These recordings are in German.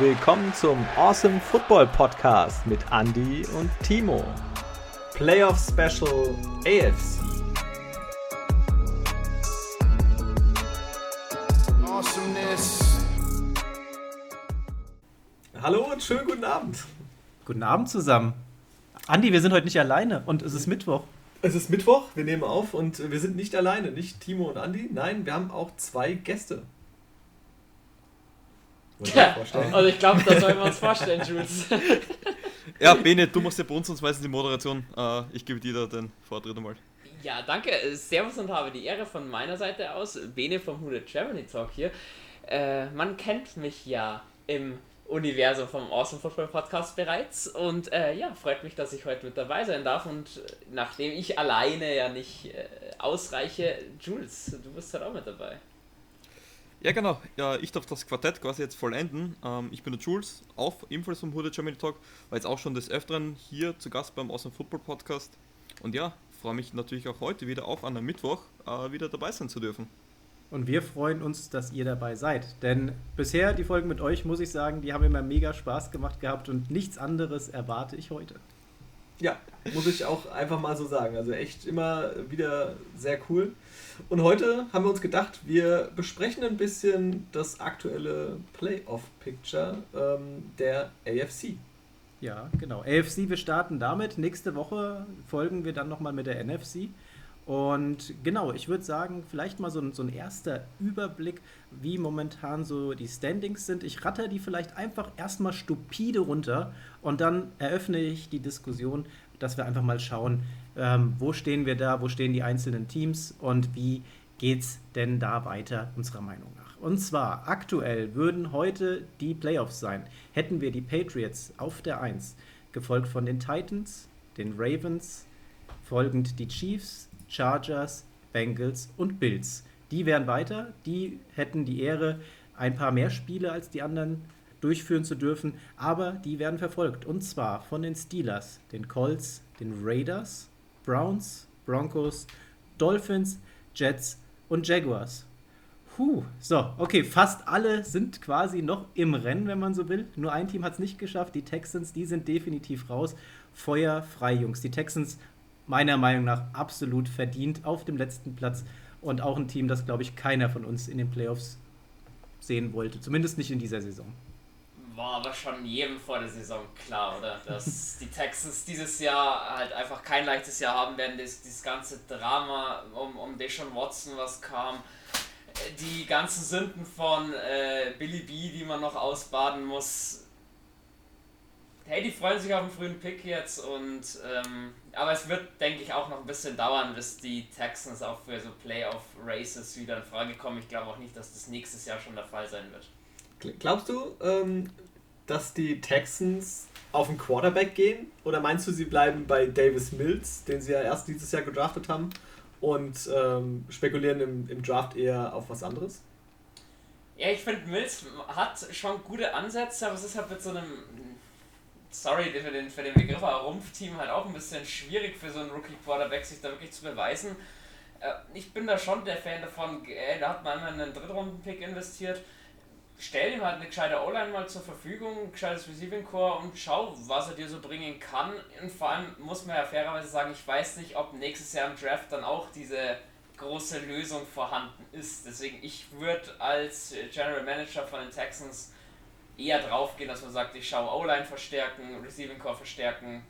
willkommen zum Awesome Football Podcast mit Andy und Timo. Playoff Special AFC. Awesomeness. Hallo und schönen guten Abend. Guten Abend zusammen. Andy, wir sind heute nicht alleine und es ist Mittwoch. Es ist Mittwoch, wir nehmen auf und wir sind nicht alleine, nicht Timo und Andy. Nein, wir haben auch zwei Gäste. Ja, also ich glaube, das sollen wir uns vorstellen, Jules. ja, Bene, du machst ja bei uns sonst meistens die Moderation. Uh, ich gebe dir da den Vortritt einmal. Ja, danke. Servus und habe die Ehre von meiner Seite aus. Bene vom Hude Germany Talk hier. Äh, man kennt mich ja im Universum vom Awesome Football Podcast bereits. Und äh, ja, freut mich, dass ich heute mit dabei sein darf. Und nachdem ich alleine ja nicht äh, ausreiche, Jules, du bist halt auch mit dabei. Ja, genau. Ja, ich darf das Quartett quasi jetzt vollenden. Ähm, ich bin der Jules, auch ebenfalls vom Hude Germany Talk, war jetzt auch schon des Öfteren hier zu Gast beim Awesome Football Podcast. Und ja, freue mich natürlich auch heute wieder auf an einem Mittwoch äh, wieder dabei sein zu dürfen. Und wir freuen uns, dass ihr dabei seid. Denn bisher die Folgen mit euch, muss ich sagen, die haben immer mega Spaß gemacht gehabt und nichts anderes erwarte ich heute. Ja, muss ich auch einfach mal so sagen. Also echt immer wieder sehr cool. Und heute haben wir uns gedacht, wir besprechen ein bisschen das aktuelle Playoff-Picture ähm, der AFC. Ja, genau. AFC, wir starten damit. Nächste Woche folgen wir dann nochmal mit der NFC. Und genau, ich würde sagen, vielleicht mal so ein, so ein erster Überblick, wie momentan so die Standings sind. Ich ratter die vielleicht einfach erstmal stupide runter und dann eröffne ich die Diskussion, dass wir einfach mal schauen, ähm, wo stehen wir da, wo stehen die einzelnen Teams und wie geht es denn da weiter unserer Meinung nach. Und zwar aktuell würden heute die Playoffs sein. Hätten wir die Patriots auf der 1, gefolgt von den Titans, den Ravens, folgend die Chiefs, Chargers, Bengals und Bills. Die wären weiter, die hätten die Ehre, ein paar mehr Spiele als die anderen durchführen zu dürfen, aber die werden verfolgt. Und zwar von den Steelers, den Colts, den Raiders, Browns, Broncos, Dolphins, Jets und Jaguars. Puh, so, okay, fast alle sind quasi noch im Rennen, wenn man so will. Nur ein Team hat es nicht geschafft, die Texans, die sind definitiv raus. Feuer frei, Jungs. Die Texans, meiner Meinung nach, absolut verdient auf dem letzten Platz und auch ein Team, das, glaube ich, keiner von uns in den Playoffs sehen wollte. Zumindest nicht in dieser Saison war aber schon jedem vor der Saison klar, oder? Dass die Texans dieses Jahr halt einfach kein leichtes Jahr haben werden. Das, dieses ganze Drama um, um Deshaun Watson, was kam. Die ganzen Sünden von äh, Billy B, die man noch ausbaden muss. Hey, die freuen sich auf den frühen Pick jetzt und ähm, aber es wird, denke ich, auch noch ein bisschen dauern, bis die Texans auch für so Playoff Races wieder in Frage kommen. Ich glaube auch nicht, dass das nächstes Jahr schon der Fall sein wird. Glaubst du, ähm, dass die Texans auf den Quarterback gehen? Oder meinst du, sie bleiben bei Davis Mills, den sie ja erst dieses Jahr gedraftet haben, und ähm, spekulieren im, im Draft eher auf was anderes? Ja, ich finde, Mills hat schon gute Ansätze, aber es ist halt mit so einem, sorry für den, für den Begriff, aber Rumpfteam halt auch ein bisschen schwierig für so einen Rookie-Quarterback, sich da wirklich zu beweisen. Äh, ich bin da schon der Fan davon, ey, da hat man einmal einen Drittrunden-Pick investiert stell ihm halt eine gescheite O-Line mal zur Verfügung, ein gescheites Receiving Core und schau, was er dir so bringen kann. Und vor allem muss man ja fairerweise sagen, ich weiß nicht, ob nächstes Jahr im Draft dann auch diese große Lösung vorhanden ist. Deswegen, ich würde als General Manager von den Texans eher drauf gehen, dass man sagt, ich schaue O-Line verstärken, Receiving Core verstärken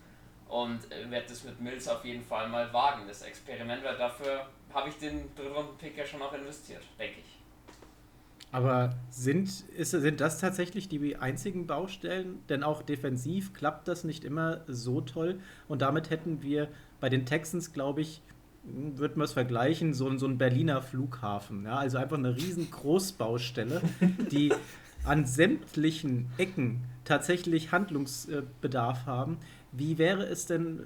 und werde das mit Mills auf jeden Fall mal wagen, das Experiment, weil dafür habe ich den Drittrunden-Pick ja schon auch investiert, denke ich. Aber sind, ist, sind das tatsächlich die einzigen Baustellen? Denn auch defensiv klappt das nicht immer so toll. Und damit hätten wir bei den Texans, glaube ich, würden wir es vergleichen, so, so ein Berliner Flughafen. Ja? Also einfach eine riesen Großbaustelle, die an sämtlichen Ecken tatsächlich Handlungsbedarf haben. Wie wäre es denn,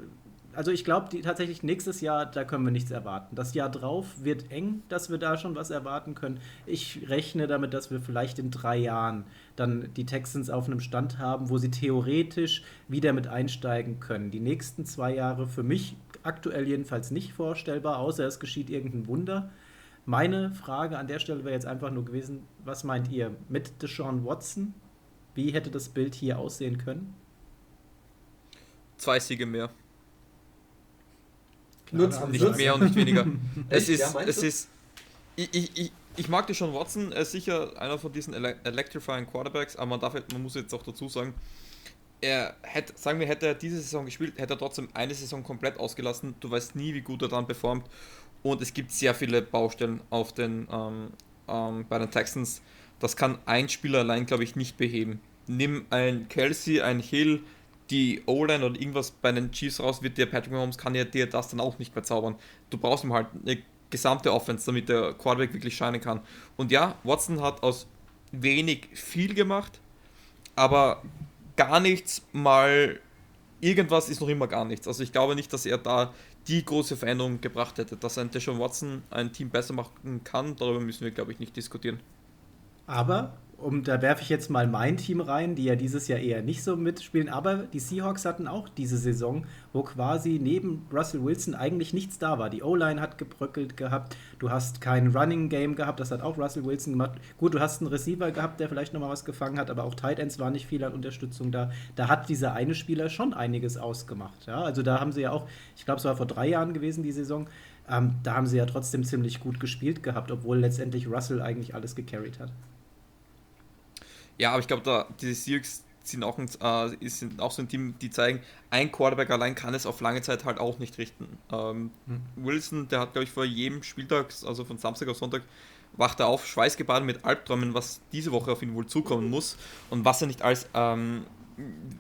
also ich glaube tatsächlich nächstes Jahr, da können wir nichts erwarten. Das Jahr drauf wird eng, dass wir da schon was erwarten können. Ich rechne damit, dass wir vielleicht in drei Jahren dann die Texans auf einem Stand haben, wo sie theoretisch wieder mit einsteigen können. Die nächsten zwei Jahre für mich aktuell jedenfalls nicht vorstellbar, außer es geschieht irgendein Wunder. Meine Frage an der Stelle wäre jetzt einfach nur gewesen, was meint ihr mit Deshaun Watson? Wie hätte das Bild hier aussehen können? Zwei Siege mehr. Klare Nicht mehr und nicht weniger. es ist, Ja, es du? ist. Ich, ich, ich, ich mag die schon Watson, er ist sicher einer von diesen ele electrifying Quarterbacks, aber man, darf, man muss jetzt auch dazu sagen, er hätte, sagen wir, hätte er diese Saison gespielt, hätte er trotzdem eine Saison komplett ausgelassen. Du weißt nie, wie gut er dann performt. Und es gibt sehr viele Baustellen auf den, ähm, ähm, bei den Texans. Das kann ein Spieler allein, glaube ich, nicht beheben. Nimm ein Kelsey, ein Hill, die O-Line oder irgendwas bei den Chiefs raus, wird dir Patrick Mahomes, kann ja dir das dann auch nicht mehr zaubern. Du brauchst ihm halt eine gesamte Offense, damit der Quarterback wirklich scheinen kann. Und ja, Watson hat aus wenig viel gemacht, aber gar nichts mal irgendwas ist noch immer gar nichts. Also ich glaube nicht, dass er da die große Veränderung gebracht hätte. Dass ein Deshaun Watson ein Team besser machen kann, darüber müssen wir, glaube ich, nicht diskutieren. Aber, um, da werfe ich jetzt mal mein Team rein, die ja dieses Jahr eher nicht so mitspielen. Aber die Seahawks hatten auch diese Saison, wo quasi neben Russell Wilson eigentlich nichts da war. Die O-Line hat gebröckelt gehabt. Du hast kein Running Game gehabt, das hat auch Russell Wilson gemacht. Gut, du hast einen Receiver gehabt, der vielleicht nochmal was gefangen hat, aber auch Tight Ends war nicht viel an Unterstützung da. Da hat dieser eine Spieler schon einiges ausgemacht. Ja? Also da haben sie ja auch, ich glaube, es war vor drei Jahren gewesen, die Saison. Ähm, da haben sie ja trotzdem ziemlich gut gespielt gehabt, obwohl letztendlich Russell eigentlich alles gecarried hat. Ja, aber ich glaube, da diese Seahawks sind auch, ein, äh, sind auch so ein Team, die zeigen, ein Quarterback allein kann es auf lange Zeit halt auch nicht richten. Ähm, Hm. Wilson, der hat, glaube ich, vor jedem Spieltag, also von Samstag auf Sonntag, wacht er auf, schweißgebadet mit Albträumen, was diese Woche auf ihn wohl zukommen muss und was er nicht als ähm,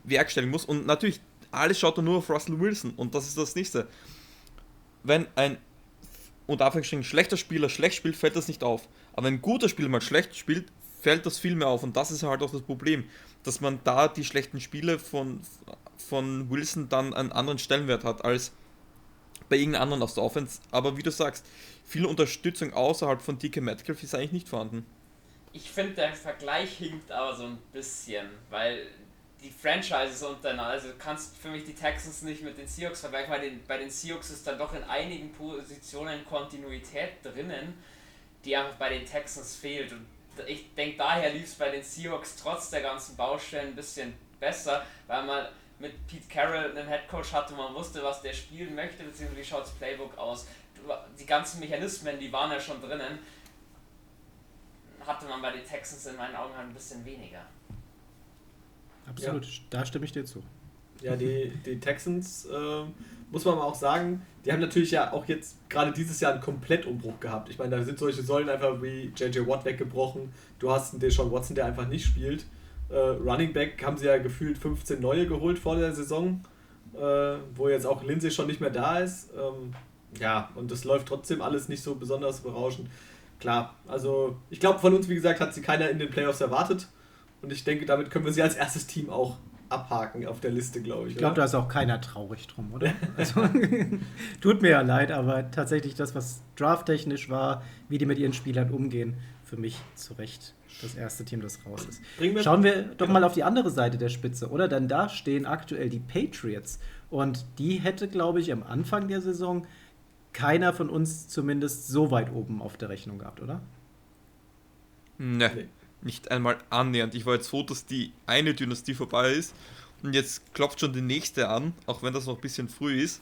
werkstellen muss. Und natürlich, alles schaut er nur auf Russell Wilson und das ist das nächste. Wenn ein unter Anführungsstrichen schlechter Spieler schlecht spielt, fällt das nicht auf. Aber wenn ein guter Spieler mal schlecht spielt, fällt das viel mehr auf. Und das ist halt auch das Problem, dass man da die schlechten Spiele von, von Wilson dann einen anderen Stellenwert hat als bei irgendeinem anderen aus der Offense. Aber wie du sagst, viel Unterstützung außerhalb von DK Metcalf ist eigentlich nicht vorhanden. Ich finde, der Vergleich hinkt aber so ein bisschen, weil die Franchises untereinander, also du kannst für mich die Texans nicht mit den Seahawks vergleichen, weil den, bei den Seahawks ist dann doch in einigen Positionen Kontinuität drinnen, die einfach bei den Texans fehlt. Und ich denke, daher lief es bei den Seahawks trotz der ganzen Baustellen ein bisschen besser, weil man mit Pete Carroll einen Headcoach hatte, man wusste, was der spielen möchte, beziehungsweise wie schaut das Playbook aus. Die ganzen Mechanismen, die waren ja schon drinnen, hatte man bei den Texans in meinen Augen halt ein bisschen weniger. Absolut, da stimme ich dir zu. Ja, die, die Texans, äh, muss man auch sagen, die haben natürlich ja auch jetzt gerade dieses Jahr einen Komplettumbruch gehabt. Ich meine, da sind solche Säulen einfach wie JJ Watt weggebrochen. Du hast einen Deshaun Watson, der einfach nicht spielt. Äh, Running Back haben sie ja gefühlt 15 neue geholt vor der Saison, äh, wo jetzt auch Lindsay schon nicht mehr da ist. Ähm, ja, und das läuft trotzdem alles nicht so besonders berauschend. Klar, also ich glaube, von uns, wie gesagt, hat sie keiner in den Playoffs erwartet. Und ich denke, damit können wir sie als erstes Team auch abhaken auf der Liste, glaube ich. Ich glaube, da ist auch keiner traurig drum, oder? Also, tut mir ja leid, aber tatsächlich das, was drafttechnisch war, wie die mit ihren Spielern umgehen, für mich zu Recht das erste Team, das raus ist. Wir Schauen wir doch mal auf die andere Seite der Spitze, oder? Denn da stehen aktuell die Patriots. Und die hätte, glaube ich, am Anfang der Saison keiner von uns zumindest so weit oben auf der Rechnung gehabt, oder? Ne, Nee. Nicht einmal annähernd. Ich war jetzt froh, dass die eine Dynastie vorbei ist und jetzt klopft schon die nächste an, auch wenn das noch ein bisschen früh ist.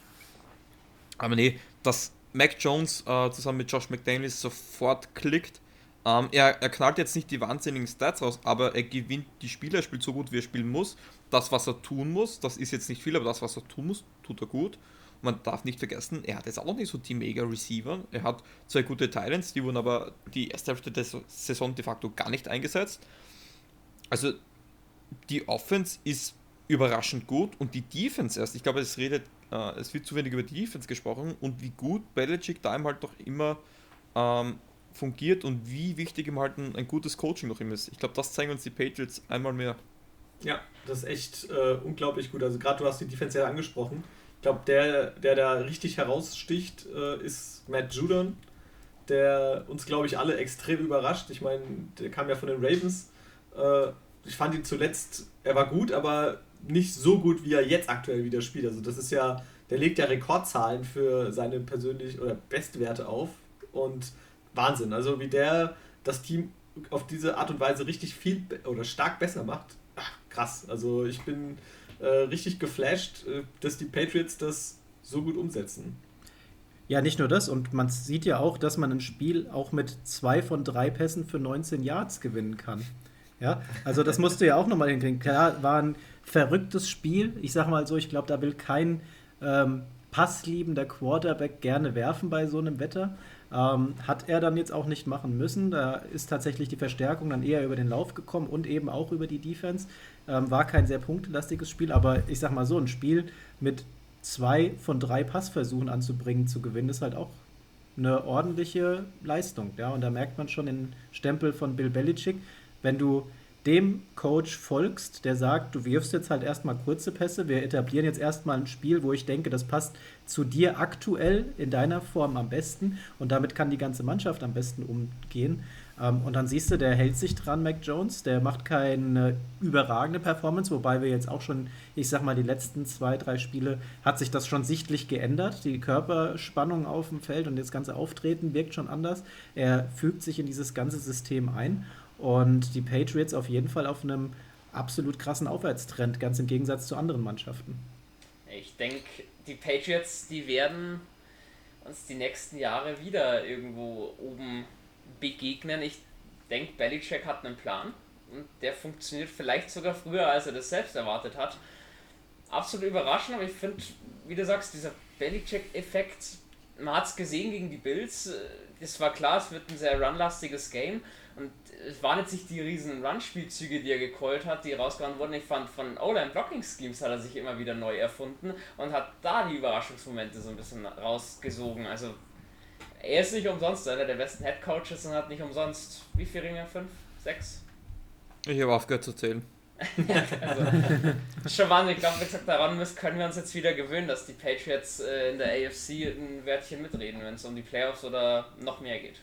Aber nee, dass Mac Jones äh, zusammen mit Josh McDaniels sofort klickt. Ähm, er, er knallt jetzt nicht die wahnsinnigen Stats raus, aber er gewinnt die Spiele, er spielt so gut, wie er spielen muss. Das, was er tun muss, das ist jetzt nicht viel, aber das, was er tun muss, tut er gut. Man darf nicht vergessen, er hat jetzt auch nicht so die mega Receiver. Er hat zwei gute Titans, die wurden aber die erste Hälfte der Saison de facto gar nicht eingesetzt. Also die Offense ist überraschend gut und die Defense erst. Ich glaube, es redet, äh, es wird zu wenig über die Defense gesprochen und wie gut Belichick da ihm halt doch immer ähm, fungiert und wie wichtig ihm halt ein, ein gutes Coaching noch immer ist. Ich glaube, das zeigen uns die Patriots einmal mehr. Ja, das ist echt äh, unglaublich gut. Also gerade du hast die Defense ja angesprochen. Ich glaube, der, der da richtig heraussticht, äh, ist Matt Judon, der uns, glaube ich, alle extrem überrascht. Ich meine, der kam ja von den Ravens. Äh, ich fand ihn zuletzt, er war gut, aber nicht so gut, wie er jetzt aktuell wieder spielt. Also das ist ja, der legt ja Rekordzahlen für seine persönlichen oder Bestwerte auf. Und Wahnsinn. Also wie der das Team auf diese Art und Weise richtig viel oder stark besser macht, ach, krass. Also ich bin äh, richtig geflasht, äh, dass die Patriots das so gut umsetzen. Ja, nicht nur das. Und man sieht ja auch, dass man ein Spiel auch mit zwei von drei Pässen für 19 Yards gewinnen kann. Ja, also das musst du ja auch nochmal hinkriegen. Klar, war ein verrücktes Spiel. Ich sag mal so, ich glaube, da will kein ähm, passliebender Quarterback gerne werfen bei so einem Wetter. Ähm, hat er dann jetzt auch nicht machen müssen. Da ist tatsächlich die Verstärkung dann eher über den Lauf gekommen und eben auch über die Defense. Ähm, war kein sehr punktelastiges Spiel, aber ich sag mal so, ein Spiel mit zwei von drei Passversuchen anzubringen, zu gewinnen, ist halt auch eine ordentliche Leistung. Ja? Und da merkt man schon den Stempel von Bill Belichick. Wenn du dem Coach folgst, der sagt, du wirfst jetzt halt erstmal kurze Pässe, wir etablieren jetzt erstmal ein Spiel, wo ich denke, das passt zu dir aktuell in deiner Form am besten und damit kann die ganze Mannschaft am besten umgehen. Ähm, und dann siehst du, der hält sich dran, Mac Jones, der macht keine überragende Performance, wobei wir jetzt auch schon, ich sag mal, die letzten zwei, drei Spiele hat sich das schon sichtlich geändert. Die Körperspannung auf dem Feld und das ganze Auftreten wirkt schon anders. Er fügt sich in dieses ganze System ein und die Patriots auf jeden Fall auf einem absolut krassen Aufwärtstrend, ganz im Gegensatz zu anderen Mannschaften. Ich denke, die Patriots, die werden uns die nächsten Jahre wieder irgendwo oben begegnen. Ich denke, Belichick hat einen Plan und der funktioniert vielleicht sogar früher, als er das selbst erwartet hat. Absolut überraschend, aber ich finde, wie du sagst, dieser Belichick-Effekt, man hat es gesehen gegen die Bills, es war klar, es wird ein sehr runlastiges Game und es waren jetzt nicht die riesen Run-Spielzüge, die er gecallt hat, die rausgehauen wurden. Ich fand, von O-Line-Blocking-Schemes hat er sich immer wieder neu erfunden und hat da die Überraschungsmomente so ein bisschen rausgesogen. Also er ist nicht umsonst einer der besten Head Coaches und hat nicht umsonst, wie viele Ringe? Fünf? Sechs? Ich habe aufgehört zu zählen. also, schon wahnsinnig. Ich glaube, wie gesagt, daran müssen, können wir uns jetzt wieder gewöhnen, dass die Patriots äh, in der AFC ein Wörtchen mitreden, wenn es um die Playoffs oder noch mehr geht.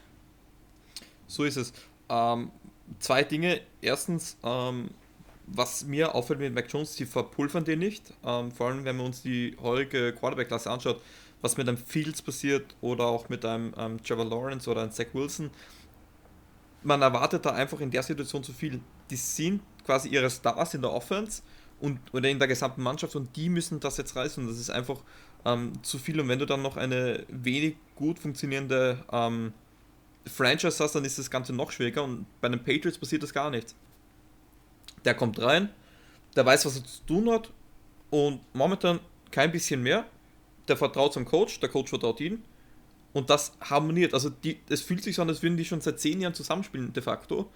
So ist es. Ähm, zwei Dinge. Erstens, ähm, was mir auffällt mit Mac Jones, sie verpulvern den nicht. Ähm, vor allem, wenn man uns die heutige Quarterback-Klasse anschaut, was mit einem Fields passiert oder auch mit einem ähm, Trevor Lawrence oder einem Zach Wilson. Man erwartet da einfach in der Situation zu viel. Die sind quasi ihre Stars in der Offense und oder in der gesamten Mannschaft und die müssen das jetzt reißen. Das ist einfach ähm, zu viel. Und wenn du dann noch eine wenig gut funktionierende ähm, Franchise hast, dann ist das Ganze noch schwieriger und bei den Patriots passiert das gar nicht. Der kommt rein, der weiß, was er zu tun hat und momentan kein bisschen mehr. Der vertraut zum Coach, der Coach vertraut ihn und das harmoniert. Also es fühlt sich so an, als würden die schon seit zehn Jahren zusammenspielen, de facto.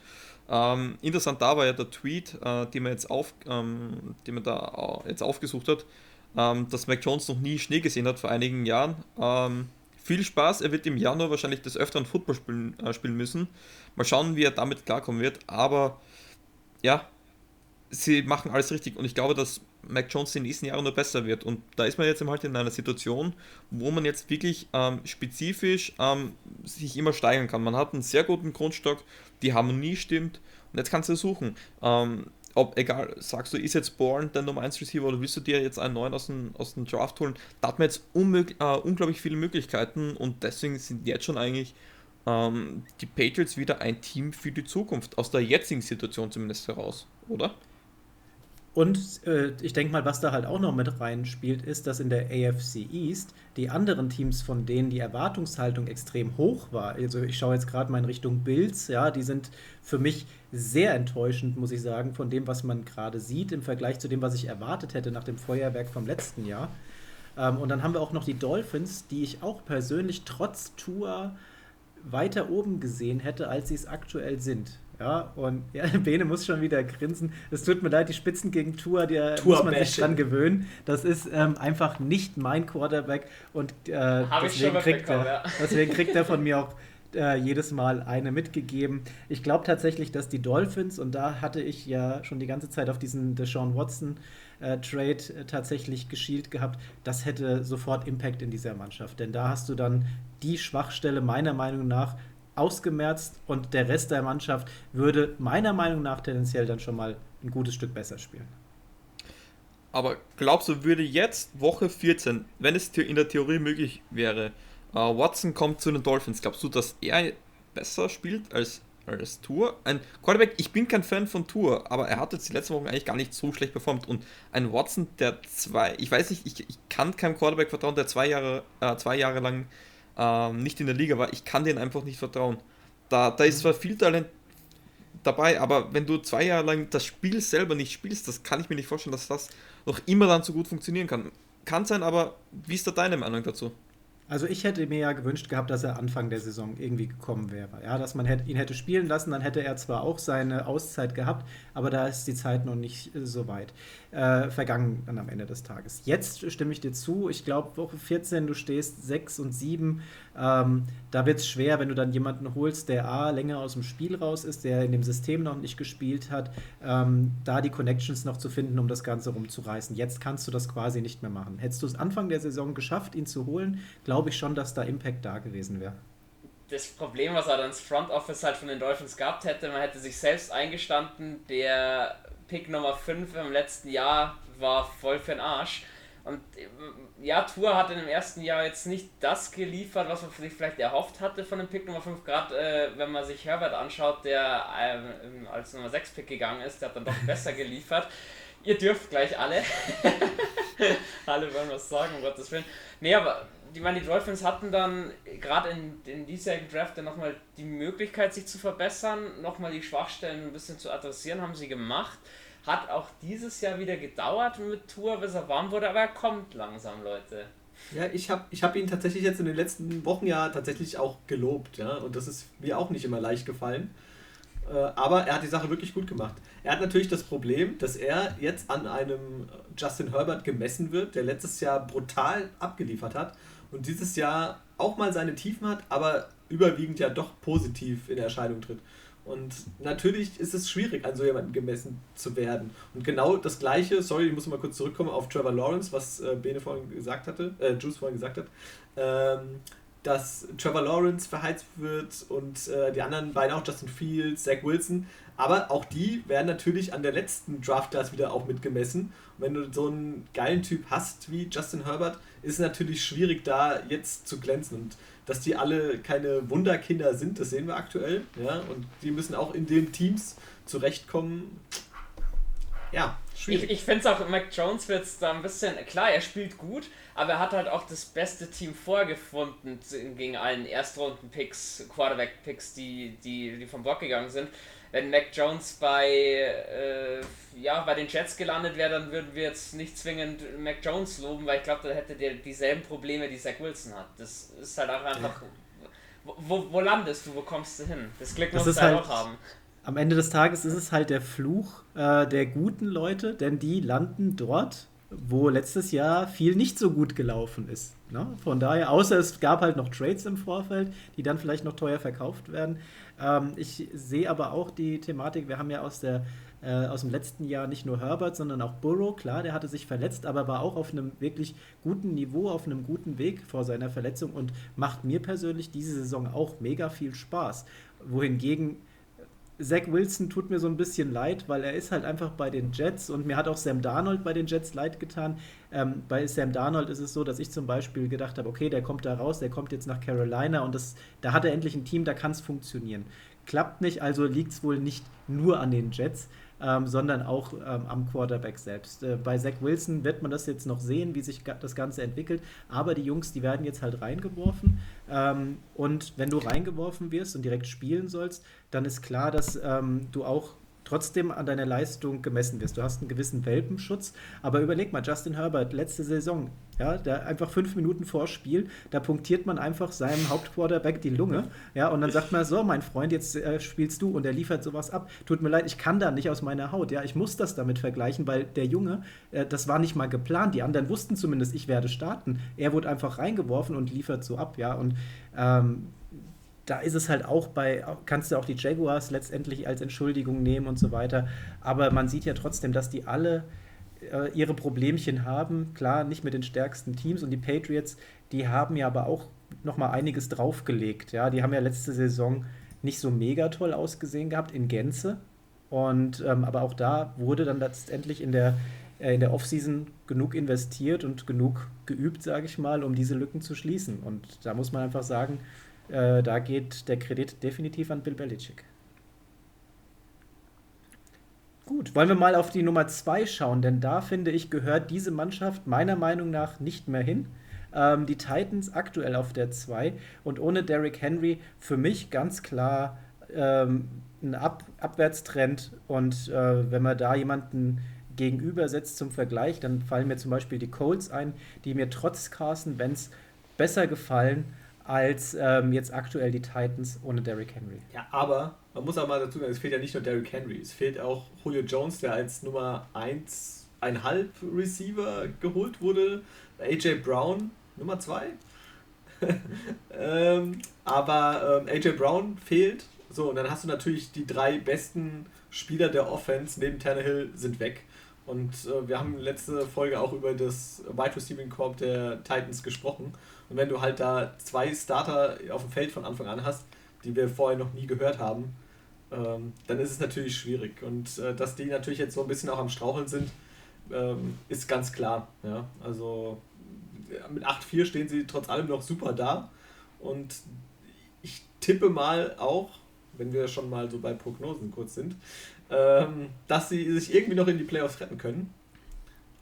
Ähm, interessant da war ja der Tweet, äh, den man jetzt auf, ähm, den man da jetzt aufgesucht hat, ähm, dass Mac Jones noch nie Schnee gesehen hat vor einigen Jahren. Ähm, viel Spaß. Er wird im Januar wahrscheinlich des Öfteren Football spielen, äh, spielen müssen. Mal schauen, wie er damit klarkommen wird. Aber ja, sie machen alles richtig und ich glaube, dass Mac Jones die nächsten Jahre nur besser wird. Und da ist man jetzt halt in einer Situation, wo man jetzt wirklich ähm, spezifisch ähm, sich immer steigern kann. Man hat einen sehr guten Grundstock, die Harmonie stimmt und jetzt kannst du suchen. Ähm, ob, egal, sagst du, ist jetzt Born der Nummer 1 Receiver oder willst du dir jetzt einen neuen aus dem, aus dem Draft holen? Da hat man jetzt äh, unglaublich viele Möglichkeiten und deswegen sind jetzt schon eigentlich ähm, die Patriots wieder ein Team für die Zukunft, aus der jetzigen Situation zumindest heraus, oder? Und äh, ich denke mal, was da halt auch noch mit reinspielt, ist, dass in der AFC East die anderen Teams, von denen die Erwartungshaltung extrem hoch war, also ich schaue jetzt gerade mal in Richtung Bills, ja, die sind für mich sehr enttäuschend, muss ich sagen, von dem, was man gerade sieht, im Vergleich zu dem, was ich erwartet hätte nach dem Feuerwerk vom letzten Jahr. Ähm, und dann haben wir auch noch die Dolphins, die ich auch persönlich trotz Tour weiter oben gesehen hätte, als sie es aktuell sind. Ja, und ja, Bene muss schon wieder grinsen. Es tut mir leid, die Spitzen gegen Tour, der muss man sich dran gewöhnen. Das ist ähm, einfach nicht mein Quarterback und äh, deswegen, kriegt er, ja. deswegen kriegt er von mir auch äh, jedes Mal eine mitgegeben. Ich glaube tatsächlich, dass die Dolphins, und da hatte ich ja schon die ganze Zeit auf diesen Deshaun Watson äh, Trade äh, tatsächlich geschielt gehabt, das hätte sofort Impact in dieser Mannschaft. Denn da hast du dann die Schwachstelle meiner Meinung nach ausgemerzt und der Rest der Mannschaft würde meiner Meinung nach tendenziell dann schon mal ein gutes Stück besser spielen. Aber glaubst du, würde jetzt Woche 14, wenn es in der Theorie möglich wäre, uh, Watson kommt zu den Dolphins, glaubst du, dass er besser spielt als als Tour. Ein Quarterback, ich bin kein Fan von Tour, aber er hat jetzt die letzten Wochen eigentlich gar nicht so schlecht performt. Und ein Watson, der zwei, ich weiß nicht, ich, ich kann keinem Quarterback vertrauen, der zwei Jahre, äh, zwei Jahre lang äh, nicht in der Liga war. Ich kann denen einfach nicht vertrauen. Da, da ist zwar viel Talent dabei, aber wenn du zwei Jahre lang das Spiel selber nicht spielst, das kann ich mir nicht vorstellen, dass das noch immer dann so gut funktionieren kann. Kann sein, aber wie ist da deine Meinung dazu? Also ich hätte mir ja gewünscht gehabt, dass er Anfang der Saison irgendwie gekommen wäre. Ja, dass man ihn hätte spielen lassen, dann hätte er zwar auch seine Auszeit gehabt, aber da ist die Zeit noch nicht äh, so weit äh, vergangen dann am Ende des Tages. Jetzt stimme ich dir zu. Ich glaube, Woche 14, du stehst 6 und 7. Ähm, da wird es schwer, wenn du dann jemanden holst, der A, länger aus dem Spiel raus ist, der in dem System noch nicht gespielt hat, ähm, da die Connections noch zu finden, um das Ganze rumzureißen. Jetzt kannst du das quasi nicht mehr machen. Hättest du es Anfang der Saison geschafft, ihn zu holen, glaube ich schon, dass da Impact da gewesen wäre das Problem, was er dann ins Front Office halt von den Dolphins gehabt hätte, man hätte sich selbst eingestanden, der Pick Nummer 5 im letzten Jahr war voll für den Arsch. Und äh, ja, Tour hat in dem ersten Jahr jetzt nicht das geliefert, was man sich vielleicht erhofft hatte von dem Pick Nummer 5. Gerade äh, wenn man sich Herbert anschaut, der äh, als Nummer 6 Pick gegangen ist, der hat dann doch besser geliefert. Ihr dürft gleich alle. alle wollen was sagen, um Gottes Willen. Nee, aber die, meine, die Dolphins hatten dann gerade in, in diesjährigen Draft dann nochmal die Möglichkeit, sich zu verbessern, nochmal die Schwachstellen ein bisschen zu adressieren, haben sie gemacht. Hat auch dieses Jahr wieder gedauert mit Tour, bis er warm wurde, aber er kommt langsam, Leute. Ja, ich habe ich hab ihn tatsächlich jetzt in den letzten Wochen ja tatsächlich auch gelobt, ja, und das ist mir auch nicht immer leicht gefallen. Äh, aber er hat die Sache wirklich gut gemacht. Er hat natürlich das Problem, dass er jetzt an einem Justin Herbert gemessen wird, der letztes Jahr brutal abgeliefert hat und dieses Jahr auch mal seine Tiefen hat, aber überwiegend ja doch positiv in Erscheinung tritt. Und natürlich ist es schwierig, an so jemanden gemessen zu werden. Und genau das Gleiche, sorry, ich muss mal kurz zurückkommen auf Trevor Lawrence, was äh, Bene vorhin gesagt hatte, äh, Juice vorhin gesagt hat, ähm, dass Trevor Lawrence verheizt wird und äh, die anderen beiden auch, Justin Fields, Zach Wilson, aber auch die werden natürlich an der letzten Draft Class wieder auch mitgemessen. Und wenn du so einen geilen Typ hast wie Justin Herbert, ist es natürlich schwierig, da jetzt zu glänzen. Und dass die alle keine Wunderkinder sind, das sehen wir aktuell. Ja? Und die müssen auch in den Teams zurechtkommen. Ja, schwierig. Ich, ich finde es auch, Mac Jones wird da ein bisschen, klar, er spielt gut, aber er hat halt auch das beste Team vorgefunden gegen allen Erstrunden-Picks, Quarterback-Picks, die, die, die vom Bock gegangen sind wenn Mac Jones bei, äh, ja, bei den Jets gelandet wäre, dann würden wir jetzt nicht zwingend Mac Jones loben, weil ich glaube, da hätte der dieselben Probleme, die Zach Wilson hat. Das ist halt auch einfach. Wo, wo, wo landest du, wo kommst du hin? Das Glück musst du halt auch haben. Am Ende des Tages ist es halt der Fluch äh, der guten Leute, denn die landen dort, wo letztes Jahr viel nicht so gut gelaufen ist. Ne? Von daher, außer es gab halt noch Trades im Vorfeld, die dann vielleicht noch teuer verkauft werden. Ähm, ich sehe aber auch die Thematik, wir haben ja aus, der, äh, aus dem letzten Jahr nicht nur Herbert, sondern auch Burrow. Klar, der hatte sich verletzt, aber war auch auf einem wirklich guten Niveau, auf einem guten Weg vor seiner Verletzung und macht mir persönlich diese Saison auch mega viel Spaß. Wohingegen Zach Wilson tut mir so ein bisschen leid, weil er ist halt einfach bei den Jets und mir hat auch Sam Darnold bei den Jets leid getan. Ähm, bei Sam Darnold ist es so, dass ich zum Beispiel gedacht habe, okay, der kommt da raus, der kommt jetzt nach Carolina und das, da hat er endlich ein Team, da kann es funktionieren. Klappt nicht, also liegt es wohl nicht nur an den Jets ähm, sondern auch ähm, am Quarterback selbst. Äh, bei Zach Wilson wird man das jetzt noch sehen, wie sich das Ganze entwickelt, aber die Jungs, die werden jetzt halt reingeworfen ähm, und wenn du reingeworfen wirst und direkt spielen sollst, dann ist klar, dass ähm, du auch trotzdem an deiner Leistung gemessen wirst. Du hast einen gewissen Welpenschutz, aber überleg mal, Justin Herbert, letzte Saison, ja, der einfach fünf Minuten vor Spiel, da punktiert man einfach seinem Hauptquarterback die Lunge, ja, und dann sagt man so, mein Freund, jetzt äh, spielst du und er liefert sowas ab. Tut mir leid, ich kann da nicht aus meiner Haut, ja, ich muss das damit vergleichen, weil der Junge, äh, das war nicht mal geplant, die anderen wussten zumindest, ich werde starten. Er wurde einfach reingeworfen und liefert so ab, ja, und ähm, da ist es halt auch bei, kannst du auch die Jaguars letztendlich als Entschuldigung nehmen und so weiter. Aber man sieht ja trotzdem, dass die alle äh, ihre Problemchen haben. Klar, nicht mit den stärksten Teams und die Patriots, die haben ja aber auch nochmal einiges draufgelegt. Ja, die haben ja letzte Saison nicht so mega toll ausgesehen gehabt in Gänze. Und ähm, aber auch da wurde dann letztendlich in der, äh, in der Offseason genug investiert und genug geübt, sage ich mal, um diese Lücken zu schließen. Und da muss man einfach sagen, äh, da geht der Kredit definitiv an Bill Belichick. Gut, wollen wir mal auf die Nummer 2 schauen, denn da finde ich, gehört diese Mannschaft meiner Meinung nach nicht mehr hin. Ähm, die Titans aktuell auf der 2 und ohne Derrick Henry für mich ganz klar ähm, ein Ab Abwärtstrend. Und äh, wenn man da jemanden gegenübersetzt zum Vergleich, dann fallen mir zum Beispiel die Colts ein, die mir trotz Carson Wentz besser gefallen als ähm, jetzt aktuell die Titans ohne Derrick Henry. Ja, aber man muss auch mal dazu sagen, es fehlt ja nicht nur Derrick Henry, es fehlt auch Julio Jones, der als Nummer 1,5 Receiver geholt wurde. AJ Brown, Nummer 2. ähm, aber ähm, AJ Brown fehlt. So, und dann hast du natürlich die drei besten Spieler der Offense neben Tannehill sind weg. Und äh, wir haben letzte Folge auch über das Wide Receiving Corp der Titans gesprochen. Und wenn du halt da zwei Starter auf dem Feld von Anfang an hast, die wir vorher noch nie gehört haben, ähm, dann ist es natürlich schwierig. Und äh, dass die natürlich jetzt so ein bisschen auch am Straucheln sind, ähm, ist ganz klar. Ja? Also mit 8-4 stehen sie trotz allem noch super da. Und ich tippe mal auch, wenn wir schon mal so bei Prognosen kurz sind, ähm, dass sie sich irgendwie noch in die Playoffs retten können.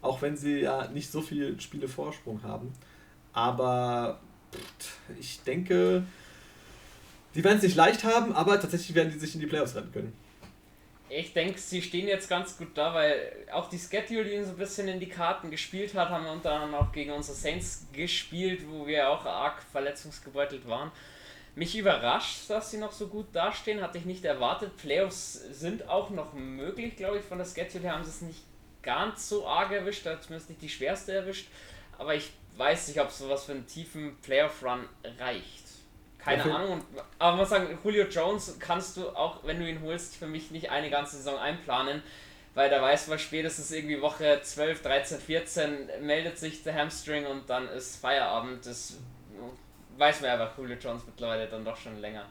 Auch wenn sie ja nicht so viele Spiele Vorsprung haben. Aber ich denke, die werden es nicht leicht haben, aber tatsächlich werden die sich in die Playoffs retten können. Ich denke, sie stehen jetzt ganz gut da, weil auch die Schedule, die so ein bisschen in die Karten gespielt hat, haben wir unter anderem auch gegen unsere Saints gespielt, wo wir auch arg verletzungsgebeutelt waren. Mich überrascht, dass sie noch so gut dastehen, hatte ich nicht erwartet. Playoffs sind auch noch möglich, glaube ich. Von der Schedule her haben sie es nicht ganz so arg erwischt, zumindest nicht die schwerste erwischt. Aber ich weiß nicht, ob sowas für einen tiefen Playoff-Run reicht. Keine okay. Ahnung. Aber man muss sagen, Julio Jones kannst du auch, wenn du ihn holst, für mich nicht eine ganze Saison einplanen, weil da weiß man spätestens irgendwie Woche 12, 13, 14 meldet sich der Hamstring und dann ist Feierabend. Das weiß man aber Julio Jones mittlerweile dann doch schon länger.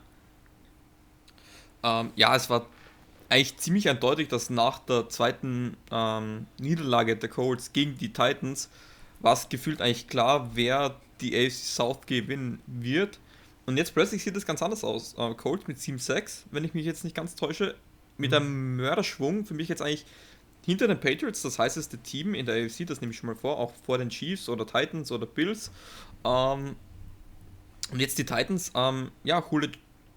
Ähm, ja, es war eigentlich ziemlich eindeutig, dass nach der zweiten ähm, Niederlage der Colts gegen die Titans war es gefühlt eigentlich klar, wer die AFC South gewinnen wird. Und jetzt plötzlich sieht es ganz anders aus. Äh, Colts mit 7-6, wenn ich mich jetzt nicht ganz täusche, mit mhm. einem Mörderschwung. Für mich jetzt eigentlich hinter den Patriots das heißeste Team in der AFC, das nehme ich schon mal vor, auch vor den Chiefs oder Titans oder Bills. Ähm, und jetzt die Titans, ähm, ja, Hule,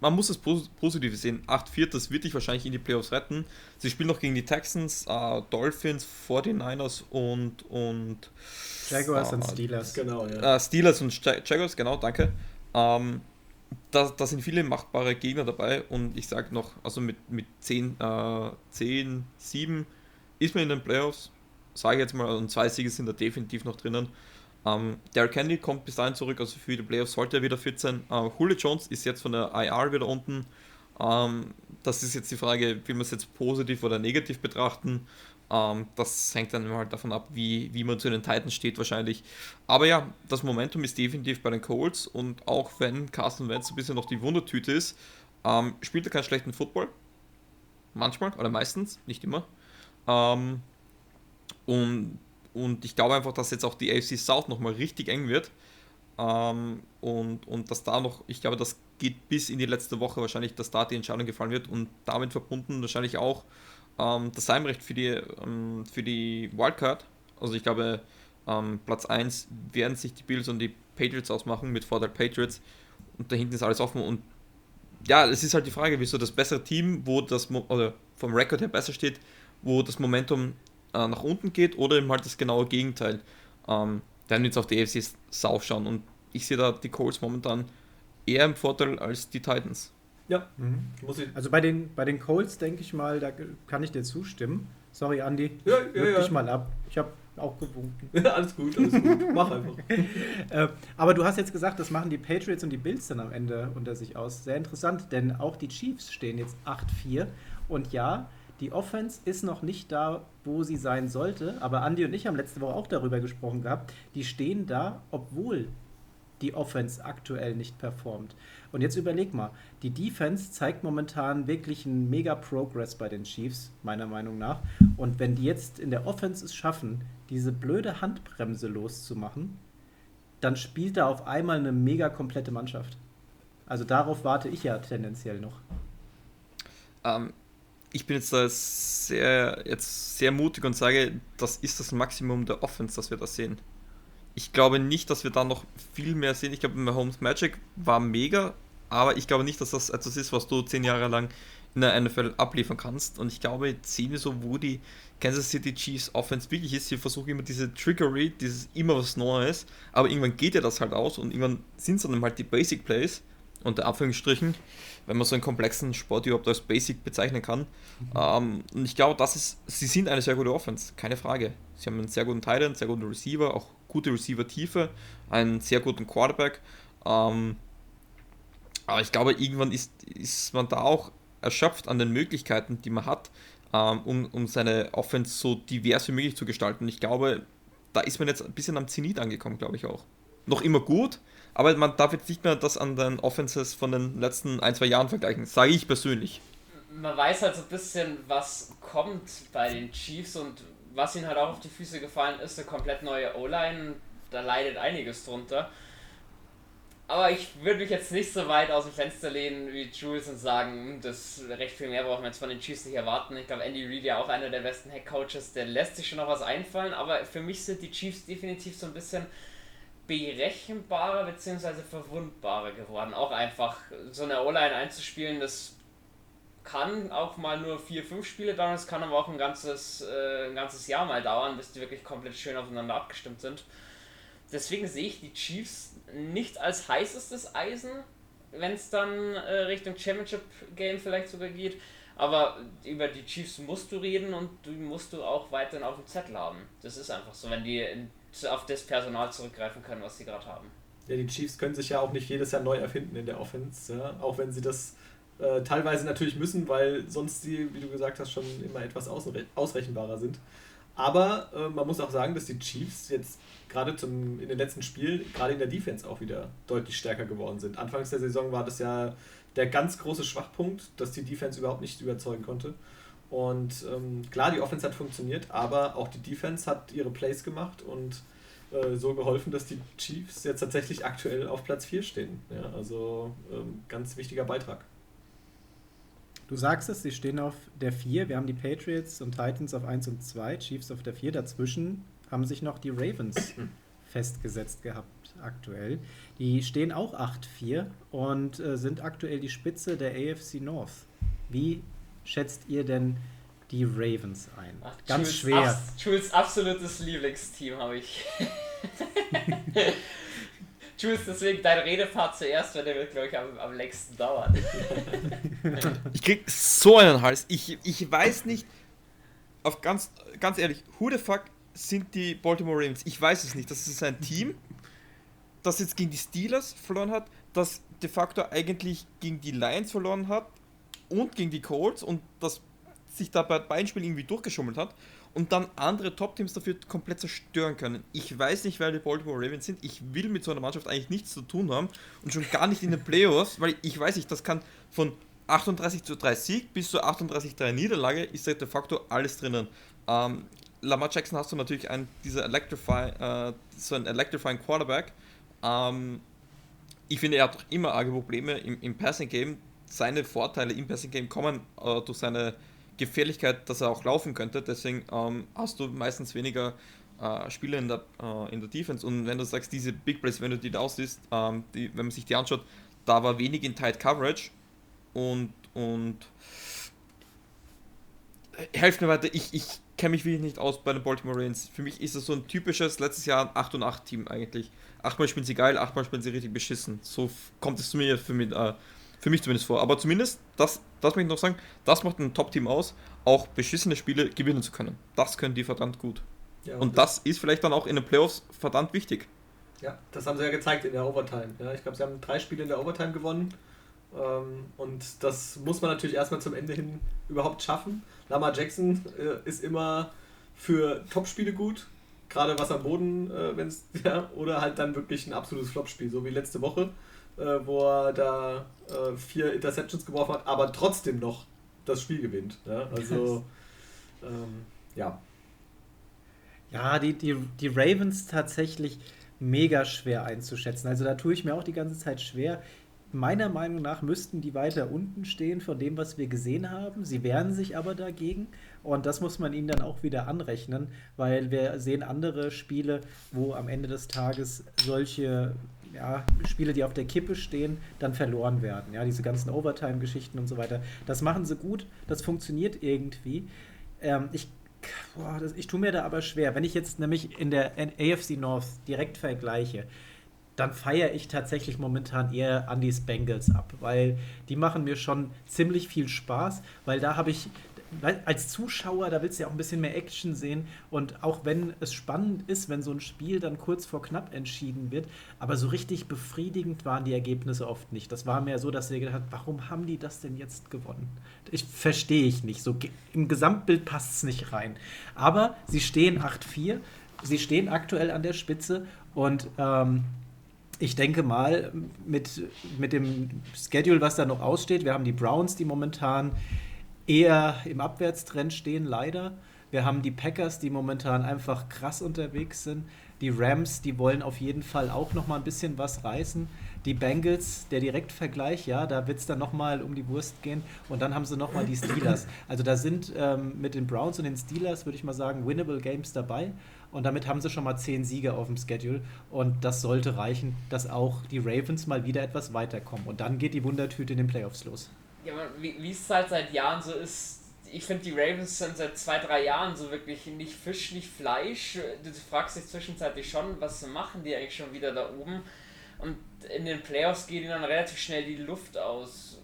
man muss es positiv sehen. 8-4, das wird dich wahrscheinlich in die Playoffs retten. Sie spielen noch gegen die Texans, äh, Dolphins, 49ers und, und Jaguars äh, und Steelers. Genau, ja. Äh, Steelers und Jaguars, genau, danke. Ähm, da, da sind viele machbare Gegner dabei und ich sage noch, also mit, mit 10, äh, 10, 7 ist man in den Playoffs, sage ich jetzt mal, und zwei Siege sind da definitiv noch drinnen. Ähm, Derrick Henry kommt bis dahin zurück, also für die Playoffs sollte er wieder fit sein. Äh, Julio Jones ist jetzt von der IR wieder unten. Ähm, das ist jetzt die Frage, will man es jetzt positiv oder negativ betrachten. Ähm, das hängt dann halt davon ab, wie, wie man zu den Titans steht wahrscheinlich. Aber ja, das Momentum ist definitiv bei den Colts und auch wenn Carsten Wentz ein bisschen noch die Wundertüte ist, ähm, spielt er keinen schlechten Football. Manchmal oder meistens, nicht immer. Ähm, und und ich glaube einfach, dass jetzt auch die AFC South nochmal richtig eng wird. Ähm, und, und dass da noch, ich glaube, das geht bis in die letzte Woche wahrscheinlich, dass da die Entscheidung gefallen wird und damit verbunden wahrscheinlich auch ähm, das Heimrecht für die, ähm, für die Wildcard. Also ich glaube, ähm, Platz 1 werden sich die Bills und die Patriots ausmachen mit Vorteil Patriots und da hinten ist alles offen und ja, es ist halt die Frage, wieso das bessere Team, wo das, oder vom Rekord her besser steht, wo das Momentum äh, nach unten geht oder eben halt das genaue Gegenteil. Ähm, werden jetzt auf die AFC South schauen und ich sehe da die Colts momentan eher im Vorteil als die Titans. Ja, mhm. also bei den, bei den Colts denke ich mal, da kann ich dir zustimmen. Sorry, Andy. Ja, ja, ja. dich mal ab. Ich habe auch gewunken. alles gut, alles gut. Mach einfach. äh, aber du hast jetzt gesagt, das machen die Patriots und die Bills dann am Ende unter sich aus. Sehr interessant, denn auch die Chiefs stehen jetzt 8-4. Und ja, die Offense ist noch nicht da, wo sie sein sollte, aber Andy und ich haben letzte Woche auch darüber gesprochen gehabt. Die stehen da, obwohl die Offense aktuell nicht performt. Und jetzt überleg mal, die Defense zeigt momentan wirklich einen mega Progress bei den Chiefs, meiner Meinung nach. Und wenn die jetzt in der Offense es schaffen, diese blöde Handbremse loszumachen, dann spielt da auf einmal eine mega komplette Mannschaft. Also darauf warte ich ja tendenziell noch. Ähm, ich bin jetzt da sehr, jetzt sehr mutig und sage, das ist das Maximum der Offense, das wir da sehen. Ich glaube nicht, dass wir da noch viel mehr sehen. Ich glaube, Mahomes Magic war mega, aber ich glaube nicht, dass das etwas ist, was du zehn Jahre lang in der NFL abliefern kannst. Und ich glaube, jetzt sehen wir so, wo die Kansas City Chiefs Offense wirklich ist. Sie versuchen immer diese Trickery, dieses immer was Neues, aber irgendwann geht ja das halt aus und irgendwann sind es dann halt die Basic Plays unter Anführungsstrichen, wenn man so einen komplexen Sport überhaupt als Basic bezeichnen kann. Mhm. Ähm, und ich glaube, das ist, sie sind eine sehr gute Offense, keine Frage. Sie haben einen sehr guten Tight End, sehr guten Receiver, auch gute Receiver-Tiefe, einen sehr guten Quarterback. Ähm, aber ich glaube, irgendwann ist, ist man da auch erschöpft an den Möglichkeiten, die man hat, ähm, um, um seine Offense so divers wie möglich zu gestalten. Ich glaube, da ist man jetzt ein bisschen am Zenit angekommen, glaube ich auch. Noch immer gut, aber man darf jetzt nicht mehr das an den Offenses von den letzten ein, zwei Jahren vergleichen, sage ich persönlich. Man weiß halt so ein bisschen, was kommt bei den Chiefs und was ihnen halt auch auf die Füße gefallen ist, eine komplett neue O-Line. Da leidet einiges drunter. Aber ich würde mich jetzt nicht so weit aus dem Fenster lehnen wie Jules und sagen, hm, das recht viel mehr brauchen wir jetzt von den Chiefs nicht erwarten. Ich glaube, Andy Reid ja auch einer der besten Head-Coaches, der lässt sich schon noch was einfallen, aber für mich sind die Chiefs definitiv so ein bisschen berechenbarer bzw. verwundbarer geworden. Auch einfach so eine O-Line einzuspielen, das kann auch mal nur vier, fünf Spiele dauern, es kann aber auch ein ganzes, äh, ein ganzes Jahr mal dauern, bis die wirklich komplett schön aufeinander abgestimmt sind. Deswegen sehe ich die Chiefs nicht als heißestes Eisen, wenn es dann äh, Richtung Championship Game vielleicht sogar geht. Aber über die Chiefs musst du reden und die musst du auch weiterhin auf dem Zettel haben. Das ist einfach so, wenn die in auf das Personal zurückgreifen können, was sie gerade haben. Ja, die Chiefs können sich ja auch nicht jedes Jahr neu erfinden in der Offense, ja? auch wenn sie das äh, teilweise natürlich müssen, weil sonst die, wie du gesagt hast, schon immer etwas ausrechenbarer sind. Aber äh, man muss auch sagen, dass die Chiefs jetzt gerade in den letzten Spielen, gerade in der Defense auch wieder deutlich stärker geworden sind. Anfangs der Saison war das ja der ganz große Schwachpunkt, dass die Defense überhaupt nicht überzeugen konnte. Und ähm, klar, die Offense hat funktioniert, aber auch die Defense hat ihre Plays gemacht und äh, so geholfen, dass die Chiefs jetzt tatsächlich aktuell auf Platz 4 stehen. Ja, also ähm, ganz wichtiger Beitrag. Du sagst es, sie stehen auf der 4. Wir haben die Patriots und Titans auf 1 und 2, Chiefs auf der 4. Dazwischen haben sich noch die Ravens festgesetzt gehabt aktuell. Die stehen auch 8-4 und äh, sind aktuell die Spitze der AFC North. Wie schätzt ihr denn die Ravens ein? Ach, Ganz Jules schwer. Abs Jules absolutes Lieblingsteam habe ich. Jules, deswegen dein Redepart zuerst, weil der wird, glaube ich, am, am längsten dauern. ich krieg so einen Hals. Ich, ich weiß nicht, auf ganz, ganz ehrlich, who the fuck sind die Baltimore Ravens? Ich weiß es nicht. Das ist ein Team, das jetzt gegen die Steelers verloren hat, das de facto eigentlich gegen die Lions verloren hat und gegen die Colts und das sich da bei beiden Spielen irgendwie durchgeschummelt hat und dann andere Top-Teams dafür komplett zerstören können. Ich weiß nicht, wer die Baltimore Ravens sind. Ich will mit so einer Mannschaft eigentlich nichts zu tun haben und schon gar nicht in den Playoffs, weil ich weiß nicht, das kann von 38 zu 3 Sieg bis zu 38 zu 3 Niederlage ist da de facto alles drinnen. Ähm, Lamar Jackson hast du natürlich einen, dieser Electrify, äh, so einen Electrifying Quarterback. Ähm, ich finde, er hat doch immer arge Probleme im, im Passing Game seine Vorteile im Passing Game kommen äh, durch seine Gefährlichkeit, dass er auch laufen könnte. Deswegen ähm, hast du meistens weniger äh, Spieler in der, äh, in der Defense. Und wenn du sagst, diese Big Plays, wenn du die da aussiehst, ähm, die, wenn man sich die anschaut, da war wenig in Tight Coverage und, und helft mir weiter, ich, ich kenne mich wirklich nicht aus bei den Baltimore Ravens. Für mich ist das so ein typisches letztes Jahr 8 und 8 Team eigentlich. Achtmal spielen sie geil, achtmal spielen sie richtig beschissen. So kommt es zu mir für mich, äh, für mich zumindest vor. Aber zumindest, das, das möchte ich noch sagen, das macht ein Top-Team aus, auch beschissene Spiele gewinnen zu können. Das können die verdammt gut. Ja, und, und das, das, ist vielleicht dann auch in den Playoffs verdammt wichtig. Ja, das haben sie ja gezeigt in der Overtime. Ja, ich glaube, sie haben drei Spiele in der Overtime gewonnen. Ähm, und das muss man natürlich erstmal zum Ende hin überhaupt schaffen. Lama Jackson äh, ist immer für Top-Spiele gut, gerade was am Boden, äh, wenn es, ja, oder halt dann wirklich ein absolutes Flop-Spiel, so wie letzte Woche äh, wo er da äh, vier Interceptions geworfen hat, aber trotzdem noch das Spiel gewinnt. Ja? Also, ähm, ja. Ja, die, die, die Ravens tatsächlich mega schwer einzuschätzen. Also da tue ich mir auch die ganze Zeit schwer. meiner Meinung nach müssten die weiter unten stehen von dem, was wir gesehen haben. Sie wehren sich aber dagegen und das muss man ihnen dann auch wieder anrechnen, weil wir sehen andere Spiele, wo am Ende des Tages solche ja, Spiele, die auf der Kippe stehen, dann verloren werden. Ja, diese ganzen Overtime-Geschichten und so weiter. Das machen sie gut, das funktioniert irgendwie. Ähm, ich, ich tue mir da aber schwer. Wenn ich jetzt nämlich in der AFC North direkt vergleiche, dann feiere ich tatsächlich momentan eher Andys Bengals ab, weil die machen mir schon ziemlich viel Spaß, weil da habe ich als Zuschauer, da willst du ja auch ein bisschen mehr Action sehen. Und auch wenn es spannend ist, wenn so ein Spiel dann kurz vor knapp entschieden wird, aber so richtig befriedigend waren die Ergebnisse oft nicht. Das war mehr so, dass ihr gedacht habt, warum haben die das denn jetzt gewonnen? Ich verstehe ich nicht. So im Gesamtbild passt es nicht rein. Aber sie stehen 8-4, sie stehen aktuell an der Spitze und ähm, ich denke mal, mit, mit dem Schedule, was da noch aussteht, wir haben die Browns, die momentan eher im Abwärtstrend stehen, leider. Wir haben die Packers, die momentan einfach krass unterwegs sind. Die Rams, die wollen auf jeden Fall auch noch mal ein bisschen was reißen. Die Bengals, der Direktvergleich, ja, da wird es dann noch mal um die Wurst gehen. Und dann haben sie noch mal die Steelers. Also da sind ähm, mit den Browns und den Steelers, würde ich mal sagen, winnable Games dabei. Und damit haben sie schon mal zehn Siege auf dem Schedule. Und das sollte reichen, dass auch die Ravens mal wieder etwas weiterkommen. Und dann geht die Wundertüte in den Playoffs los. Ja, wie es halt seit Jahren so ist, ich finde die Ravens sind seit zwei, drei Jahren so wirklich nicht Fisch, nicht Fleisch. Du fragst dich zwischenzeitlich schon, was machen die eigentlich schon wieder da oben? Und in den Playoffs geht ihnen dann relativ schnell die Luft aus.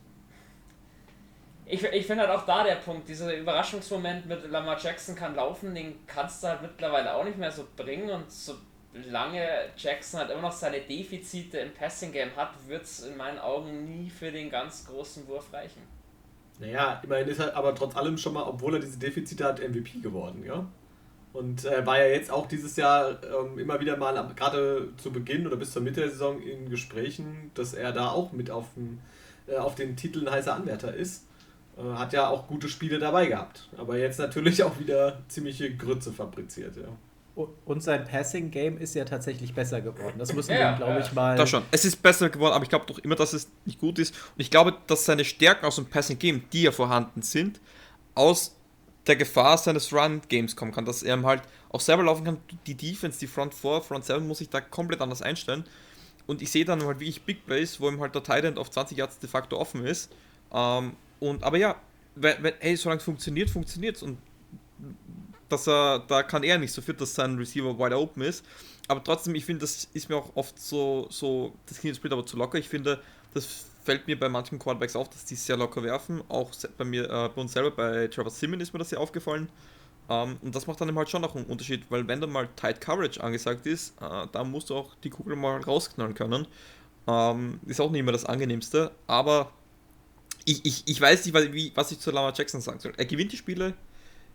Ich, ich finde halt auch da der Punkt, dieser Überraschungsmoment mit Lamar Jackson kann laufen, den kannst du halt mittlerweile auch nicht mehr so bringen und so solange Jackson halt immer noch seine Defizite im Passing Game hat, wird es in meinen Augen nie für den ganz großen Wurf reichen. Naja, immerhin ist er aber trotz allem schon mal, obwohl er diese Defizite hat, MVP geworden, ja. Und äh, war ja jetzt auch dieses Jahr ähm, immer wieder mal, gerade zu Beginn oder bis zur Mitte der Saison in Gesprächen, dass er da auch mit auf, den, äh, auf den Titel ein heißer Anwärter ist. Äh, hat ja auch gute Spiele dabei gehabt. Aber jetzt natürlich auch wieder ziemliche Grütze fabriziert, ja. Und sein Passing-Game ist ja tatsächlich besser geworden. Das müssen ja, wir, glaube ich, mal. Das schon. Es ist besser geworden, aber ich glaube doch immer, dass es nicht gut ist. Und ich glaube, dass seine Stärken aus dem Passing-Game, die ja vorhanden sind, aus der Gefahr seines Run-Games kommen kann. Dass er halt auch selber laufen kann. Die Defense, die Front 4, Front 7 muss ich da komplett anders einstellen. Und ich sehe dann halt, wie ich Big Plays, wo ihm halt der Tight auf 20 Yards de facto offen ist. Ähm, und, aber ja, wenn, wenn, hey, solange es funktioniert, funktioniert es. Und dass er, da kann er nicht so viel, dass sein Receiver wide open ist. Aber trotzdem, ich finde, das ist mir auch oft so, so das Knie spielt aber zu locker. Ich finde, das fällt mir bei manchen Quarterbacks auf, dass die sehr locker werfen. Auch bei mir, äh, bei uns selber, bei Trevor Simmons ist mir das sehr aufgefallen. Ähm, und das macht dann halt schon noch einen Unterschied, weil wenn dann mal Tight Coverage angesagt ist, äh, da musst du auch die Kugel mal rausknallen können. Ähm, ist auch nicht immer das angenehmste, aber ich, ich, ich weiß nicht, was ich zu Lama Jackson sagen soll. Er gewinnt die Spiele,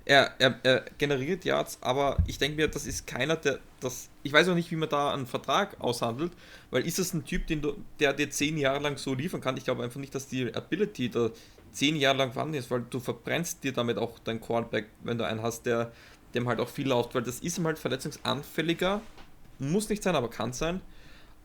er, er, er generiert Yards, aber ich denke mir, das ist keiner, der das. Ich weiß auch nicht, wie man da einen Vertrag aushandelt, weil ist das ein Typ, den du, der dir zehn Jahre lang so liefern kann? Ich glaube einfach nicht, dass die Ability da zehn Jahre lang vorhanden ist, weil du verbrennst dir damit auch dein Quarterback, wenn du einen hast, der dem halt auch viel läuft, weil das ist ihm halt verletzungsanfälliger. Muss nicht sein, aber kann sein.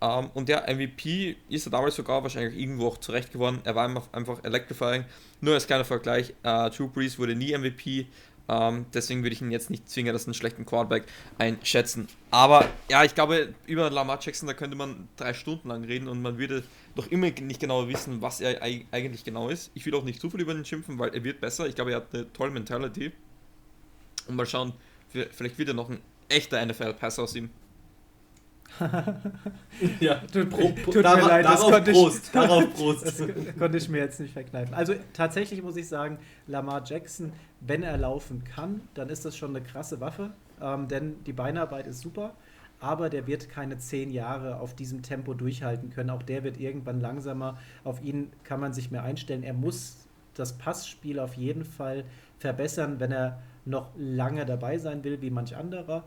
Um, ähm, und der MVP ist er damals sogar wahrscheinlich irgendwo auch zurecht geworden. Er war einfach electrifying. Nur als kleiner Vergleich: uh, Drew Brees wurde nie MVP. Ähm, deswegen würde ich ihn jetzt nicht zwingen, dass einen schlechten Quarterback einschätzen. Aber ja, ich glaube, über Lamar Jackson, da könnte man drei Stunden lang reden und man würde doch immer nicht genau wissen, was er eigentlich genau ist. Ich will auch nicht zu viel über ihn schimpfen, weil er wird besser. Ich glaube, er hat eine tolle Mentality. Und mal schauen, vielleicht wird er noch ein echter NFL-Pass aus ihm. ja, tut, Pro, tut darauf, mir leid, darauf das Prost, ich, darauf Prost. das konnte ich mir jetzt nicht verkneifen. Also tatsächlich muss ich sagen, Lamar Jackson, wenn er laufen kann, dann ist das schon eine krasse Waffe, ähm, denn die Beinarbeit ist super, aber der wird keine zehn Jahre auf diesem Tempo durchhalten können. Auch der wird irgendwann langsamer. Auf ihn kann man sich mehr einstellen. Er muss das Passspiel auf jeden Fall verbessern, wenn er noch lange dabei sein will, wie manch anderer.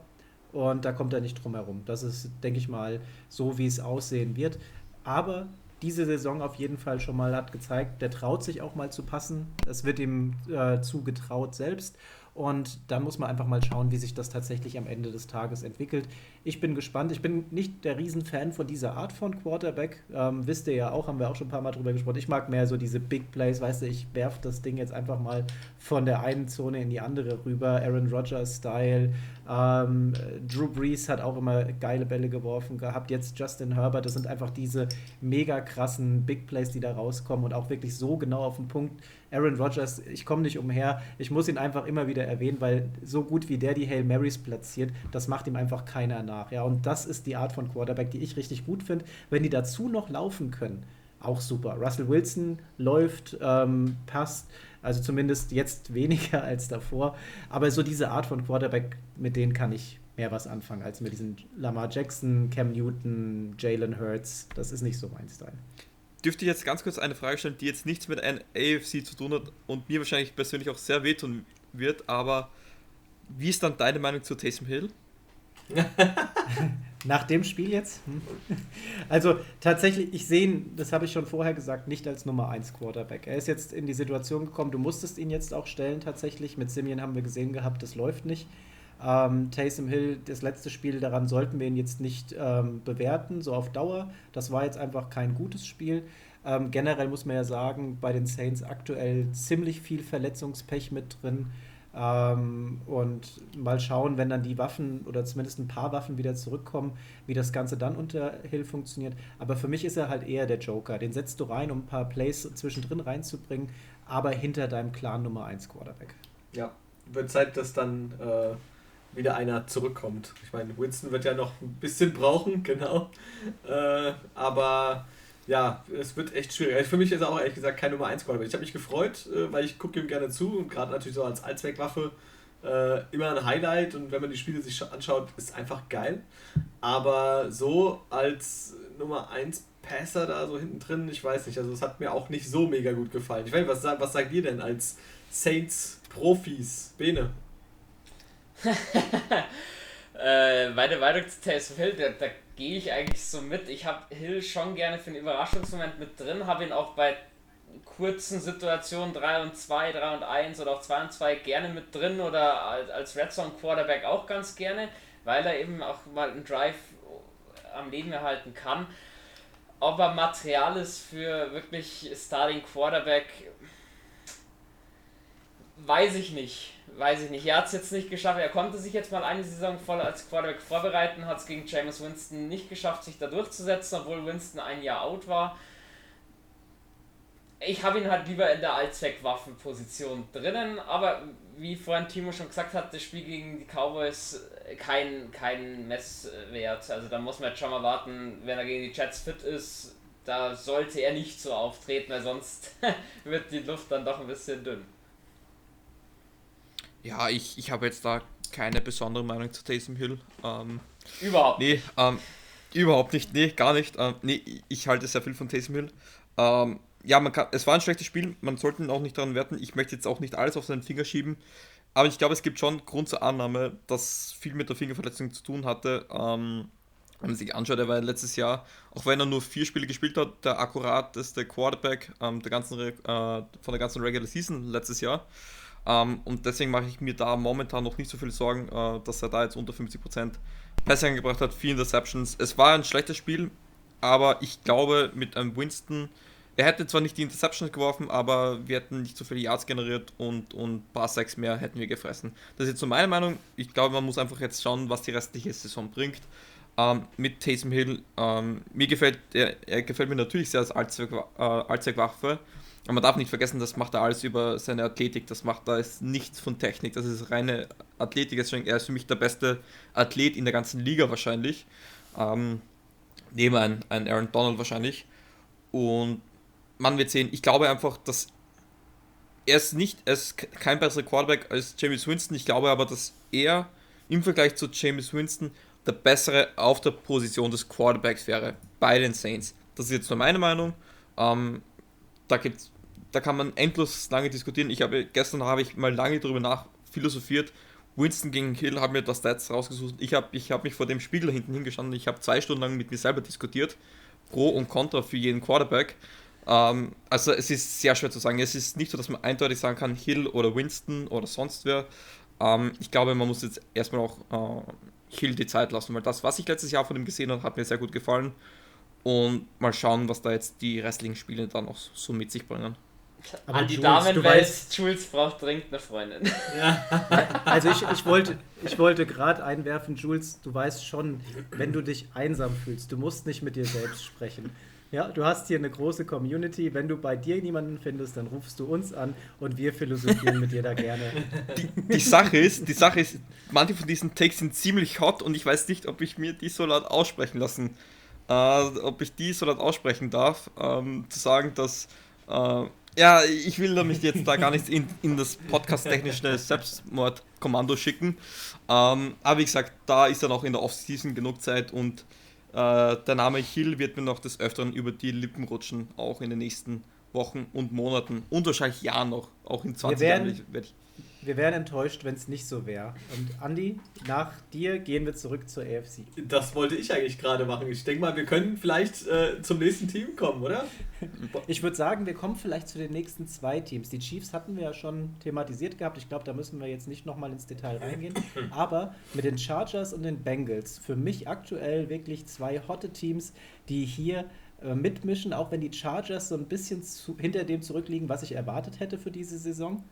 Und da kommt er nicht drum herum. Das ist, denke ich mal, so, wie es aussehen wird. Aber diese Saison auf jeden Fall schon mal hat gezeigt, der traut sich auch mal zu passen. Es wird ihm äh, zugetraut selbst. Und dann muss man einfach mal schauen, wie sich das tatsächlich am Ende des Tages entwickelt. Ich bin gespannt. Ich bin nicht der Riesenfan von dieser Art von Quarterback. Ähm, wisst ihr ja auch, haben wir auch schon ein paar Mal drüber gesprochen. Ich mag mehr so diese Big Plays. Weißt du, ich werfe das Ding jetzt einfach mal von der einen Zone in die andere rüber. Aaron Rodgers-Style. Ähm, Drew Brees hat auch immer geile Bälle geworfen gehabt. Jetzt Justin Herbert. Das sind einfach diese mega krassen Big Plays, die da rauskommen und auch wirklich so genau auf den Punkt Aaron Rodgers, ich komme nicht umher. Ich muss ihn einfach immer wieder erwähnen, weil so gut wie der die Hail Marys platziert, das macht ihm einfach keiner nach. Ja, und das ist die Art von Quarterback, die ich richtig gut finde. Wenn die dazu noch laufen können, auch super. Russell Wilson läuft, ähm, passt, also zumindest jetzt weniger als davor. Aber so diese Art von Quarterback, mit denen kann ich mehr was anfangen als mit diesen Lamar Jackson, Cam Newton, Jalen Hurts. Das ist nicht so mein Style dürfte ich jetzt ganz kurz eine Frage stellen, die jetzt nichts mit einem AFC zu tun hat und mir wahrscheinlich persönlich auch sehr wehtun wird, aber wie ist dann deine Meinung zu Taysom Hill? Nach dem Spiel jetzt? Hm. Also tatsächlich, ich sehe ihn, das habe ich schon vorher gesagt, nicht als Nummer 1 Quarterback. Er ist jetzt in die Situation gekommen, du musstest ihn jetzt auch stellen tatsächlich. Mit Simeon haben wir gesehen gehabt, das läuft nicht. Ähm, Taysom Hill, das letzte Spiel, daran sollten wir ihn jetzt nicht ähm, bewerten, so auf Dauer. Das war jetzt einfach kein gutes Spiel. Ähm, generell muss man ja sagen, bei den Saints aktuell ziemlich viel Verletzungspech mit drin. Ähm, und mal schauen, wenn dann die Waffen oder zumindest ein paar Waffen wieder zurückkommen, wie das Ganze dann unter Hill funktioniert. Aber für mich ist er halt eher der Joker. Den setzt du rein, um ein paar Plays zwischendrin reinzubringen, aber hinter deinem klaren Nummer 1 Quarterback. Ja, wird Zeit, dass dann äh, wieder einer zurückkommt. Ich meine, Winston wird ja noch ein bisschen brauchen, genau. Äh, aber ja, es wird echt schwierig. Für mich ist er auch ehrlich gesagt kein Nummer 1 Quarterback. Ich habe mich gefreut, äh, weil ich gucke ihm gerne zu und gerade natürlich so als Allzweckwaffe äh, immer ein Highlight und wenn man die Spiele sich anschaut, ist einfach geil. Aber so als Nummer 1 Passer da so hinten drin, ich weiß nicht, also es hat mir auch nicht so mega gut gefallen. Ich weiß nicht, was, was sagt ihr denn als Saints Profis? Bene? äh, meine Meinung zu Taysom Hill, da, da gehe ich eigentlich so mit. Ich habe Hill schon gerne für einen Überraschungsmoment mit drin, habe ihn auch bei kurzen Situationen 3 und 2, 3 und 1 oder auch 2 und 2 gerne mit drin oder als, Red Zone Quarterback auch ganz gerne, weil er eben auch mal einen Drive am Leben erhalten kann. Ob er Material ist für wirklich Starting Quarterback, weiß ich nicht weiß ich nicht. Er hat es jetzt nicht geschafft. Er konnte sich jetzt mal eine Saison voll als Quarterback vorbereiten, hat es gegen James Winston nicht geschafft, sich da durchzusetzen, obwohl Winston ein Jahr out war. Ich habe ihn halt lieber in der Allzweckwaffenposition drinnen, aber wie vorhin Timo schon gesagt hat, das Spiel gegen die Cowboys kein, kein Messwert. Also da muss man jetzt schon mal warten, wenn er gegen die Jets fit ist, da sollte er nicht so auftreten, weil sonst wird die Luft dann doch ein bisschen dünn. Ja, ich, ich habe jetzt da keine besondere Meinung zu Taysom Hill. Ähm, überhaupt Nee, ähm, überhaupt nicht. Nee, gar nicht. Ähm, nee, ich halte sehr viel von Taysom Hill. Ähm, ja, man kann, es war ein schlechtes Spiel, man sollte ihn auch nicht daran werten. Ich möchte jetzt auch nicht alles auf seinen Finger schieben. Aber ich glaube, es gibt schon Grund zur Annahme, dass viel mit der Fingerverletzung zu tun hatte. Ähm, wenn man sich anschaut, er war letztes Jahr, auch wenn er nur vier Spiele gespielt hat, der akkurateste Quarterback ähm, der ganzen, äh, von der ganzen Regular Season letztes Jahr. Ähm, und deswegen mache ich mir da momentan noch nicht so viel Sorgen, äh, dass er da jetzt unter 50% Pässe angebracht hat, vier Interceptions. Es war ein schlechtes Spiel, aber ich glaube, mit einem Winston, er hätte zwar nicht die Interceptions geworfen, aber wir hätten nicht so viele Yards generiert und, und ein paar Sacks mehr hätten wir gefressen. Das ist jetzt so meine Meinung. Ich glaube, man muss einfach jetzt schauen, was die restliche Saison bringt. Ähm, mit Taysom Hill, ähm, mir gefällt, er, er, gefällt mir natürlich sehr als äh, Allzweckwaffe. Aber man darf nicht vergessen, das macht er alles über seine Athletik. Das macht da ist nichts von Technik. Das ist reine Athletik. Deswegen er ist für mich der beste Athlet in der ganzen Liga wahrscheinlich. Ähm, neben ein, ein Aaron Donald wahrscheinlich. Und man wird sehen, ich glaube einfach, dass er ist nicht, er ist kein besserer Quarterback als James Winston. Ich glaube aber, dass er im Vergleich zu James Winston der bessere auf der Position des Quarterbacks wäre bei den Saints. Das ist jetzt nur meine Meinung. Ähm, da gibt's, da kann man endlos lange diskutieren. Ich habe gestern habe ich mal lange darüber nach philosophiert. Winston gegen Hill hat mir das Stats rausgesucht. Ich habe ich hab mich vor dem Spiegel hinten hingestanden. Ich habe zwei Stunden lang mit mir selber diskutiert. Pro und Contra für jeden Quarterback. Ähm, also es ist sehr schwer zu sagen. Es ist nicht so, dass man eindeutig sagen kann, Hill oder Winston oder sonst wer. Ähm, ich glaube, man muss jetzt erstmal auch äh, Hill die Zeit lassen, weil das, was ich letztes Jahr von ihm gesehen habe, hat mir sehr gut gefallen. Und mal schauen, was da jetzt die restlichen Spiele dann noch so mit sich bringen. Aber An die Jules, Damenwelt, Jules braucht dringend eine Freundin. Ja. Also ich, ich wollte, ich wollte gerade einwerfen, Jules, du weißt schon, wenn du dich einsam fühlst, du musst nicht mit dir selbst sprechen. Ja, du hast hier eine große Community. Wenn du bei dir niemanden findest, dann rufst du uns an und wir philosophieren mit dir da gerne. Die, die, Sache ist, die Sache ist, manche von diesen Takes sind ziemlich hot und ich weiß nicht, ob ich mir die so laut aussprechen lassen, äh, ob ich die so laut aussprechen darf, ähm, zu sagen, dass äh, ja, ich will nämlich jetzt da gar nicht in, in das podcast-technische Selbstmordkommando schicken. Ähm, aber wie gesagt, da ist dann auch in der Offseason genug Zeit und äh, der Name Hill wird mir noch des Öfteren über die Lippen rutschen, auch in den nächsten Wochen und Monaten und wahrscheinlich Jahren noch. Auch in 20 werden, Jahren werde ich wir wären enttäuscht, wenn es nicht so wäre. Und Andi, nach dir gehen wir zurück zur AFC. Das wollte ich eigentlich gerade machen. Ich denke mal, wir können vielleicht äh, zum nächsten Team kommen, oder? Ich würde sagen, wir kommen vielleicht zu den nächsten zwei Teams. Die Chiefs hatten wir ja schon thematisiert gehabt. Ich glaube, da müssen wir jetzt nicht nochmal ins Detail reingehen. Aber mit den Chargers und den Bengals, für mich aktuell wirklich zwei hotte Teams, die hier äh, mitmischen, auch wenn die Chargers so ein bisschen zu, hinter dem zurückliegen, was ich erwartet hätte für diese Saison.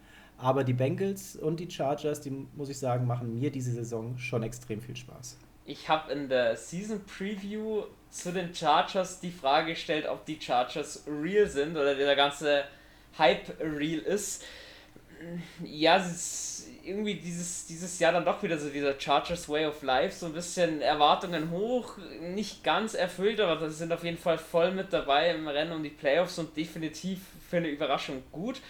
Aber die Bengals und die Chargers, die muss ich sagen, machen mir diese Saison schon extrem viel Spaß. Ich habe in der Season Preview zu den Chargers die Frage gestellt, ob die Chargers real sind oder der ganze Hype real ist. Ja, es ist irgendwie dieses, dieses Jahr dann doch wieder so dieser Chargers Way of Life, so ein bisschen Erwartungen hoch, nicht ganz erfüllt, aber das sind auf jeden Fall voll mit dabei im Rennen um die Playoffs und definitiv für eine Überraschung gut.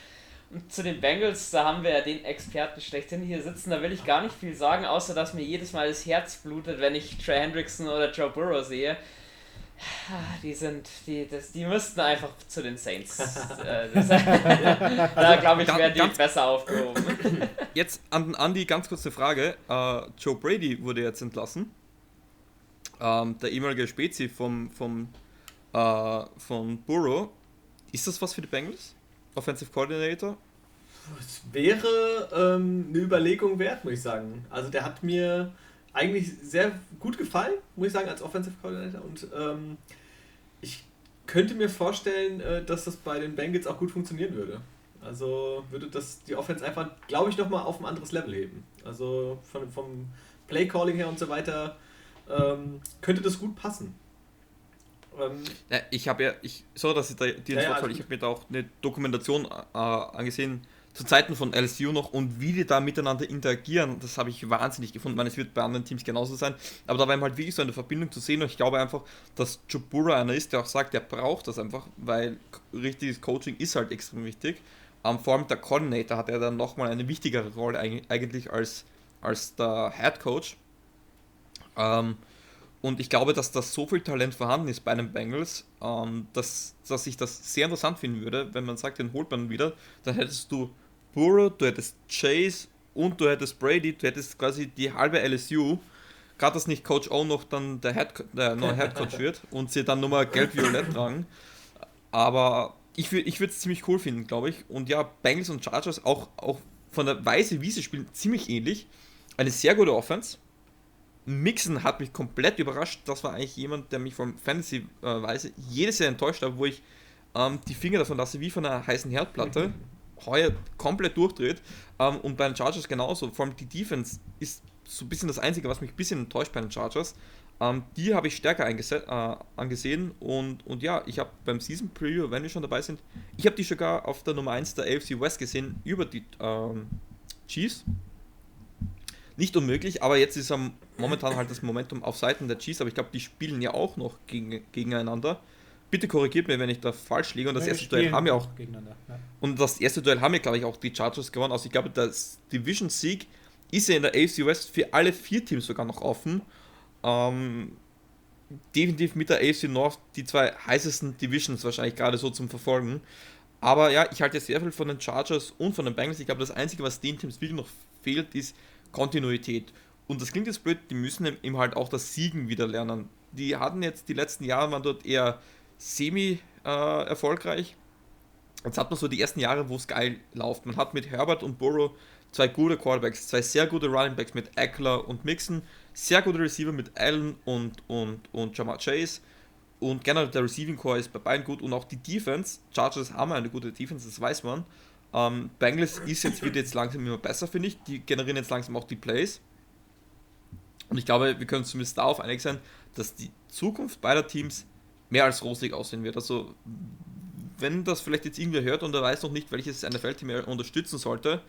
Und zu den Bengals, da haben wir ja den Experten schlechthin hier sitzen. Da will ich gar nicht viel sagen, außer dass mir jedes Mal das Herz blutet, wenn ich Trey Hendrickson oder Joe Burrow sehe. Die sind, die, das, die müssten einfach zu den Saints. Äh, da glaube ich, werden die besser aufgehoben. Jetzt an Andi ganz kurze Frage. Uh, Joe Brady wurde jetzt entlassen. Um, der ehemalige Spezi vom, vom, uh, von Burrow. Ist das was für die Bengals? Offensive Coordinator? Es wäre ähm, eine Überlegung wert, muss ich sagen. Also der hat mir eigentlich sehr gut gefallen, muss ich sagen, als Offensive Coordinator. Und ähm, ich könnte mir vorstellen, äh, dass das bei den Bengals auch gut funktionieren würde. Also würde das die Offense einfach, glaube ich, nochmal auf ein anderes Level heben. Also von, vom Play Calling her und so weiter ähm, könnte das gut passen. Ähm, ja, ich habe ja, ich, sorry, dass ich da dir ja, ja, also ich habe mir da auch eine Dokumentation äh, angesehen zu Zeiten von LSU noch und wie die da miteinander interagieren, das habe ich wahnsinnig gefunden. Ich meine, es wird bei anderen Teams genauso sein, aber da war ihm halt wirklich so eine Verbindung zu sehen und ich glaube einfach, dass Jabura einer ist, der auch sagt, der braucht das einfach, weil richtiges Coaching ist halt extrem wichtig. Um, vor allem der Coordinator hat er dann nochmal eine wichtigere Rolle eigentlich als, als der Head Coach. Ähm, und ich glaube, dass da so viel Talent vorhanden ist bei den Bengals, ähm, dass, dass ich das sehr interessant finden würde, wenn man sagt, den holt man wieder. Dann hättest du Burrow, du hättest Chase und du hättest Brady, du hättest quasi die halbe LSU. Gerade, dass nicht Coach O noch dann der, Head, der neue Head Coach wird und sie dann nochmal gelb-violett tragen. Aber ich, ich würde es ziemlich cool finden, glaube ich. Und ja, Bengals und Chargers auch, auch von der Weise, wie sie spielen, ziemlich ähnlich. Eine sehr gute Offense Mixen hat mich komplett überrascht. Das war eigentlich jemand, der mich vom Fantasy-Weise jedes Jahr enttäuscht hat, wo ich ähm, die Finger davon lasse, wie von einer heißen Herdplatte. Mhm. Heuer komplett durchdreht. Ähm, und bei den Chargers genauso. Vor allem die Defense ist so ein bisschen das Einzige, was mich ein bisschen enttäuscht bei den Chargers. Ähm, die habe ich stärker äh, angesehen. Und, und ja, ich habe beim Season Preview, wenn wir schon dabei sind, ich habe die sogar auf der Nummer 1 der AFC West gesehen, über die ähm, Chiefs nicht unmöglich, aber jetzt ist am momentan halt das Momentum auf Seiten der Chiefs, aber ich glaube, die spielen ja auch noch gegen, gegeneinander. Bitte korrigiert mir, wenn ich da falsch liege. Und das ja, erste Duell haben ja auch. Ja. Und das erste Duell haben ja, glaube ich, auch die Chargers gewonnen. Also ich glaube, das Division-Sieg ist ja in der AFC West für alle vier Teams sogar noch offen. Ähm, definitiv mit der AFC North die zwei heißesten Divisions wahrscheinlich gerade so zum Verfolgen. Aber ja, ich halte sehr viel von den Chargers und von den Bengals. Ich glaube, das Einzige, was den Teams wirklich noch fehlt, ist Kontinuität. Und das klingt jetzt blöd, die müssen eben halt auch das Siegen wieder lernen. Die hatten jetzt die letzten Jahre, waren dort eher semi-erfolgreich. Äh, jetzt hat man so die ersten Jahre, wo es geil läuft. Man hat mit Herbert und Burrow zwei gute Quarterbacks, zwei sehr gute Running Backs mit Eckler und Mixon, sehr gute Receiver mit Allen und, und, und Jamar Chase. Und generell der Receiving Core ist bei beiden gut und auch die Defense. Chargers haben eine gute Defense, das weiß man. Ähm, Bengals ist jetzt wieder jetzt langsam immer besser, finde ich. Die generieren jetzt langsam auch die Plays. Und ich glaube, wir können zumindest darauf einig sein, dass die Zukunft beider Teams mehr als rosig aussehen wird. Also, wenn das vielleicht jetzt irgendwer hört und er weiß noch nicht, welches NFL-Team er unterstützen sollte,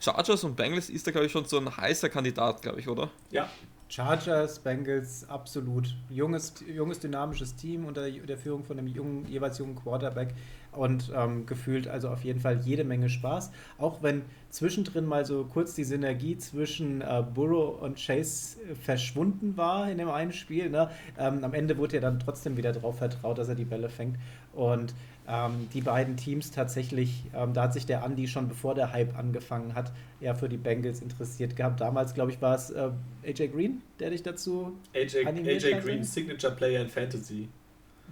Chargers und Bengals ist da, glaube ich, schon so ein heißer Kandidat, glaube ich, oder? Ja. Chargers, Bengals, absolut. Junges, junges dynamisches Team unter der Führung von einem jungen, jeweils jungen Quarterback und ähm, gefühlt also auf jeden Fall jede Menge Spaß. Auch wenn zwischendrin mal so kurz die Synergie zwischen äh, Burrow und Chase verschwunden war in dem einen Spiel. Ne? Ähm, am Ende wurde ja dann trotzdem wieder darauf vertraut, dass er die Bälle fängt. Und ähm, die beiden Teams tatsächlich, ähm, da hat sich der Andy schon bevor der Hype angefangen hat, eher für die Bengals interessiert gehabt. Damals, glaube ich, war es äh, AJ Green, der dich dazu. AJ, AJ Green, Signature Player in Fantasy.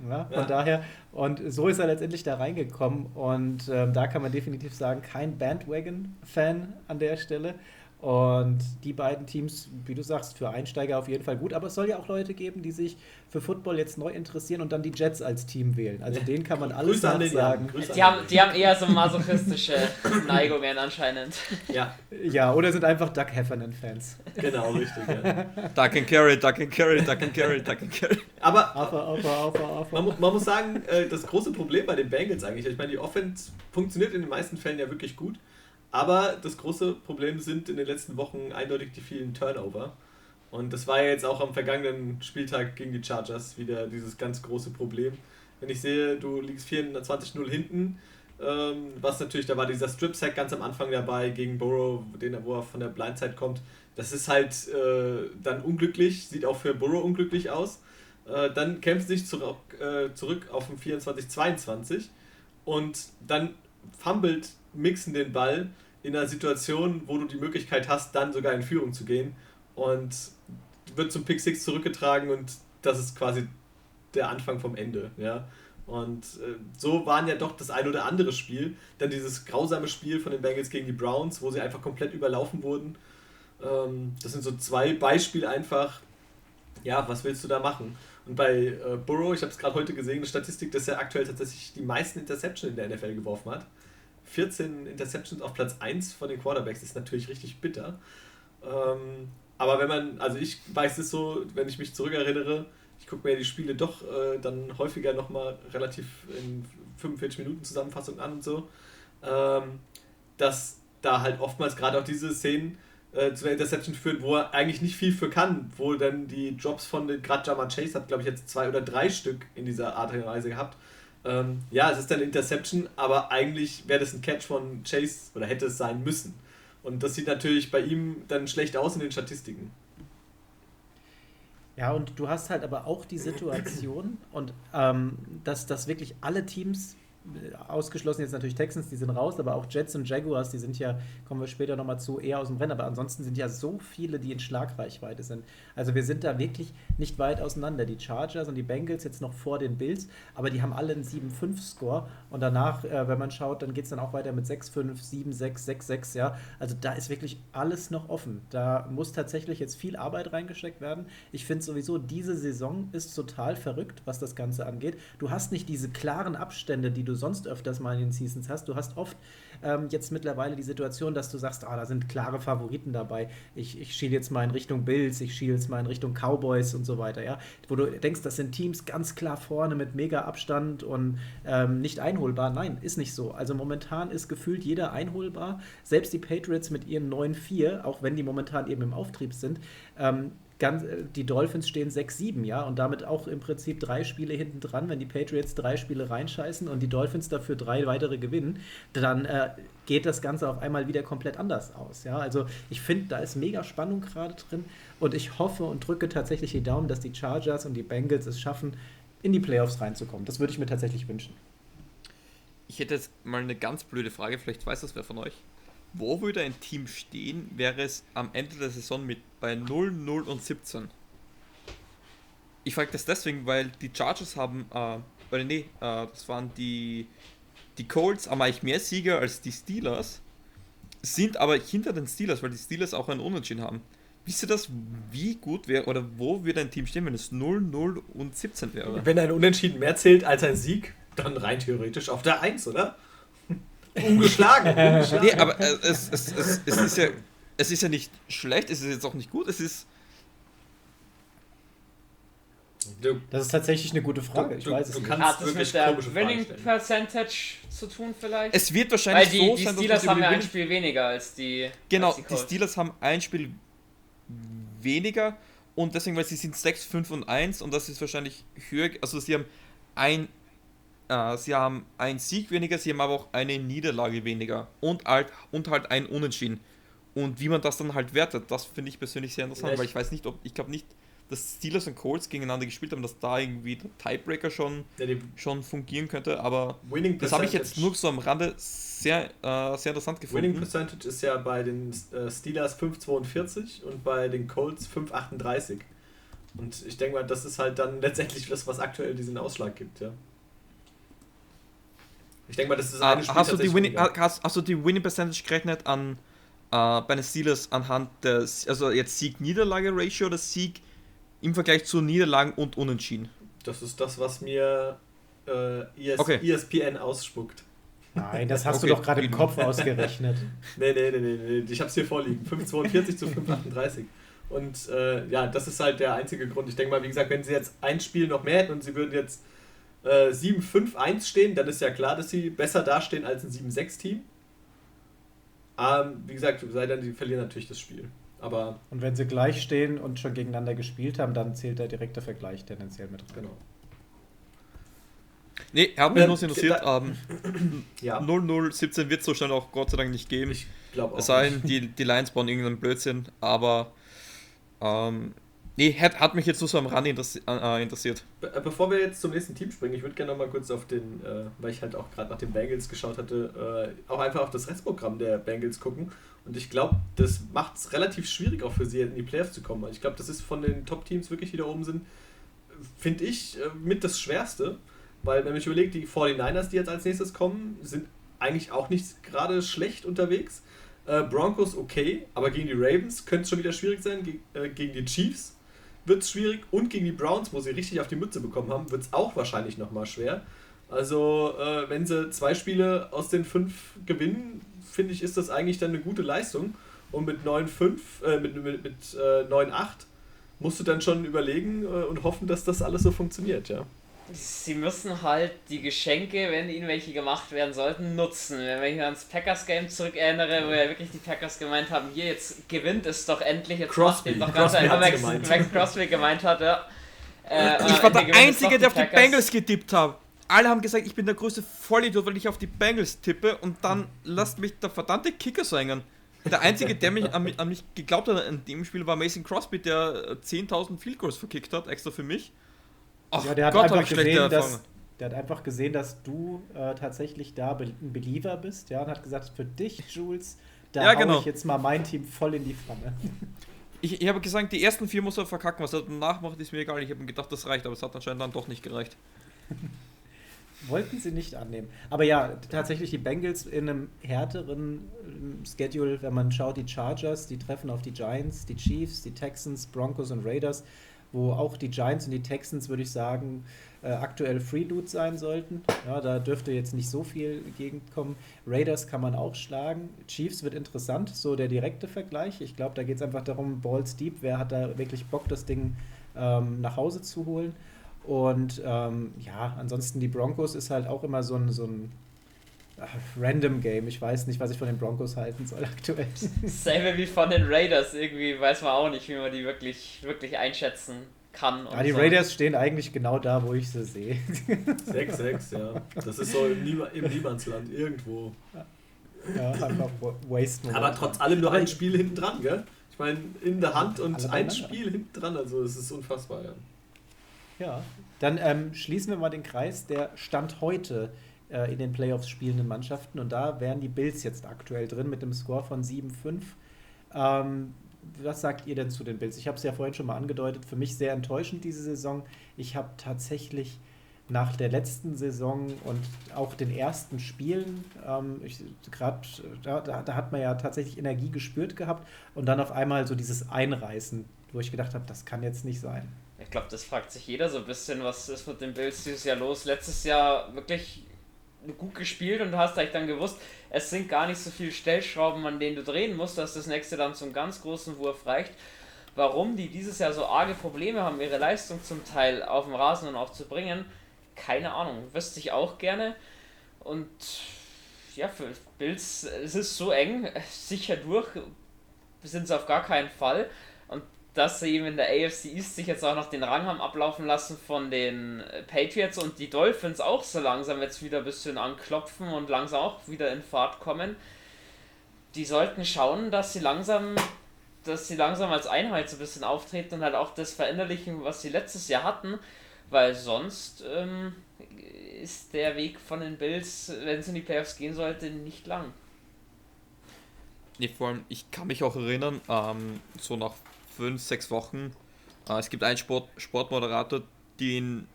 Ja, von ja. daher, und so ist er letztendlich da reingekommen und ähm, da kann man definitiv sagen, kein Bandwagon-Fan an der Stelle. Und die beiden Teams, wie du sagst, für Einsteiger auf jeden Fall gut. Aber es soll ja auch Leute geben, die sich für Football jetzt neu interessieren und dann die Jets als Team wählen. Also denen kann man alles sagen. Die haben, die haben eher so masochistische Neigungen anscheinend. Ja. Ja, oder sind einfach Doug Heffernan-Fans. Genau, richtig. Ja. Duck and carry, Duck and carry, Duck and carry, Duck and carry. Aber Man, man, muss sagen, äh, das große Problem bei den Bengals eigentlich, ich meine, die Offense funktioniert in den meisten Fällen ja wirklich gut. Aber das große Problem sind in den letzten Wochen eindeutig die vielen Turnover. Und das war ja jetzt auch am vergangenen Spieltag gegen die Chargers wieder dieses ganz große Problem. Wenn ich sehe, du liegst 24-0 hinten, ähm, was natürlich, da war dieser Strip-Sack ganz am Anfang dabei gegen Burrow, den, wo er von der Blindside kommt. Das ist halt äh, dann unglücklich, sieht auch für Burrow unglücklich aus. Äh, dann kämpft sich zurück, äh, zurück auf den 24-22 und dann fummelt Mixen den Ball in einer Situation, wo du die Möglichkeit hast, dann sogar in Führung zu gehen. Und wird zum Pick 6 zurückgetragen und das ist quasi der Anfang vom Ende. Ja? Und äh, so waren ja doch das ein oder andere Spiel. Dann dieses grausame Spiel von den Bengals gegen die Browns, wo sie einfach komplett überlaufen wurden. Ähm, das sind so zwei Beispiele einfach. Ja, was willst du da machen? Und bei äh, Burrow, ich habe es gerade heute gesehen, eine Statistik, dass er aktuell tatsächlich die meisten Interceptions in der NFL geworfen hat. 14 Interceptions auf Platz 1 von den Quarterbacks ist natürlich richtig bitter. Ähm, aber wenn man, also ich weiß es so, wenn ich mich zurückerinnere, ich gucke mir die Spiele doch äh, dann häufiger nochmal relativ in 45 Minuten Zusammenfassung an und so, ähm, dass da halt oftmals gerade auch diese Szenen äh, zu einer Interception führen, wo er eigentlich nicht viel für kann, wo dann die Drops von gerade Jamar Chase hat, glaube ich, jetzt zwei oder drei Stück in dieser Art und Weise gehabt ähm, ja, es ist eine Interception, aber eigentlich wäre das ein Catch von Chase oder hätte es sein müssen. Und das sieht natürlich bei ihm dann schlecht aus in den Statistiken. Ja, und du hast halt aber auch die Situation, und ähm, dass, dass wirklich alle Teams ausgeschlossen jetzt natürlich Texans, die sind raus, aber auch Jets und Jaguars, die sind ja, kommen wir später nochmal zu, eher aus dem Rennen. Aber ansonsten sind ja so viele, die in Schlagreichweite sind. Also wir sind da wirklich nicht weit auseinander. Die Chargers und die Bengals jetzt noch vor den Bills, aber die haben alle einen 7-5-Score. Und danach, äh, wenn man schaut, dann geht es dann auch weiter mit 6-5, 7-6, 6-6, ja. Also da ist wirklich alles noch offen. Da muss tatsächlich jetzt viel Arbeit reingesteckt werden. Ich finde sowieso, diese Saison ist total verrückt, was das Ganze angeht. Du hast nicht diese klaren Abstände, die du sonst öfters mal in den Seasons hast. Du hast oft ähm, jetzt mittlerweile die Situation, dass du sagst, ah, da sind klare Favoriten dabei. Ich, ich schiele jetzt mal in Richtung Bills, ich schiele jetzt mal in Richtung Cowboys und so weiter, ja. Wo du denkst, das sind Teams ganz klar vorne mit mega Abstand und ähm, nicht einholbar. Nein, ist nicht so. Also momentan ist gefühlt jeder einholbar. Selbst die Patriots mit ihren 9-4, auch wenn die momentan eben im Auftrieb sind, ähm, ganz, äh, die Dolphins stehen 6-7, ja, und damit auch im Prinzip drei Spiele hinten dran. Wenn die Patriots drei Spiele reinscheißen und die Dolphins dafür drei weitere gewinnen, dann äh, geht das Ganze auf einmal wieder komplett anders aus. Ja, also ich finde, da ist mega Spannung gerade drin und ich hoffe und drücke tatsächlich die Daumen, dass die Chargers und die Bengals es schaffen, in die Playoffs reinzukommen. Das würde ich mir tatsächlich wünschen. Ich hätte jetzt mal eine ganz blöde Frage, vielleicht weiß das wer von euch. Wo würde ein Team stehen, wäre es am Ende der Saison mit bei 0, 0 und 17? Ich frage das deswegen, weil die Chargers haben, äh, oder nee, äh, das waren die, die Colts, haben eigentlich mehr Sieger als die Steelers. sind aber hinter den Steelers, weil die Steelers auch einen Unentschieden haben. Wisst ihr das, wie gut wäre oder wo würde ein Team stehen, wenn es 0, 0 und 17 wäre? Wenn ein Unentschieden mehr zählt als ein Sieg, dann rein theoretisch auf der 1, oder? Ungeschlagen. ungeschlagen. Nee, aber äh, es, es, es, es, ist ja, es ist ja nicht schlecht, es ist jetzt auch nicht gut, es ist. Du, Das ist tatsächlich eine gute Frage. Ich Du- weiß es du nicht. kannst- Hat wirklich mit der Winning stellen. Percentage zu tun vielleicht? Es wird Weil wahrscheinlich die, so die sein, dass Steelers haben ja die ein Spiel weniger als die Genau, als die, Colts. Steelers haben ein Spiel weniger und deswegen, weil sie sind 6, 5 und 1 und das ist wahrscheinlich höher, also sie haben ein äh, sie haben einen Sieg weniger, sie haben aber auch eine Niederlage weniger und halt, und halt ein Unentschieden. Und wie man das dann halt wertet, das finde ich persönlich sehr interessant, Ja, weil ich- weiß nicht, ob ich glaube nicht, dass Steelers und Colts gegeneinander gespielt haben, dass da irgendwie der Tiebreaker schon, ja, schon fungieren könnte, aber Winning das habe ich jetzt nur so am Rande sehr, äh, sehr interessant Winning gefunden. Percentage ist ja bei den äh, Steelers 5,42 und bei den Colts 5,38. Und ich denke mal, das ist halt dann letztendlich das, was aktuell diesen Ausschlag gibt, ja. Ich denke mal, das ist Ah, eine Spiel hast, du die Winning, hast, hast du die Winning Percentage gerechnet an äh, bei den Steelers anhand des, also jetzt Sieg-Niederlage-Ratio oder Sieg im Vergleich zu Niederlagen und Unentschieden? Das ist das, was mir äh, ES Okay. ESPN ausspuckt. Nein, das hast Okay. du doch gerade im Kopf ausgerechnet. Nee, nee, nee, nee, nee. ich hab's hier vorliegen. 5,42 zu 5,38. Und äh, ja, das ist halt der einzige Grund. Ich denke mal, wie gesagt, wenn sie jetzt ein Spiel noch mehr hätten und sie würden jetzt äh, 7-5-1 stehen, dann ist ja klar, dass sie besser dastehen als ein 7-6-Team. Ähm, wie gesagt, sei denn, sie verlieren natürlich das Spiel. Aber Und wenn sie gleich stehen und schon gegeneinander gespielt haben, dann zählt der direkte Vergleich tendenziell mit rein. genau. Nee, hat mich Ja, nur interessiert, ähm, Ja, 0-0-17 wird es so schnell auch Gott sei Dank nicht geben. ich glaube auch. Es sei denn, die, die Lions bauen irgendeinen Blödsinn, aber ähm, nee, hat, hat mich jetzt nur so am Rande interessi äh, interessiert. Be äh, bevor wir jetzt zum nächsten Team springen, ich würde gerne noch mal kurz auf den, äh, weil ich halt auch gerade nach den Bengals geschaut hatte, äh, auch einfach auf das Restprogramm der Bengals gucken. Und ich glaube, das macht es relativ schwierig auch für sie in die Playoffs zu kommen. Ich glaube, das ist von den Top-Teams wirklich, die da oben sind, finde ich, äh, mit das Schwerste. Weil, wenn man sich überlegt, die 49ers, die jetzt als nächstes kommen, sind eigentlich auch nicht gerade schlecht unterwegs. Äh, Broncos okay, aber gegen die Ravens könnte es schon wieder schwierig sein. Ge äh, gegen die Chiefs wird es schwierig und gegen die Browns, wo sie richtig auf die Mütze bekommen haben, wird es auch wahrscheinlich nochmal schwer. Also, äh, wenn sie zwei Spiele aus den fünf gewinnen, finde ich, ist das eigentlich dann eine gute Leistung. Und mit 9-5, äh, mit, mit, mit äh, 9-8 musst du dann schon überlegen äh, und hoffen, dass das alles so funktioniert, ja. Sie müssen halt die Geschenke, wenn ihnen welche gemacht werden sollten, nutzen. Wenn ich mich ans Packers-Game zurückerinnere, wo ja wirklich die Packers gemeint haben, hier, jetzt gewinnt es doch endlich, jetzt Crosby. macht doch ganz Crosby einfach, Max, gemeint. Max Crosby gemeint hat, ja. Äh, Ich war der Einzige, der auf die. Bengals getippt hat. Alle haben gesagt, ich bin der größte Vollidiot, weil ich auf die Bengals tippe und dann lasst mich der verdammte Kicker so hängen. Der Einzige, der mich an, mich- an mich geglaubt hat in dem Spiel, war Mason Crosby, der äh, 10.000 Field Goals verkickt hat, extra für mich. Ach Ja, der hat Gott, einfach gesehen, dass, der hat einfach gesehen, dass du äh, tatsächlich da ein Believer bist, ja, und hat gesagt, für dich, Jules, da Ja, genau. ich jetzt mal mein Team voll in die Pfanne. Ich, ich habe gesagt, die ersten vier muss er verkacken, was er danach macht, ist mir egal. Ich habe mir gedacht, das reicht, aber es hat anscheinend dann doch nicht gereicht. Wollten sie nicht annehmen. Aber ja, tatsächlich die Bengals in einem härteren ähm, Schedule, wenn man schaut, die Chargers, die treffen auf die Giants, die Chiefs, die Texans, Broncos und Raiders, wo auch die Giants und die Texans, würde ich sagen, äh, aktuell Freeloot sein sollten. Ja, da dürfte jetzt nicht so viel gegenkommen. Raiders kann man auch schlagen. Chiefs wird interessant, so der direkte Vergleich. Ich glaube, da geht es einfach darum, Balls deep, wer hat da wirklich Bock, das Ding ähm, nach Hause zu holen. Und ähm, ja, ansonsten die Broncos ist halt auch immer so ein, so ein random Game. Ich weiß nicht, was ich von den Broncos halten soll aktuell. Selbe wie von den Raiders, irgendwie weiß man auch nicht, wie man die wirklich, wirklich einschätzen kann. und Ja, die so. Raiders stehen eigentlich genau da, wo ich sie sehe. 6-6, ja. Das ist so im, Niema im Niemandsland, irgendwo. ja, einfach wa- Waste Aber trotz allem nur ein Spiel hinten dran, gell? Ich meine, in der Hand und Alle ein. Spiel hinten dran, also es ist unfassbar, ja. Ja, dann ähm, schließen wir mal den Kreis der Stand heute äh, in den Playoffs spielenden Mannschaften. Und da wären die Bills jetzt aktuell drin mit einem Score von 7-5. Ähm, was sagt ihr denn zu den Bills? Ich habe es ja vorhin schon mal angedeutet. Für mich sehr enttäuschend diese Saison. Ich habe tatsächlich nach der letzten Saison und auch den ersten Spielen, ähm, gerade da, da, hat man ja tatsächlich Energie gespürt gehabt und dann auf einmal so dieses Einreißen, wo ich gedacht habe, das kann jetzt nicht sein. Ich glaube, das fragt sich jeder so ein bisschen, was ist mit den Bills dieses Jahr los. Letztes Jahr wirklich gut gespielt und hast eigentlich dann gewusst, es sind gar nicht so viele Stellschrauben, an denen du drehen musst, dass das nächste dann zum ganz großen Wurf reicht. Warum die dieses Jahr so arge Probleme haben, ihre Leistung zum Teil auf dem Rasen und auch zu bringen, keine Ahnung. Wüsste ich auch gerne. Und ja, für Bills, es ist so eng, sicher durch sind es auf gar keinen Fall. Dass sie eben in der AFC East sich jetzt auch noch den Rang haben ablaufen lassen von den Patriots und die Dolphins auch so langsam jetzt wieder ein bisschen anklopfen und langsam auch wieder in Fahrt kommen. Die sollten schauen, dass sie langsam dass sie langsam als Einheit so ein bisschen auftreten und halt auch das verinnerlichen, was sie letztes Jahr hatten, weil sonst ähm, ist der Weg von den Bills, wenn es in die Playoffs gehen sollte, nicht lang. Nee, vor allem, ich kann mich auch erinnern, ähm, so nach fünf, sechs Wochen, äh, es gibt einen Sport, Sportmoderator, den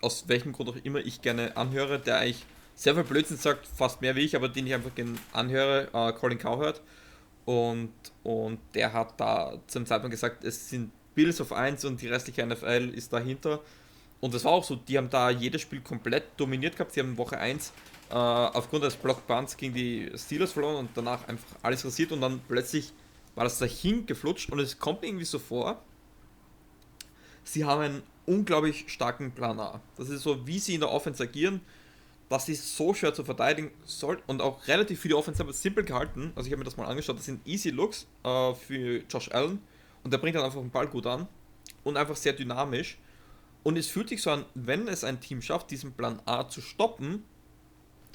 aus welchem Grund auch immer ich gerne anhöre, der eigentlich sehr viel Blödsinn sagt, fast mehr wie ich, aber den ich einfach gerne anhöre, äh, Colin Cowherd. Und, und der hat da zum Zeitpunkt gesagt, es sind Bills auf 1 und die restliche NFL ist dahinter. Und das war auch so, die haben da jedes Spiel komplett dominiert gehabt. Sie haben Woche 1 äh, aufgrund des Blockbands gegen die Steelers verloren und danach einfach alles rasiert und dann plötzlich war das dahin geflutscht und es kommt irgendwie so vor, sie haben einen unglaublich starken Plan A. Das ist so, wie sie in der Offense agieren, das ist so schwer zu verteidigen soll und auch relativ viele Offense aber simpel gehalten. Also ich habe mir das mal angeschaut, das sind easy Looks äh, für Josh Allen und der bringt dann einfach den Ball gut an und einfach sehr dynamisch. Und es fühlt sich so an, wenn es ein Team schafft, diesen Plan A zu stoppen,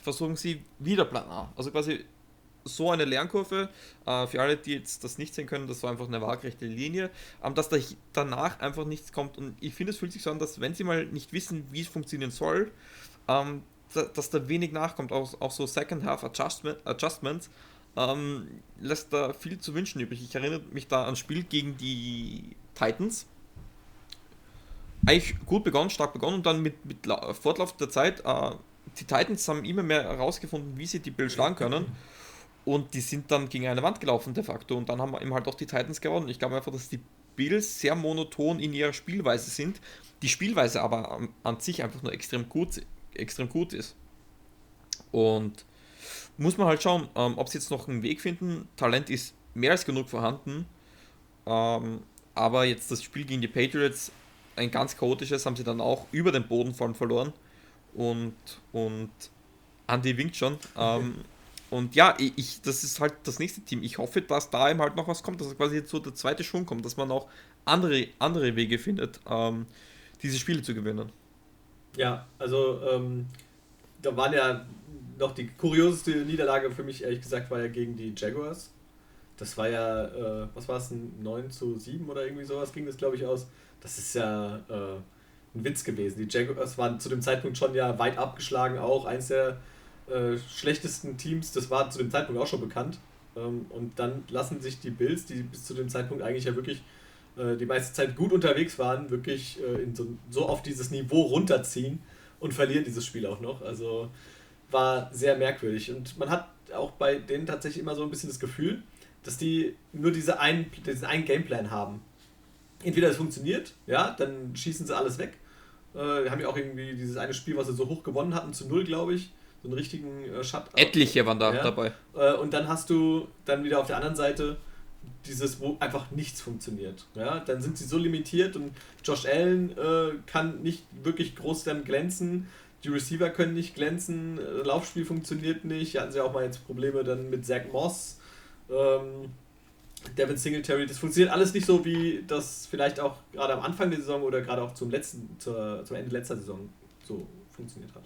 versuchen sie wieder Plan A. Also quasi so eine Lernkurve, äh, für alle, die jetzt das nicht sehen können, das war einfach eine waagrechte Linie, ähm, dass da danach einfach nichts kommt. Und ich finde, es fühlt sich so an, dass wenn sie mal nicht wissen, wie es funktionieren soll, ähm, da, dass da wenig nachkommt. Auch, auch so Second Half Adjustment, Adjustments ähm, lässt da viel zu wünschen übrig. Ich erinnere mich da an ein Spiel gegen die Titans eigentlich gut begonnen, stark begonnen und dann mit, mit Fortlauf der Zeit, äh, die Titans haben immer mehr herausgefunden, wie sie die Bill schlagen können. Und die sind dann gegen eine Wand gelaufen de facto. Und dann haben eben halt auch die Titans gewonnen. Ich glaube einfach, dass die Bills sehr monoton in ihrer Spielweise sind. Die Spielweise aber an, sich einfach nur extrem gut, extrem gut ist. Und muss man halt schauen, ähm, ob sie jetzt noch einen Weg finden. Talent ist mehr als genug vorhanden. Ähm, aber jetzt das Spiel gegen die Patriots ein ganz chaotisches, haben sie dann auch über den Boden vor allem verloren. Und, und Andy winkt schon. Ähm, und ja, ich, das ist halt das nächste Team. Ich hoffe, dass da eben halt noch was kommt, dass quasi jetzt so der zweite Schwung kommt, dass man auch andere, andere Wege findet, ähm, diese Spiele zu gewinnen. Ja, also ähm, da waren ja noch die kurioseste Niederlage für mich, ehrlich gesagt, war ja gegen die Jaguars. Das war ja, äh, was war es, ein 9 zu 7 oder irgendwie sowas ging das, glaube ich, aus. Das ist ja äh, ein Witz gewesen. Die Jaguars waren zu dem Zeitpunkt schon ja weit abgeschlagen, auch eins der äh, schlechtesten Teams. Das war zu dem Zeitpunkt auch schon bekannt. Ähm, und dann lassen sich die Bills, die bis zu dem Zeitpunkt eigentlich ja wirklich äh, die meiste Zeit gut unterwegs waren, wirklich äh, in so, so auf dieses Niveau runterziehen und verlieren dieses Spiel auch noch. Also war sehr merkwürdig. Und man hat auch bei denen tatsächlich immer so ein bisschen das Gefühl, dass die nur diese ein, diesen einen Gameplan haben entweder es funktioniert, ja, dann schießen sie alles weg. Äh, wir haben ja auch irgendwie dieses eine Spiel, was sie so hoch gewonnen hatten, zu null, glaube ich. Einen richtigen äh, Shut Etliche waren da ja. dabei. Äh, und dann hast du dann wieder auf der anderen Seite dieses, wo einfach nichts funktioniert. Ja, dann sind sie so limitiert und Josh Allen äh, kann nicht wirklich groß dann glänzen. Die Receiver können nicht glänzen, äh, Laufspiel funktioniert nicht. Hatten sie auch mal jetzt Probleme dann mit Zach Moss. Ähm, Devin Singletary, das funktioniert alles nicht so, wie das vielleicht auch gerade am Anfang der Saison oder gerade auch zum letzten, zur, zum Ende letzter Saison so funktioniert hat.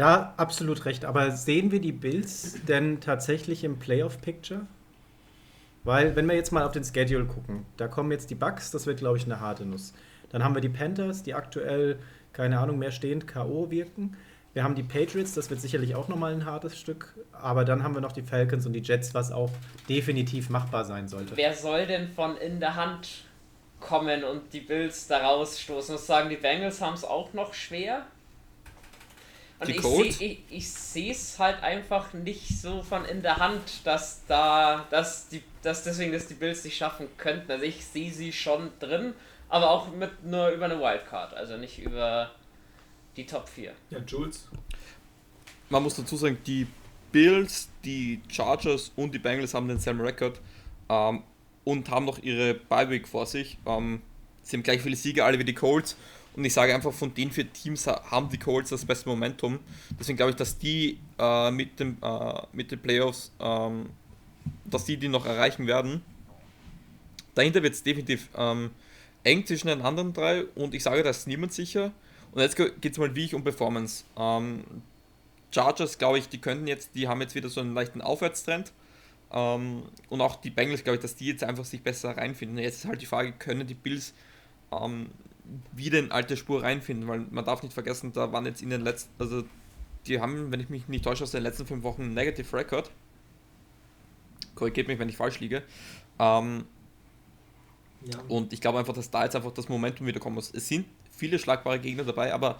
Da absolut recht. Aber sehen wir die Bills denn tatsächlich im Playoff-Picture? Weil, wenn wir jetzt mal auf den Schedule gucken, da kommen jetzt die Bucks, das wird, glaube ich, eine harte Nuss. Dann haben wir die Panthers, die aktuell, keine Ahnung, mehr stehend K.O. wirken. Wir haben die Patriots, das wird sicherlich auch nochmal ein hartes Stück. Aber dann haben wir noch die Falcons und die Jets, was auch definitiv machbar sein sollte. Wer soll denn von in der Hand kommen und die Bills da rausstoßen. Ich muss sagen, die Bengals haben es auch noch schwer. Und die ich sehe ich, ich es halt einfach nicht so von in der Hand, dass da, dass die, dass deswegen dass die Bills nicht schaffen könnten. Also ich sehe sie schon drin, aber auch mit nur über eine Wildcard, also nicht über die Top 4. Ja, Jules. Man muss dazu sagen, die Bills, die Chargers und die Bengals haben denselben Rekord ähm, und haben noch ihre Bye-Week vor sich. Ähm, sie haben gleich viele Siege, alle wie die Colts. Und ich sage einfach, von den vier Teams haben die Colts das beste Momentum. Deswegen glaube ich, dass die äh, mit, dem, äh, mit den Playoffs, ähm, dass die die noch erreichen werden. Dahinter wird es definitiv ähm, eng zwischen den anderen drei und ich sage, da ist niemand sicher. Und jetzt geht es mal wie ich um Performance. Ähm, Chargers, glaube ich, die könnten jetzt, die haben jetzt wieder so einen leichten Aufwärtstrend. Ähm, und auch die Bengals, glaube ich, dass die jetzt einfach sich besser reinfinden. Jetzt ist halt die Frage, können die Bills ähm, wieder in alte Spur reinfinden, weil man darf nicht vergessen, da waren jetzt in den letzten, also die haben, wenn ich mich nicht täusche, aus den letzten fünf Wochen einen Negative Record. Korrigiert mich, wenn ich falsch liege. Ähm, ja. Und ich glaube einfach, dass da jetzt einfach das Momentum wieder kommen muss. Es sind viele schlagbare Gegner dabei, aber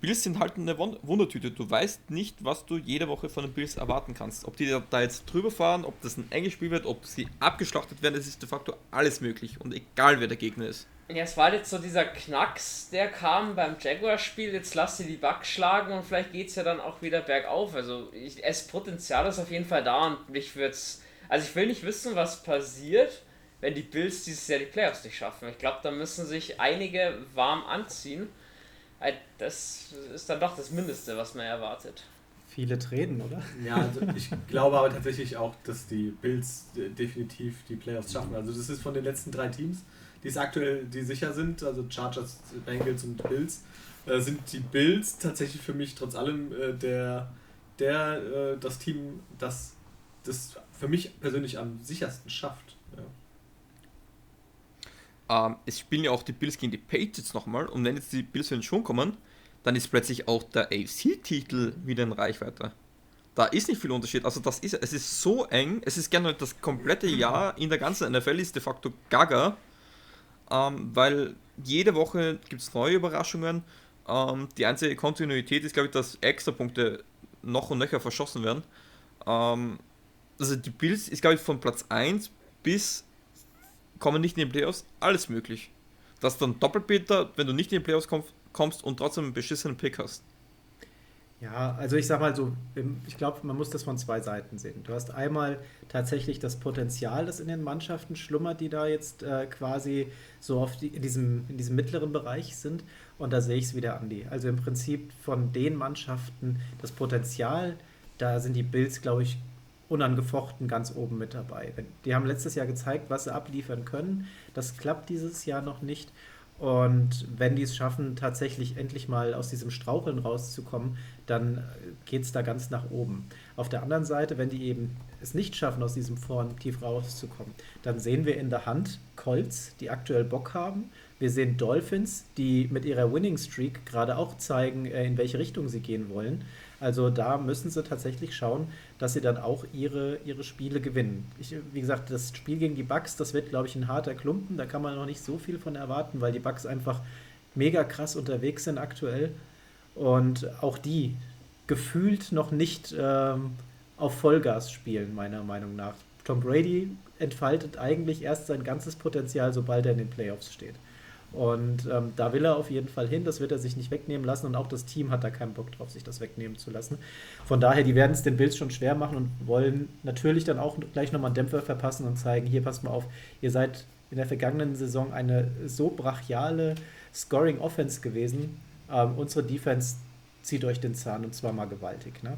Bills sind halt eine Wundertüte. Du weißt nicht, was du jede Woche von den Bills erwarten kannst. Ob die da jetzt drüber fahren, ob das ein enges Spiel wird, ob sie abgeschlachtet werden, es ist de facto alles möglich. Und egal wer der Gegner ist. Ja, es war jetzt so dieser Knacks, der kam beim Jaguar-Spiel. Jetzt lass sie die Bugs schlagen und vielleicht geht es ja dann auch wieder bergauf. Also, ich, das Potenzial ist auf jeden Fall da und mich wird's. Also, ich will nicht wissen, was passiert, wenn die Bills dieses Jahr die Playoffs nicht schaffen. Ich glaube, da müssen sich einige warm anziehen. Das ist dann doch das Mindeste, was man erwartet. Viele Tränen, oder? Ja, also ich glaube aber tatsächlich auch, dass die Bills definitiv die Playoffs schaffen. Also, das ist von den letzten drei Teams die es aktuell, die sicher sind, also Chargers, Bengals und Bills, äh, sind die Bills tatsächlich für mich trotz allem äh, der, der äh, das Team, das das für mich persönlich am sichersten schafft. Ja. Ähm, es spielen ja auch die Bills gegen die Patriots nochmal und wenn jetzt die Bills in schon kommen, dann ist plötzlich auch der AFC-Titel wieder in Reichweite. Da ist nicht viel Unterschied. Also das ist, es ist so eng, es ist gerne das komplette Jahr in der ganzen NFL ist de facto gaga ähm, weil jede Woche gibt es neue Überraschungen. Ähm, die einzige Kontinuität ist, glaube ich, dass Extrapunkte noch und nöcher verschossen werden. Ähm, also die Bills ist, glaube ich, von Platz 1 bis kommen nicht in die Playoffs, alles möglich. Das ist dann doppelt bitter, wenn du nicht in die Playoffs kommst und trotzdem einen beschissenen Pick hast. Ja, also ich sag mal so, ich glaube, man muss das von zwei Seiten sehen. Du hast einmal tatsächlich das Potenzial, das in den Mannschaften schlummert, die da jetzt äh, quasi so die, in, diesem, in diesem mittleren Bereich sind. Und da sehe ich es wieder, Andi. Also im Prinzip von den Mannschaften das Potenzial, da sind die Bills, glaube ich, unangefochten ganz oben mit dabei. Die haben letztes Jahr gezeigt, was sie abliefern können. Das klappt dieses Jahr noch nicht. Und wenn die es schaffen, tatsächlich endlich mal aus diesem Straucheln rauszukommen, dann geht es da ganz nach oben. Auf der anderen Seite, wenn die eben es nicht schaffen, aus diesem Vorn tief rauszukommen, dann sehen wir in der Hand Colts, die aktuell Bock haben. Wir sehen Dolphins, die mit ihrer Winning Streak gerade auch zeigen, äh, in welche Richtung sie gehen wollen. Also da müssen sie tatsächlich schauen, dass sie dann auch ihre, ihre Spiele gewinnen. Ich, wie gesagt, das Spiel gegen die Bucks, das wird, glaube ich, ein harter Klumpen. Da kann man noch nicht so viel von erwarten, weil die Bucks einfach mega krass unterwegs sind aktuell. Und auch die gefühlt noch nicht ähm, auf Vollgas spielen, meiner Meinung nach. Tom Brady entfaltet eigentlich erst sein ganzes Potenzial, sobald er in den Playoffs steht. Und ähm, da will er auf jeden Fall hin, das wird er sich nicht wegnehmen lassen und auch das Team hat da keinen Bock drauf, sich das wegnehmen zu lassen. Von daher, die werden es den Bills schon schwer machen und wollen natürlich dann auch gleich nochmal einen Dämpfer verpassen und zeigen, hier passt mal auf, ihr seid in der vergangenen Saison eine so brachiale Scoring Offense gewesen. Ähm, unsere Defense zieht euch den Zahn und zwar mal gewaltig. Ne?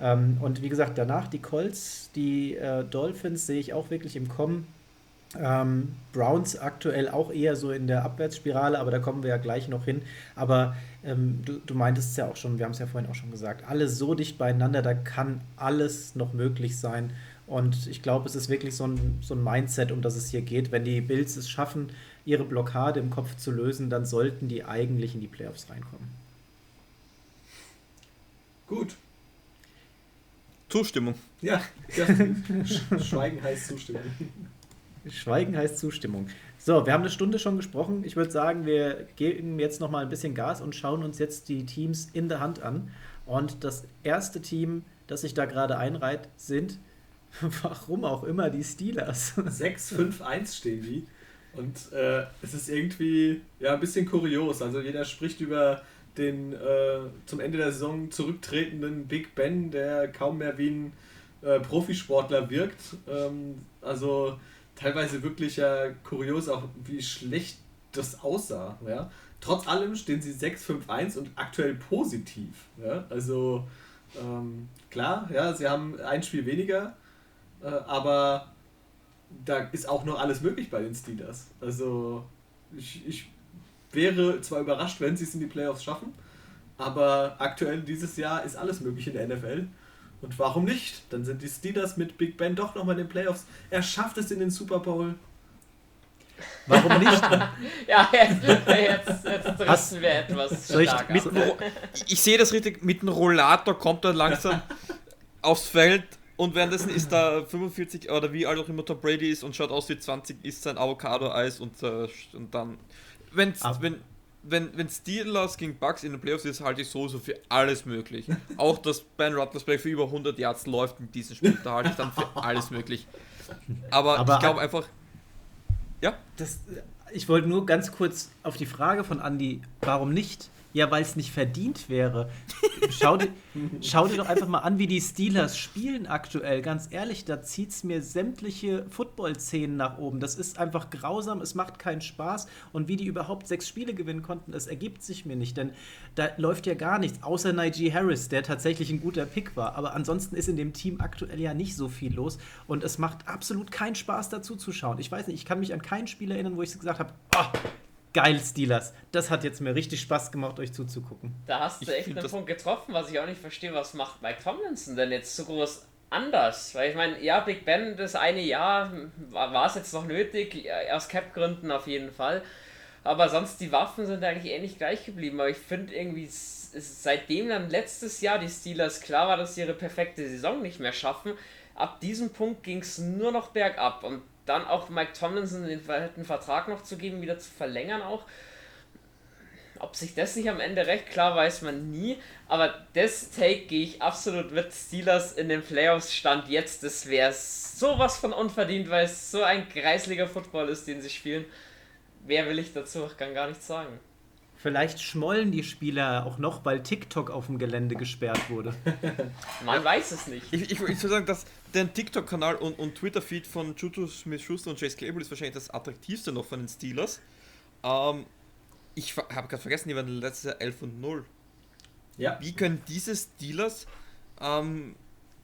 Ähm, und wie gesagt, danach die Colts, die äh, Dolphins sehe ich auch wirklich im Kommen ähm, Browns aktuell auch eher so in der Abwärtsspirale, aber da kommen wir ja gleich noch hin. Aber ähm, du, du meintest es ja auch schon, wir haben es ja vorhin auch schon gesagt, alle so dicht beieinander, da kann alles noch möglich sein. Und ich glaube, es ist wirklich so ein, so ein Mindset, um das es hier geht. Wenn die Bills es schaffen, ihre Blockade im Kopf zu lösen, dann sollten die eigentlich in die Playoffs reinkommen. Gut. Zustimmung. Ja, ja. Schweigen heißt Zustimmung. Schweigen heißt Zustimmung. So, wir haben eine Stunde schon gesprochen. Ich würde sagen, wir geben jetzt noch mal ein bisschen Gas und schauen uns jetzt die Teams in der Hand an. Und das erste Team, das sich da gerade einreiht, sind, warum auch immer, die Steelers. 6-5-1 stehen die. Und äh, es ist irgendwie ja, ein bisschen kurios. Also jeder spricht über den äh, zum Ende der Saison zurücktretenden Big Ben, der kaum mehr wie ein äh, Profisportler wirkt. Ähm, also teilweise wirklich ja kurios, auch wie schlecht das aussah. Ja? Trotz allem stehen sie 6-5-1 und aktuell positiv. Ja? Also ähm, klar, ja, sie haben ein Spiel weniger, äh, aber da ist auch noch alles möglich bei den Steelers. Also ich, ich wäre zwar überrascht, wenn sie es in die Playoffs schaffen, aber aktuell dieses Jahr ist alles möglich in der NFL. Und warum nicht? Dann sind die Steelers mit Big Ben doch nochmal in den Playoffs. Er schafft es in den Super Bowl. Warum nicht? ja, jetzt, jetzt, jetzt wir etwas Soll ich, ich sehe das richtig, mit dem Rollator kommt er langsam aufs Feld und währenddessen ist da 45 oder wie alt auch immer Tom Brady ist und schaut aus wie 20, isst sein Avocado-Eis und, äh, und dann. Wenn's, wenn, wenn, wenn Steelers gegen Bucks in den Playoffs ist, halte ich sowieso für alles möglich. Auch dass Ben Roethlisberger für über 100 Yards läuft in diesem Spiel, da halte ich dann für alles möglich. Aber, Aber ich glaube einfach. Ja? Das, ich wollte nur ganz kurz auf die Frage von Andy, warum nicht? Ja, weil es nicht verdient wäre. Schau dir, schau dir doch einfach mal an, wie die Steelers spielen aktuell. Ganz ehrlich, da zieht es mir sämtliche Football-Szenen nach oben. Das ist einfach grausam, es macht keinen Spaß. Und wie die überhaupt sechs Spiele gewinnen konnten, das ergibt sich mir nicht. Denn da läuft ja gar nichts, außer Najee Harris, der tatsächlich ein guter Pick war. Aber ansonsten ist in dem Team aktuell ja nicht so viel los. Und es macht absolut keinen Spaß, dazu zu schauen. Ich weiß nicht, ich kann mich an kein Spiel erinnern, wo ich gesagt habe, oh, geil, Steelers. Das hat jetzt mir richtig Spaß gemacht, euch zuzugucken. Da hast du ich echt einen Punkt getroffen, was ich auch nicht verstehe. Was macht Mike Tomlinson denn jetzt so groß anders? Weil ich meine, ja, Big Ben, das eine Jahr war es jetzt noch nötig, aus Cap-Gründen auf jeden Fall. Aber sonst, die Waffen sind eigentlich ähnlich gleich geblieben. Aber ich finde irgendwie, seitdem dann letztes Jahr die Steelers klar war, dass sie ihre perfekte Saison nicht mehr schaffen, ab diesem Punkt ging es nur noch bergab. Und dann auch Mike Tomlinson den Vertrag noch zu geben, wieder zu verlängern auch. Ob sich das nicht am Ende recht klar weiß man nie, aber das Take gehe ich absolut mit Steelers in den Playoffs stand jetzt. Das wäre sowas von unverdient, weil es so ein kreisliger Football ist, den sie spielen. Wer will ich dazu? Ich kann gar nichts sagen. Vielleicht schmollen die Spieler auch noch, weil TikTok auf dem Gelände gesperrt wurde. Man weiß es nicht. Ich, ich, ich würde sagen, dass der TikTok-Kanal und, und Twitter-Feed von Juju Smith-Schuster und Chase Claypool ist wahrscheinlich das attraktivste noch von den Steelers. Ähm, ich habe gerade vergessen, die waren letztes Jahr 11 und 0. Ja. Wie können diese Steelers ähm,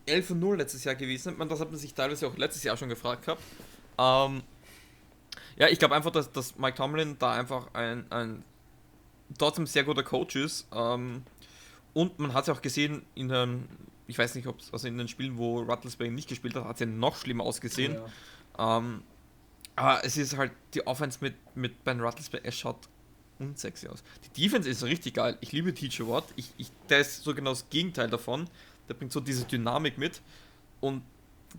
11 und 0 letztes Jahr gewesen sein? Das hat man sich teilweise auch letztes Jahr schon gefragt gehabt. Ähm, ja, ich glaube einfach, dass, dass Mike Tomlin da einfach ein, ein trotzdem sehr guter Coach ist. Ähm, und man hat es auch gesehen in einem, ich weiß nicht, ob es, also in den Spielen, wo Rattlesberg nicht gespielt hat, hat es ja noch schlimmer ausgesehen. Ja. Ähm, aber es ist halt die Offense mit, mit Ben Rattlesberg, er schaut unsexy aus. Die Defense ist richtig geil. Ich liebe TJ Watt. Ich, ich, der ist so genau das Gegenteil davon. Der bringt so diese Dynamik mit. Und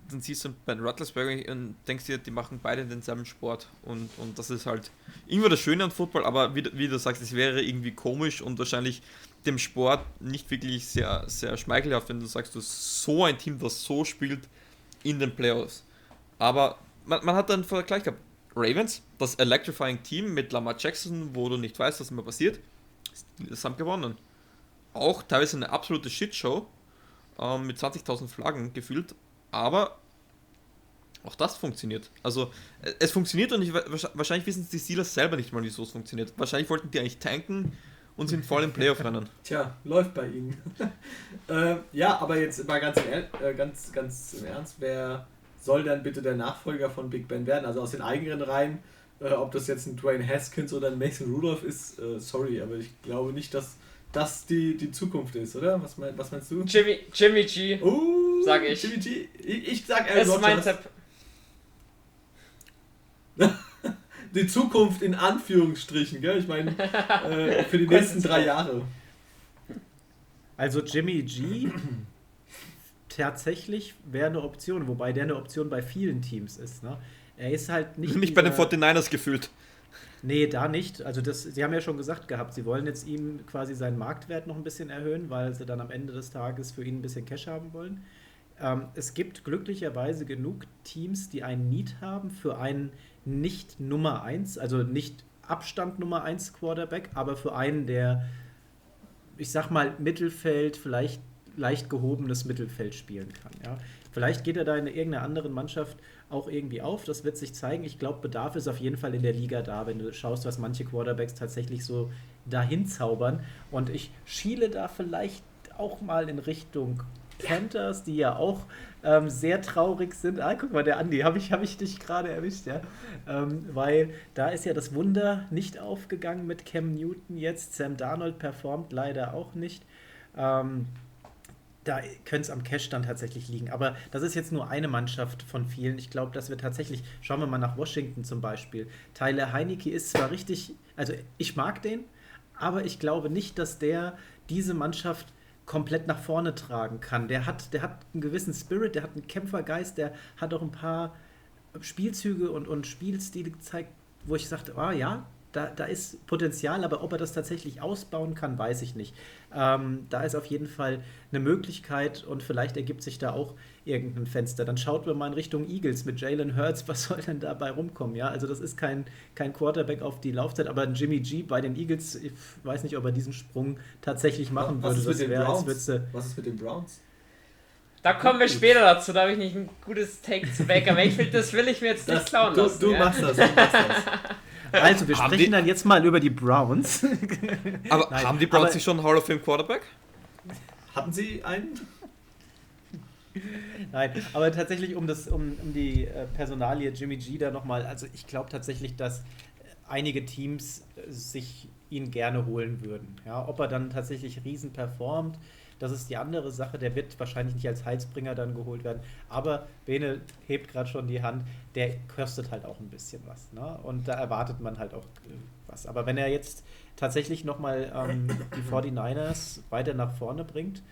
dann siehst du Ben Rattlesberger und denkst dir, die machen beide denselben Sport. Und, und das ist halt irgendwo das Schöne an Football, aber wie, wie du sagst, es wäre irgendwie komisch und wahrscheinlich dem Sport nicht wirklich sehr, sehr schmeichelhaft, wenn du sagst, du so ein Team, das so spielt in den Playoffs. Aber man, man hat dann Vergleich gehabt. Ravens, das Electrifying Team mit Lamar Jackson, wo du nicht weißt, was immer passiert, das haben gewonnen. Auch teilweise eine absolute Shitshow ähm, mit 20.000 Flaggen gefühlt, aber auch das funktioniert. Also äh, es funktioniert und ich, wahrscheinlich wissen die Steelers selber nicht mal, wieso es funktioniert. Wahrscheinlich wollten die eigentlich tanken und sind voll im Playoff-Rennen. Tja, läuft bei ihnen. äh, ja, aber jetzt mal ganz, äh, ganz, ganz im Ernst, wer soll dann bitte der Nachfolger von Big Ben werden? Also aus den eigenen Reihen, äh, ob das jetzt ein Dwayne Haskins oder ein Mason Rudolph ist, äh, sorry, aber ich glaube nicht, dass das die, die Zukunft ist, oder? Was, mein, was meinst du? Jimmy, Jimmy G. Uh, sag ich. Jimmy G. Ich, ich sag Aaron Rodgers. Mein Tipp. die Zukunft in Anführungsstrichen, gell? Ich meine, äh, für die nächsten drei Jahre. Also Jimmy G tatsächlich wäre eine Option, wobei der eine Option bei vielen Teams ist. Ne? Er ist halt nicht. Nicht bei den 49ers gefühlt. Nee, da nicht. Also das, sie haben ja schon gesagt gehabt, sie wollen jetzt ihm quasi seinen Marktwert noch ein bisschen erhöhen, weil sie dann am Ende des Tages für ihn ein bisschen Cash haben wollen. Ähm, es gibt glücklicherweise genug Teams, die einen Need haben für einen nicht Nummer 1, also nicht Abstand Nummer 1 Quarterback, aber für einen, der, ich sag mal, Mittelfeld, vielleicht leicht gehobenes Mittelfeld spielen kann. Ja. Vielleicht geht er da in irgendeiner anderen Mannschaft auch irgendwie auf. Das wird sich zeigen. Ich glaube, Bedarf ist auf jeden Fall in der Liga da, wenn du schaust, was manche Quarterbacks tatsächlich so dahin zaubern. Und ich schiele da vielleicht auch mal in Richtung Panthers, die ja auch ähm, sehr traurig sind. Ah, guck mal, der Andi, habe ich, hab ich dich gerade erwischt, ja. Ähm, weil da ist ja das Wunder nicht aufgegangen mit Cam Newton jetzt. Sam Darnold performt leider auch nicht. Ähm, da könnte es am Cash dann tatsächlich liegen. Aber das ist jetzt nur eine Mannschaft von vielen. Ich glaube, dass wir tatsächlich, schauen wir mal nach Washington zum Beispiel. Tyler Heinecke ist zwar richtig, also ich mag den, aber ich glaube nicht, dass der diese Mannschaft komplett nach vorne tragen kann. Der hat, der hat einen gewissen Spirit, der hat einen Kämpfergeist, der hat auch ein paar Spielzüge und, und Spielstile gezeigt, wo ich sagte, ah ja, da, da ist Potenzial, aber ob er das tatsächlich ausbauen kann, weiß ich nicht. Ähm, da ist auf jeden Fall eine Möglichkeit und vielleicht ergibt sich da auch irgendein Fenster. Dann schaut man mal in Richtung Eagles mit Jalen Hurts, was soll denn dabei rumkommen? Ja, also das ist kein, kein Quarterback auf die Laufzeit, aber ein Jimmy G bei den Eagles, ich weiß nicht, ob er diesen Sprung tatsächlich machen was würde. Ist mit den wär, Browns? was ist mit den Browns? Da kommen wir später dazu, da habe ich nicht ein gutes Take zu Baker Mayfield, das will ich mir jetzt nicht klauen du, lassen. Du, ja? machst das, du machst das. Also, wir haben sprechen die, dann jetzt mal über die Browns. aber Nein, haben die Browns nicht schon einen Hall of Fame Quarterback? Hatten sie einen? Nein, aber tatsächlich um, das, um, um die äh, Personalie Jimmy G da nochmal, also ich glaube tatsächlich, dass einige Teams äh, sich ihn gerne holen würden. Ja, ob er dann tatsächlich riesen performt, das ist die andere Sache. Der wird wahrscheinlich nicht als Heilsbringer dann geholt werden. Aber Bene hebt gerade schon die Hand. Der kostet halt auch ein bisschen was. Ne? Und da erwartet man halt auch äh, was. Aber wenn er jetzt tatsächlich nochmal ähm, die 49ers weiter nach vorne bringt,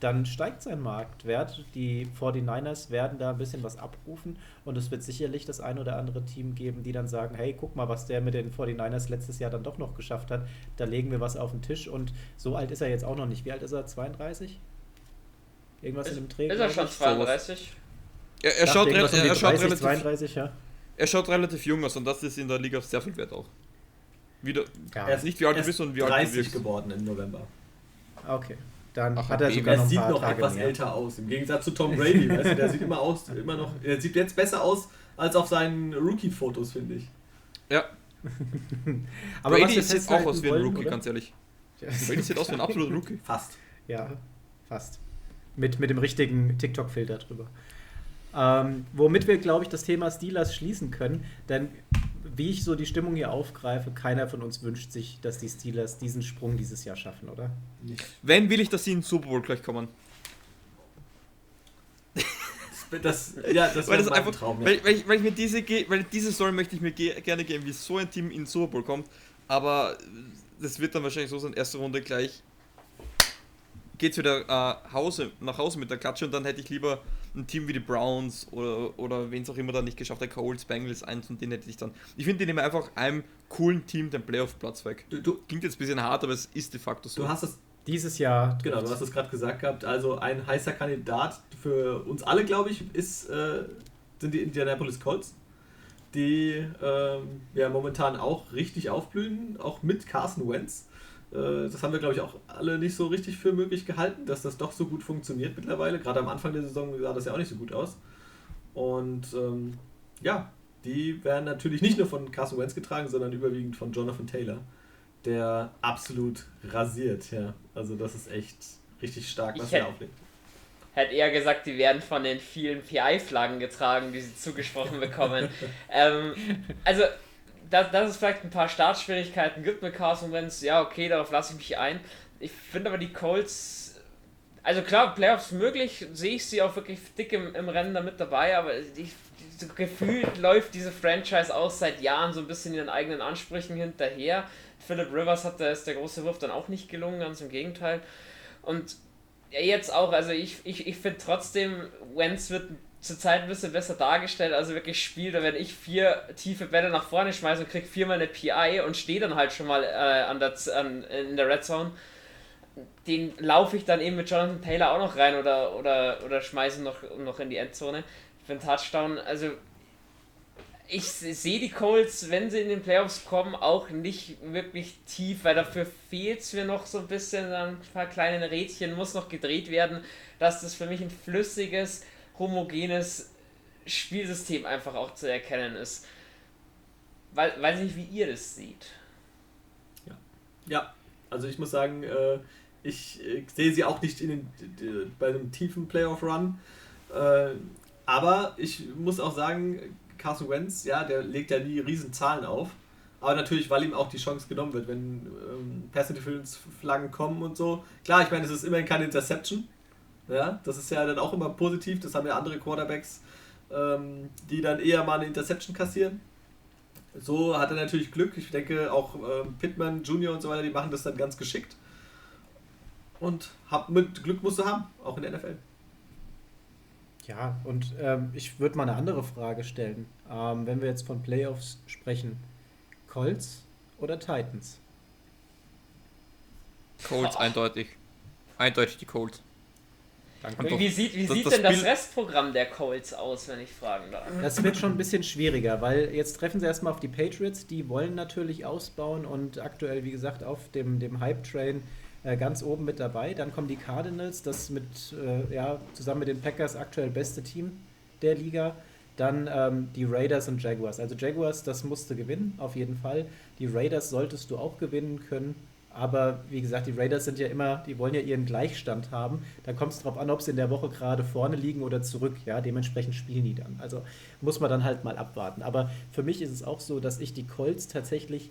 dann steigt sein Marktwert. Die 49ers werden da ein bisschen was abrufen und es wird sicherlich das ein oder andere Team geben, die dann sagen, hey, guck mal, was der mit den 49ers letztes Jahr dann doch noch geschafft hat. Da legen wir was auf den Tisch und so alt ist er jetzt auch noch nicht. Wie alt ist er? 32? Irgendwas ist, in dem Dreh? Ist er schon 32? Er, er, schaut, er, er 30, schaut, relativ, 32, ja. er schaut relativ jung aus und das ist in der Liga sehr viel wert auch. Wieder, ja. Er ist nicht wie alt du bist und wie alt du bist. geworden im November. Okay. Dann Ach, hat er sogar noch ein paar sieht noch Tage etwas mehr. älter aus. Im Gegensatz zu Tom Brady, weißt du, der sieht immer aus, immer noch, er sieht jetzt besser aus als auf seinen Rookie-Fotos, finde ich. Ja. Aber Brady sieht auch aus wie ein Rookie, oder? ganz ehrlich. Brady sieht aus wie ein absoluter Rookie. Fast. Ja, fast. Mit, mit dem richtigen TikTok-Filter drüber. Ähm, womit wir, glaube ich, das Thema Steelers schließen können, denn wie ich so die Stimmung hier aufgreife, keiner von uns wünscht sich, dass die Steelers diesen Sprung dieses Jahr schaffen, oder? Nicht. Wenn will ich, dass sie in den Super Bowl gleich kommen. Das, ja, das weil das einfach, Traum, ja. weil, weil, ich, weil ich mir diese, weil diese Story möchte ich mir ge gerne geben, wie so ein Team in den Super Bowl kommt. Aber das wird dann wahrscheinlich so sein, erste Runde gleich geht's wieder äh, Hause, nach Hause mit der Klatsche und dann hätte ich lieber ein Team wie die Browns oder, oder wen es auch immer da nicht geschafft hat, Colts, Bengals, eins und den hätte ich dann. Ich finde, die nehmen einfach einem coolen Team den Playoff-Platz weg. Du, du, Klingt jetzt ein bisschen hart, aber es ist de facto so. Du hast es dieses Jahr. Genau, du hast es gerade gesagt gehabt. Also ein heißer Kandidat für uns alle, glaube ich, ist, äh, sind die Indianapolis Colts, die ähm, ja momentan auch richtig aufblühen, auch mit Carson Wentz. Äh, das haben wir, glaube ich, auch alle nicht so richtig für möglich gehalten, dass das doch so gut funktioniert mittlerweile. Gerade am Anfang der Saison sah das ja auch nicht so gut aus. Und ähm, ja, die werden natürlich nicht nur von Carson Wentz getragen, sondern überwiegend von Jonathan Taylor, der absolut rasiert. Ja, also das ist echt richtig stark, was er auflegt. Hätte eher gesagt, die werden von den vielen PI-Flaggen getragen, die sie zugesprochen bekommen. ähm, also dass, dass es vielleicht ein paar Startschwierigkeiten gibt mit Carson Wentz, ja, okay, darauf lasse ich mich ein. Ich finde aber die Colts, also klar, Playoffs möglich, sehe ich sie auch wirklich dick im, im Rennen damit dabei, aber ich, so gefühlt läuft diese Franchise aus seit Jahren so ein bisschen ihren eigenen Ansprüchen hinterher. Philip Rivers hat da ist der große Wurf dann auch nicht gelungen, ganz im Gegenteil. Und jetzt auch, also ich, ich, ich finde trotzdem, Wentz wird zurzeit ein bisschen besser dargestellt, also wirklich spielt, wenn ich vier tiefe Bälle nach vorne schmeiße und kriege viermal eine PI und stehe dann halt schon mal äh, an der, an, in der Red Zone, den laufe ich dann eben mit Jonathan Taylor auch noch rein oder, oder, oder schmeiße noch, noch in die Endzone für einen Touchdown. Also ich sehe die Colts, wenn sie in den Playoffs kommen, auch nicht wirklich tief, weil dafür fehlt es mir noch so ein bisschen, ein paar kleine Rädchen muss noch gedreht werden, dass das für mich ein flüssiges, homogenes Spielsystem einfach auch zu erkennen ist. Weil, weiß nicht, wie ihr das seht. Ja, ja. also ich muss sagen, äh, ich, ich sehe sie auch nicht in den, bei einem tiefen Playoff-Run. Äh, aber ich muss auch sagen, Carson Wentz, ja, der legt ja nie riesen Zahlen auf. Aber natürlich, weil ihm auch die Chance genommen wird, wenn ähm, Pass Interference Flaggen kommen und so. Klar, ich meine, es ist immerhin keine Interception. Ja, das ist ja dann auch immer positiv. Das haben ja andere Quarterbacks, ähm, die dann eher mal eine Interception kassieren. So hat er natürlich Glück. Ich denke, auch ähm, Pittman Jr. und so weiter, die machen das dann ganz geschickt. Und hab, mit Glück musst du haben, auch in der NFL. Ja, und ähm, ich würde mal eine andere Frage stellen. Ähm, wenn wir jetzt von Playoffs sprechen, Colts oder Titans? Colts, eindeutig. Eindeutig die Colts. Danke. Wie sieht, wie das, sieht das denn das Restprogramm der Colts aus, wenn ich fragen darf? Das wird schon ein bisschen schwieriger, weil jetzt treffen sie erstmal auf die Patriots, die wollen natürlich ausbauen und aktuell, wie gesagt, auf dem, dem Hype-Train äh, ganz oben mit dabei. Dann kommen die Cardinals, das mit, äh, ja, zusammen mit den Packers aktuell beste Team der Liga. Dann ähm, die Raiders und Jaguars. Also Jaguars, das musste gewinnen, auf jeden Fall. Die Raiders solltest du auch gewinnen können. Aber wie gesagt, die Raiders sind ja immer, die wollen ja ihren Gleichstand haben. Da kommt es darauf an, ob sie in der Woche gerade vorne liegen oder zurück. Ja, dementsprechend spielen die dann. Also muss man dann halt mal abwarten. Aber für mich ist es auch so, dass ich die Colts tatsächlich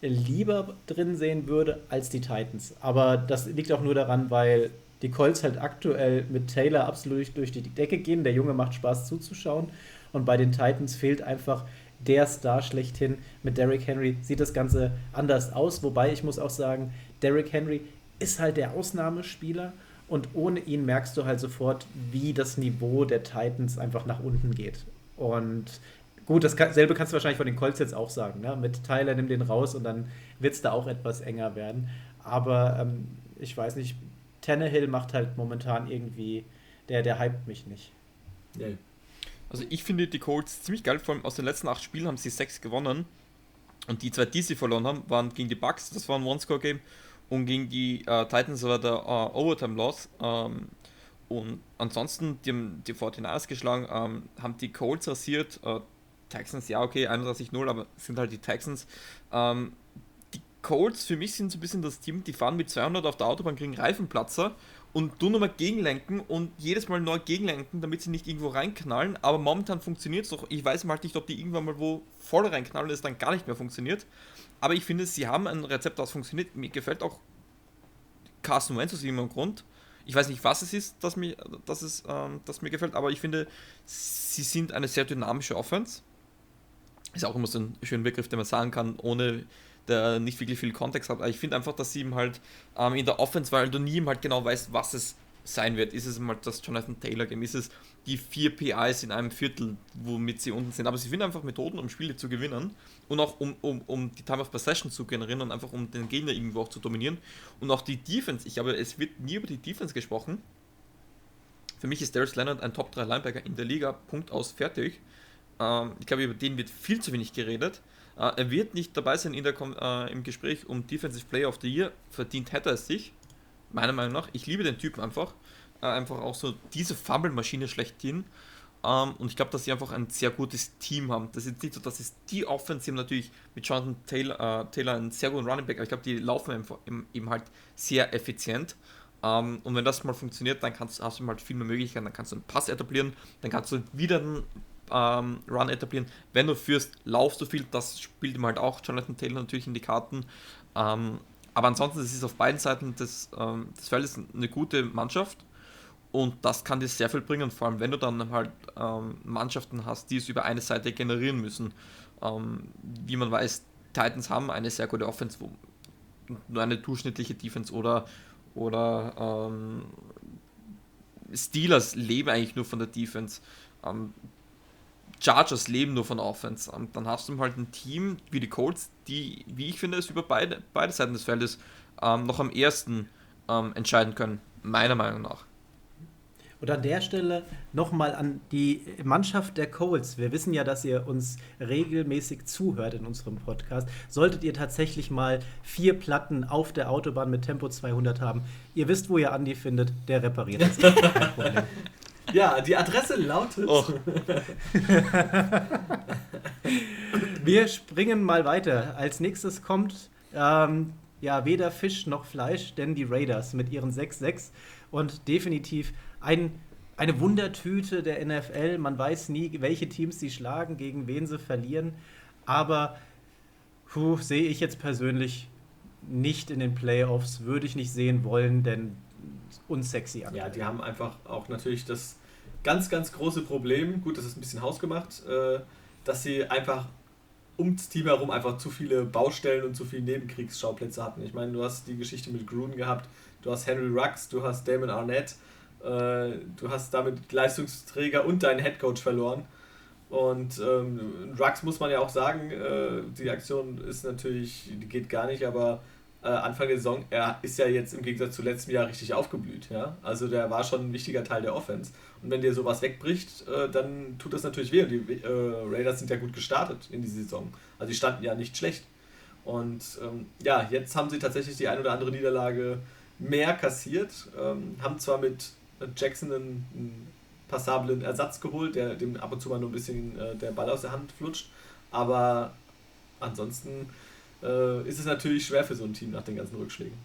lieber drin sehen würde als die Titans. Aber das liegt auch nur daran, weil die Colts halt aktuell mit Taylor absolut durch die Decke gehen. Der Junge macht Spaß zuzuschauen. Und bei den Titans fehlt einfach der Star schlechthin. Mit Derrick Henry sieht das Ganze anders aus. Wobei ich muss auch sagen, Derrick Henry ist halt der Ausnahmespieler. Und ohne ihn merkst du halt sofort, wie das Niveau der Titans einfach nach unten geht. Und Gut, dasselbe kannst du wahrscheinlich von den Colts jetzt auch sagen. Ne? Mit Tyler nimm den raus und dann wird es da auch etwas enger werden. Aber ähm, ich weiß nicht, Tannehill macht halt momentan irgendwie, der, der hypt mich nicht. Nee. Also ich finde die Colts ziemlich geil, vor allem aus den letzten acht Spielen haben sie sechs gewonnen. Und die zwei, die sie verloren haben, waren gegen die Bucks, das war ein One-Score-Game, und gegen die äh, Titans war der äh, Overtime-Loss. Ähm, und ansonsten, die haben die 49ers geschlagen, ähm, haben die Colts rasiert, äh, Texans, ja, okay, 31-0, aber sind halt die Texans. Ähm, die Colts für mich sind so ein bisschen das Team, die fahren mit 200 auf der Autobahn, kriegen Reifenplatzer und tun nochmal gegenlenken und jedes Mal neu gegenlenken, damit sie nicht irgendwo reinknallen. Aber momentan funktioniert es doch. Ich weiß mal halt nicht, ob die irgendwann mal wo voll reinknallen und es dann gar nicht mehr funktioniert. Aber ich finde, sie haben ein Rezept, das funktioniert. Mir gefällt auch Carson Wentz aus irgendeinem Grund. Ich weiß nicht, was es ist, das mir, das ist, ähm, das mir gefällt, aber ich finde, sie sind eine sehr dynamische Offense. Ist auch immer so ein schöner Begriff, den man sagen kann, ohne der nicht wirklich viel Kontext hat. Aber ich finde einfach, dass sie ihm halt ähm, in der Offense, weil du nie halt genau weißt, was es sein wird. Ist es mal das Jonathan Taylor Game? Ist es die vier PIs in einem Viertel, womit sie unten sind? Aber sie finden einfach Methoden, um Spiele zu gewinnen und auch um, um, um die Time of Possession zu generieren und einfach um den Gegner irgendwo auch zu dominieren. Und auch die Defense. Ich glaube, es wird nie über die Defense gesprochen. Für mich ist Darius Leonard ein Top 3 Linebacker in der Liga. Punkt aus, fertig. Ähm, ich glaube, über den wird viel zu wenig geredet. Äh, er wird nicht dabei sein in der, äh, im Gespräch um Defensive Player of the Year. Verdient hätte er es sich. Meiner Meinung nach. Ich liebe den Typen einfach. Äh, einfach auch so diese Fumble-Maschine schlechthin. Ähm, und ich glaube, dass sie einfach ein sehr gutes Team haben. Das ist nicht so, dass es die Offense haben natürlich mit Jonathan Taylor, äh, Taylor einen sehr guten Running Back, aber ich glaube, die laufen eben halt sehr effizient. Um, ähm, und wenn das mal funktioniert, dann kannst, hast du halt viel mehr Möglichkeiten. Dann kannst du einen Pass etablieren, dann kannst du wieder einen ähm, Run etablieren. Wenn du führst, laufst du viel, das spielt ihm halt auch Jonathan Taylor natürlich in die Karten. Ähm, aber ansonsten es ist auf beiden Seiten des, ähm, des Feldes eine gute Mannschaft und das kann dir sehr viel bringen, vor allem wenn du dann halt ähm, Mannschaften hast, die es über eine Seite generieren müssen. Ähm, wie man weiß, Titans haben eine sehr gute Offense, nur eine durchschnittliche Defense oder, oder ähm, Steelers leben eigentlich nur von der Defense. Chargers leben nur von Offense. Und dann hast du halt ein Team wie die Colts, die, wie ich finde, es über beide, beide Seiten des Feldes ähm, noch am ersten ähm, entscheiden können, meiner Meinung nach. Und an der Stelle nochmal an die Mannschaft der Colts. Wir wissen ja, dass ihr uns regelmäßig zuhört in unserem Podcast. Solltet ihr tatsächlich mal vier Platten auf der Autobahn mit Tempo 200 haben, ihr wisst, wo ihr Andi findet, der repariert das. Ja, die Adresse lautet. Oh. Wir springen mal weiter. Als nächstes kommt ähm, ja weder Fisch noch Fleisch, denn die Raiders mit ihren 6-6 und definitiv ein, eine Wundertüte der NFL. Man weiß nie, welche Teams sie schlagen, gegen wen sie verlieren. Aber puh, sehe ich jetzt persönlich nicht in den Playoffs, würde ich nicht sehen wollen, denn unsexy an. Ja, die haben einfach auch natürlich das ganz, ganz große Problem, gut, das ist ein bisschen hausgemacht, äh, dass sie einfach ums Team herum einfach zu viele Baustellen und zu viele Nebenkriegsschauplätze hatten. Ich meine, du hast die Geschichte mit Gruden gehabt, du hast Henry Rux, du hast Damon Arnett, äh, du hast damit Leistungsträger und deinen Headcoach verloren. Und ähm, Rux muss man ja auch sagen, äh, die Aktion ist natürlich, die geht gar nicht, aber äh, Anfang der Saison, er ist ja jetzt im Gegensatz zu letztem Jahr richtig aufgeblüht. Ja? Also der war schon ein wichtiger Teil der Offense. Und wenn dir sowas wegbricht, äh, dann tut das natürlich weh. Und die äh, Raiders sind ja gut gestartet in die Saison. Also die standen ja nicht schlecht. Und ähm, ja, jetzt haben sie tatsächlich die ein oder andere Niederlage mehr kassiert. Ähm, haben zwar mit Jackson einen, einen, passablen Ersatz geholt, der dem ab und zu mal nur ein bisschen äh, der Ball aus der Hand flutscht. Aber ansonsten äh, ist es natürlich schwer für so ein Team nach den ganzen Rückschlägen.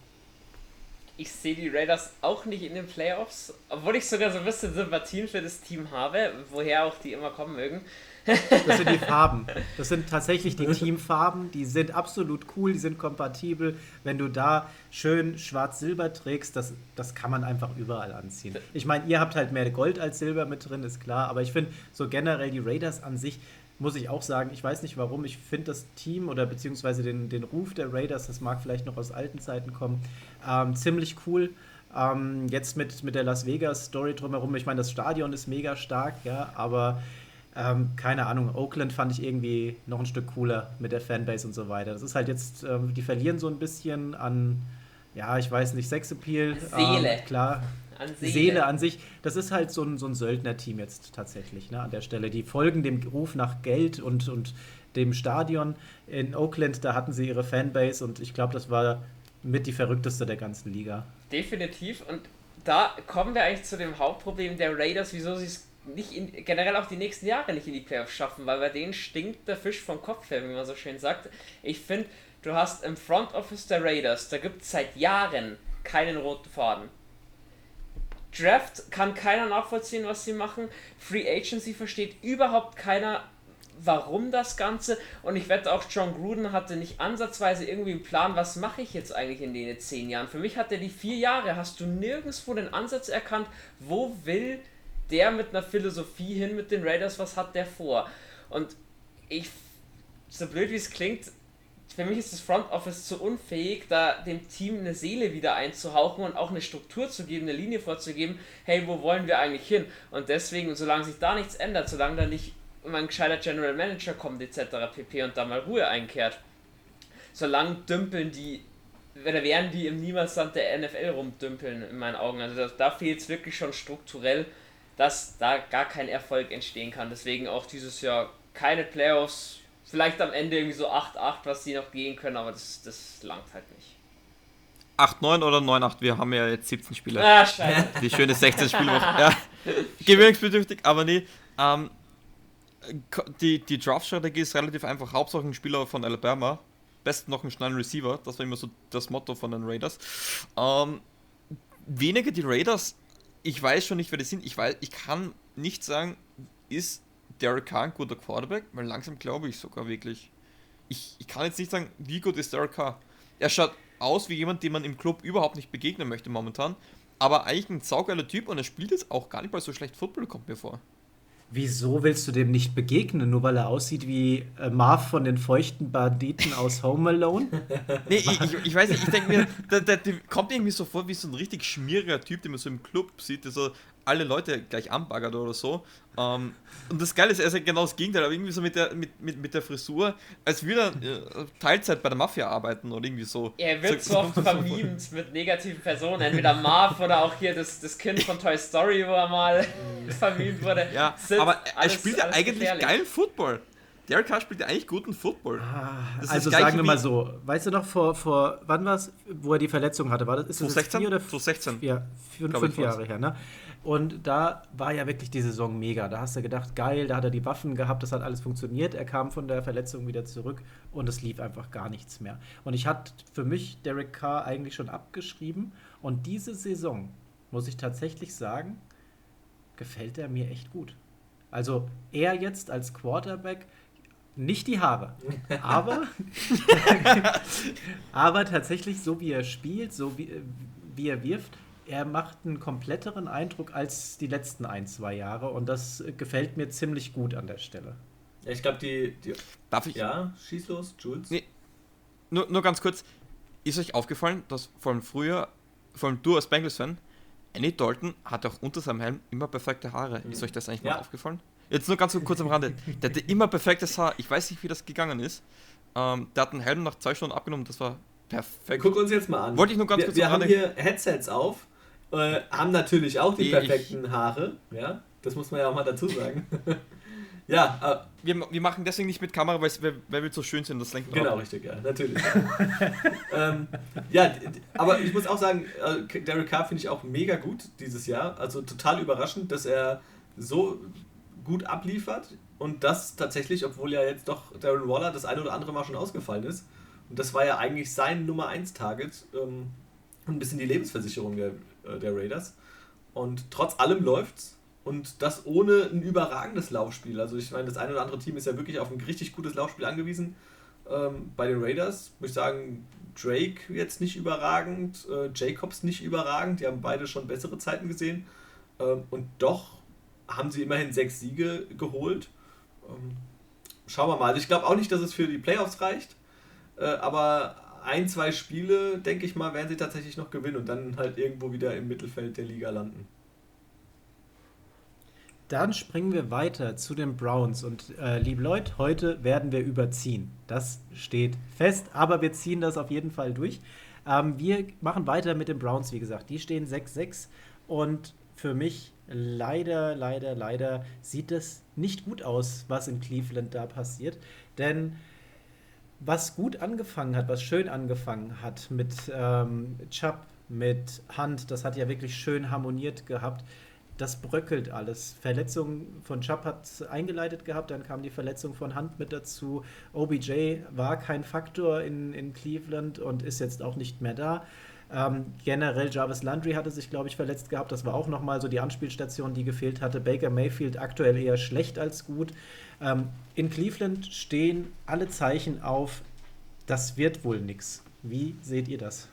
Ich sehe die Raiders auch nicht in den Playoffs, obwohl ich sogar so ein bisschen Sympathien für das Team habe, woher auch die immer kommen mögen. Das sind die Farben. Das sind tatsächlich die Teamfarben. Die sind absolut cool, die sind kompatibel. Wenn du da schön schwarz-silber trägst, das, das kann man einfach überall anziehen. Ich meine, ihr habt halt mehr Gold als Silber mit drin, ist klar. Aber ich finde so generell die Raiders an sich, muss ich auch sagen, ich weiß nicht warum, ich finde das Team oder beziehungsweise den, den Ruf der Raiders, das mag vielleicht noch aus alten Zeiten kommen, ähm, ziemlich cool. Ähm, jetzt mit, mit der Las Vegas-Story drumherum, ich meine, das Stadion ist mega stark, ja, aber ähm, keine Ahnung, Oakland fand ich irgendwie noch ein Stück cooler mit der Fanbase und so weiter. Das ist halt jetzt, ähm, die verlieren so ein bisschen an, ja, ich weiß nicht, Sexappeal. Seele. Ähm, klar. An Seele. Seele. an sich. Das ist halt so ein, so ein Söldner-Team jetzt tatsächlich, ne, an der Stelle. Die folgen dem Ruf nach Geld und, und dem Stadion. In Oakland, da hatten sie ihre Fanbase und ich glaube, das war mit die verrückteste der ganzen Liga. Definitiv. Und da kommen wir eigentlich zu dem Hauptproblem der Raiders, wieso sie es nicht in, generell auch die nächsten Jahre nicht in die Playoffs schaffen, weil bei denen stinkt der Fisch vom Kopf her, wie man so schön sagt. Ich finde, du hast im Front Office der Raiders, da gibt es seit Jahren keinen roten Faden. Draft kann keiner nachvollziehen, was sie machen. Free Agency versteht überhaupt keiner, warum das Ganze. Und ich wette auch, John Gruden hatte nicht ansatzweise irgendwie einen Plan, was mache ich jetzt eigentlich in den zehn Jahren. Für mich hat er die vier Jahre, hast du nirgendwo den Ansatz erkannt, wo will der mit einer Philosophie hin mit den Raiders, was hat der vor? Und ich, so blöd wie es klingt, für mich ist das Front Office zu unfähig, da dem Team eine Seele wieder einzuhauchen und auch eine Struktur zu geben, eine Linie vorzugeben, hey, wo wollen wir eigentlich hin? Und deswegen, solange sich da nichts ändert, solange da nicht ein gescheiter General Manager kommt, etc. pp. und da mal Ruhe einkehrt, solange dümpeln die, oder werden die im Niemandsland der NFL rumdümpeln, in meinen Augen. Also da, da fehlt es wirklich schon strukturell dass da gar kein Erfolg entstehen kann. Deswegen auch dieses Jahr keine Playoffs. Vielleicht am Ende irgendwie so 8-8, was sie noch gehen können, aber das, das langt halt nicht. 8-9 oder 9-8? Wir haben ja jetzt 17 Spiele. Ah, scheiße. Die schöne 16 Spiele. ja. Gewöhnungsbedürftig, aber nee. Ähm, die, die Draft-Strategie ist relativ einfach. Hauptsache ein Spieler von Alabama. Besten noch einen schnellen Receiver. Das war immer so das Motto von den Raiders. Ähm, weniger die Raiders ich weiß schon nicht, wer das sind. Ich, weiß, ich kann nicht sagen, ist Derek Carr ein guter Quarterback? Weil langsam glaube ich sogar wirklich. Ich, ich kann jetzt nicht sagen, wie gut ist Derek Carr. Er schaut aus wie jemand, dem man im Club überhaupt nicht begegnen möchte momentan. Aber eigentlich ein saugeiler Typ und er spielt jetzt auch gar nicht mal so schlecht Football, kommt mir vor. Wieso willst du dem nicht begegnen, nur weil er aussieht wie äh, Marv von den feuchten Banditen aus Home Alone? nee, ich, ich, ich, weiß nicht, ich denke mir, der, der, der, kommt irgendwie so vor wie so ein richtig schmieriger Typ, den man so im Club sieht, der so alle Leute gleich anbaggert oder so. Ähm, und das Geile ist, er ist ja genau das Gegenteil, aber irgendwie so mit der, mit, mit, mit der Frisur, als würde er äh, Teilzeit bei der Mafia arbeiten oder irgendwie so. Er wird so, so oft vermiemt mit negativen Personen, entweder Marv oder auch hier das, das Kind von Toy Story, wo er mal vermiemt wurde. Ja, aber er alles, spielt ja eigentlich gefährlich. geilen Football. Derek Carr spielt ja eigentlich guten Football. Ah, also sagen wir mal so, weißt du noch, vor, vor wann war es, wo er die Verletzung hatte? War das, ist 2016? oder 2016? Ja, fünf, fünf Jahre her, ne? Und da war ja wirklich die Saison mega. Da hast du gedacht, geil, da hat er die Waffen gehabt, das hat alles funktioniert. Er kam von der Verletzung wieder zurück und es lief einfach gar nichts mehr. Und ich hatte für mich Derek Carr eigentlich schon abgeschrieben. Und diese Saison, muss ich tatsächlich sagen, gefällt er mir echt gut. Also er jetzt als Quarterback, nicht die Haare, aber, aber tatsächlich so wie er spielt, so wie, wie er wirft, er macht einen kompletteren Eindruck als die letzten ein, zwei Jahre und das gefällt mir ziemlich gut an der Stelle. Ja, ich glaube, die, die, Darf ich? Ja, schieß los, Jules. Nee, nur, nur ganz kurz. Ist euch aufgefallen, dass vor allem früher, vor allem du als Bengals-Fan, Annie Dalton hat auch unter seinem Helm immer perfekte Haare. Mhm. Ist euch das eigentlich ja. mal aufgefallen? Jetzt nur ganz kurz am Rande. Der hatte immer perfektes Haar. Ich weiß nicht, wie das gegangen ist. Ähm, der hat einen Helm nach zwei Stunden abgenommen. Das war perfekt. Guck uns jetzt mal an. Wollte ich nur ganz wir, kurz Wir haben hier Headsets auf äh, haben natürlich auch die perfekten ich, Haare. Ja, das muss man ja auch mal dazu sagen. ja. Äh, wir, wir machen deswegen nicht mit Kamera, weil, weil wir so schön sind. Das lenkt Genau, ab. richtig, ja, natürlich. ähm, ja, aber ich muss auch sagen, äh, Derek Carr finde ich auch mega gut dieses Jahr. Also total überraschend, dass er so gut abliefert und das tatsächlich, obwohl ja jetzt doch Darren Waller das eine oder andere Mal schon ausgefallen ist. Und das war ja eigentlich sein Nummer 1 Target. Ähm, ein bisschen die Lebensversicherung der, äh, der Raiders. Und trotz allem läuft's. Und das ohne ein überragendes Laufspiel. Also ich meine, das eine oder andere Team ist ja wirklich auf ein richtig gutes Laufspiel angewiesen. Ähm, bei den Raiders muss ich sagen, Drake jetzt nicht überragend, äh, Jacobs nicht überragend. Die haben beide schon bessere Zeiten gesehen. Ähm, und doch haben sie immerhin sechs Siege geholt. Ähm, schauen wir mal. Also ich glaube auch nicht, dass es für die Playoffs reicht. Äh, aber ein, zwei Spiele, denke ich mal, werden sie tatsächlich noch gewinnen und dann halt irgendwo wieder im Mittelfeld der Liga landen. Dann springen wir weiter zu den Browns. Und äh, liebe Leute, heute werden wir überziehen. Das steht fest, aber wir ziehen das auf jeden Fall durch. Ähm, wir machen weiter mit den Browns, wie gesagt. Die stehen 6-6 und für mich leider, leider, leider sieht es nicht gut aus, was in Cleveland da passiert. Denn was gut angefangen hat, was schön angefangen hat mit ähm, Chubb, mit Hunt, das hat ja wirklich schön harmoniert gehabt. Das bröckelt alles. Verletzung von Chubb hat eingeleitet gehabt, dann kam die Verletzung von Hunt mit dazu. OBJ war kein Faktor in, in Cleveland und ist jetzt auch nicht mehr da. Ähm, generell Jarvis Landry hatte sich, glaube ich, verletzt gehabt. Das war auch nochmal so die Anspielstation, die gefehlt hatte. Baker Mayfield aktuell eher schlecht als gut. Ähm, in Cleveland stehen alle Zeichen auf, das wird wohl nichts. Wie seht ihr das?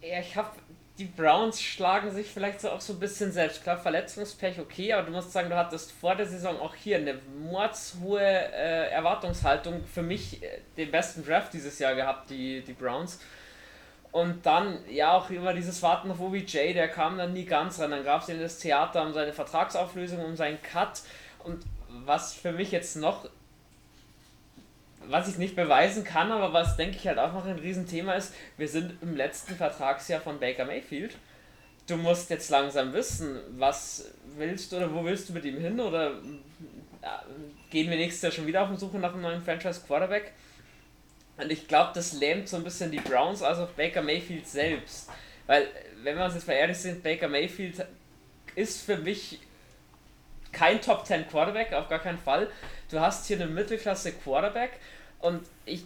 Ja, ich habe die Browns schlagen sich vielleicht so auch so ein bisschen selbst. Klar, Verletzungspech okay, aber du musst sagen, du hattest vor der Saison auch hier eine mordshohe äh, Erwartungshaltung. Für mich äh, den besten Draft dieses Jahr gehabt, die, die Browns. Und dann, ja, auch immer dieses Warten auf OBJ, der kam dann nie ganz rein. Dann gab es in das Theater um seine Vertragsauflösung, um seinen Cut. Und was für mich jetzt noch, was ich nicht beweisen kann, aber was denke ich halt auch noch ein Riesenthema ist, wir sind im letzten Vertragsjahr von Baker Mayfield. Du musst jetzt langsam wissen, was willst du oder wo willst du mit ihm hin oder gehen wir nächstes Jahr schon wieder auf die Suche nach einem neuen Franchise Quarterback? Und ich glaube, das lähmt so ein bisschen die Browns, also auch Baker Mayfield selbst. Weil, wenn wir uns jetzt mal ehrlich sind, Baker Mayfield ist für mich kein Top 10 Quarterback, auf gar keinen Fall. Du hast hier eine Mittelklasse Quarterback und ich.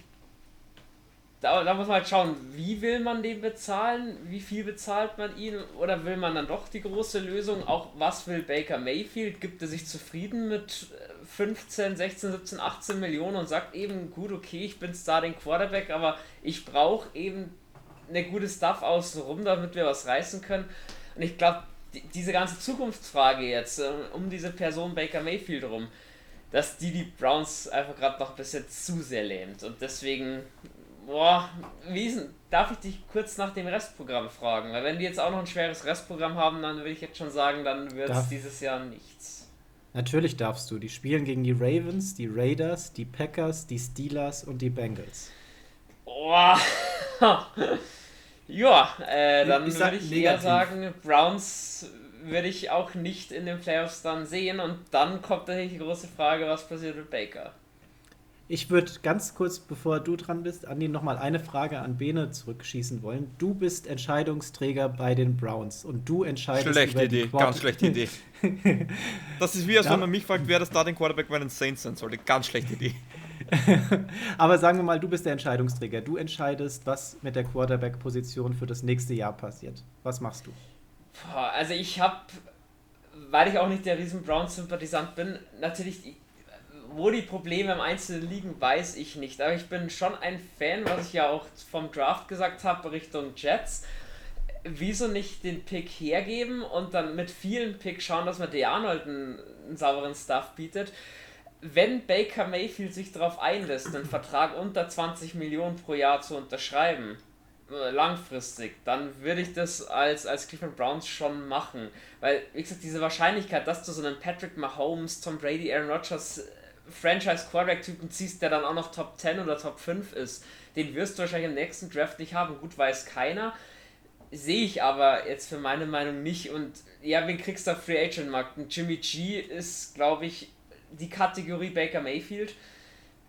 Da, da muss man halt schauen, wie will man den bezahlen, wie viel bezahlt man ihn oder will man dann doch die große Lösung? Auch was will Baker Mayfield? Gibt er sich zufrieden mit 15, 16, 17, 18 Millionen und sagt eben, gut, okay, ich bin Starting Quarterback, aber ich brauche eben eine gute Stuff außenrum, damit wir was reißen können. Und ich glaube, diese ganze Zukunftsfrage jetzt äh, um diese Person Baker Mayfield rum, dass die die Browns einfach gerade noch ein bisschen zu sehr lähmt. Und deswegen Boah, Wiesen, darf ich dich kurz nach dem Restprogramm fragen? Weil wenn die jetzt auch noch ein schweres Restprogramm haben, dann würde ich jetzt schon sagen, dann wird es dieses Jahr nichts. Natürlich darfst du. Die spielen gegen die Ravens, die Raiders, die Packers, die Steelers und die Bengals. Boah. ja, äh, dann ich würde ich negativ. eher sagen, Browns würde ich auch nicht in den Playoffs dann sehen und dann kommt natürlich die große Frage, was passiert mit Baker? Ich würde ganz kurz, bevor du dran bist, Andi, nochmal eine Frage an Bene zurückschießen wollen. Du bist Entscheidungsträger bei den Browns und du entscheidest Schlechte Idee, ganz schlechte Idee. das ist wie, als wenn man mich fragt, wer das Starting Quarterback bei den Saints sein sollte. Ganz schlechte Idee. Aber sagen wir mal, du bist der Entscheidungsträger. Du entscheidest, was mit der Quarterback-Position für das nächste Jahr passiert. Was machst du? Also ich habe, weil ich auch nicht der riesen Browns-Sympathisant bin, natürlich wo die Probleme im Einzelnen liegen, weiß ich nicht. Aber ich bin schon ein Fan, was ich ja auch vom Draft gesagt habe, Richtung Jets. Wieso nicht den Pick hergeben und dann mit vielen Picks schauen, dass man der Arnold einen, einen sauberen Stuff bietet? Wenn Baker Mayfield sich darauf einlässt, einen Vertrag unter 20 Millionen pro Jahr zu unterschreiben, äh, langfristig, dann würde ich das als, als Cleveland Browns schon machen. Weil, wie gesagt, diese Wahrscheinlichkeit, dass du so einen Patrick Mahomes, Tom Brady, Aaron Rodgers Franchise-Quarterback-Typen ziehst, der dann auch noch Top 10 oder Top 5 ist, den wirst du wahrscheinlich im nächsten Draft nicht haben. Gut, weiß keiner. Sehe ich aber jetzt für meine Meinung nicht. Und ja, wen kriegst du auf Free Agent Markt? Ein Jimmy G ist, glaube ich, die Kategorie Baker Mayfield.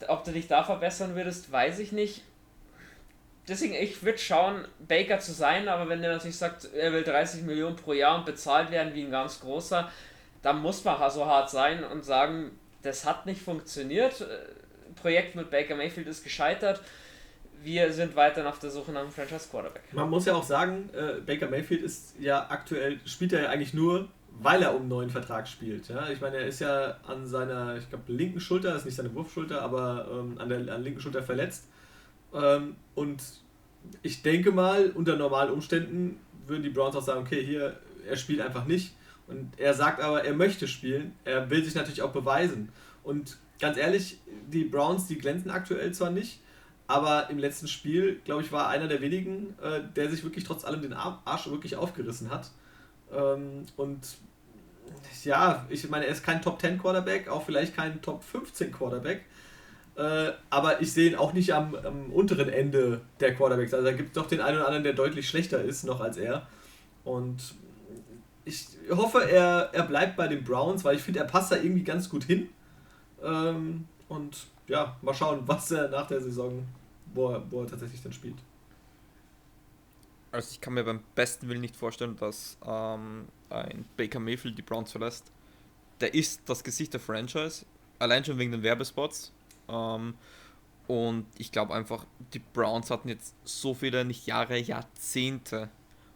Ob du dich da verbessern würdest, weiß ich nicht. Deswegen, ich würde schauen, Baker zu sein, aber wenn der natürlich sagt, er will 30 Millionen pro Jahr und bezahlt werden wie ein ganz großer, dann muss man so hart sein und sagen, das hat nicht funktioniert. Projekt mit Baker Mayfield ist gescheitert. Wir sind weiterhin auf der Suche nach einem Franchise Quarterback. Man muss ja auch sagen, äh, Baker Mayfield ist ja aktuell, spielt er ja eigentlich nur, weil er um einen neuen Vertrag spielt. Ja? Ich meine, er ist ja an seiner, ich glaube, linken Schulter, das ist nicht seine Wurfschulter, aber ähm, an der an linken Schulter verletzt. Ähm, und ich denke mal, unter normalen Umständen würden die Browns auch sagen, okay, hier, er spielt einfach nicht. Und er sagt aber, er möchte spielen. Er will sich natürlich auch beweisen. Und ganz ehrlich, die Browns, die glänzen aktuell zwar nicht, aber im letzten Spiel, glaube ich, war einer der wenigen, äh, der sich wirklich trotz allem den Arsch wirklich aufgerissen hat. Ähm, und ja, ich meine, er ist kein Top 10 Quarterback, auch vielleicht kein Top 15 Quarterback. Äh, aber ich sehe ihn auch nicht am, am unteren Ende der Quarterbacks. Also da gibt es doch den einen oder anderen, der deutlich schlechter ist noch als er. Und ich hoffe, er, er bleibt bei den Browns, weil ich finde, er passt da irgendwie ganz gut hin. Ähm, und ja, mal schauen, was er nach der Saison, wo er, wo er tatsächlich dann spielt. Also ich kann mir beim besten Willen nicht vorstellen, dass ähm, ein Baker Mayfield die Browns verlässt. Der ist das Gesicht der Franchise, allein schon wegen den Werbespots. Ähm, und ich glaube einfach, die Browns hatten jetzt so viele, nicht Jahre, Jahrzehnte,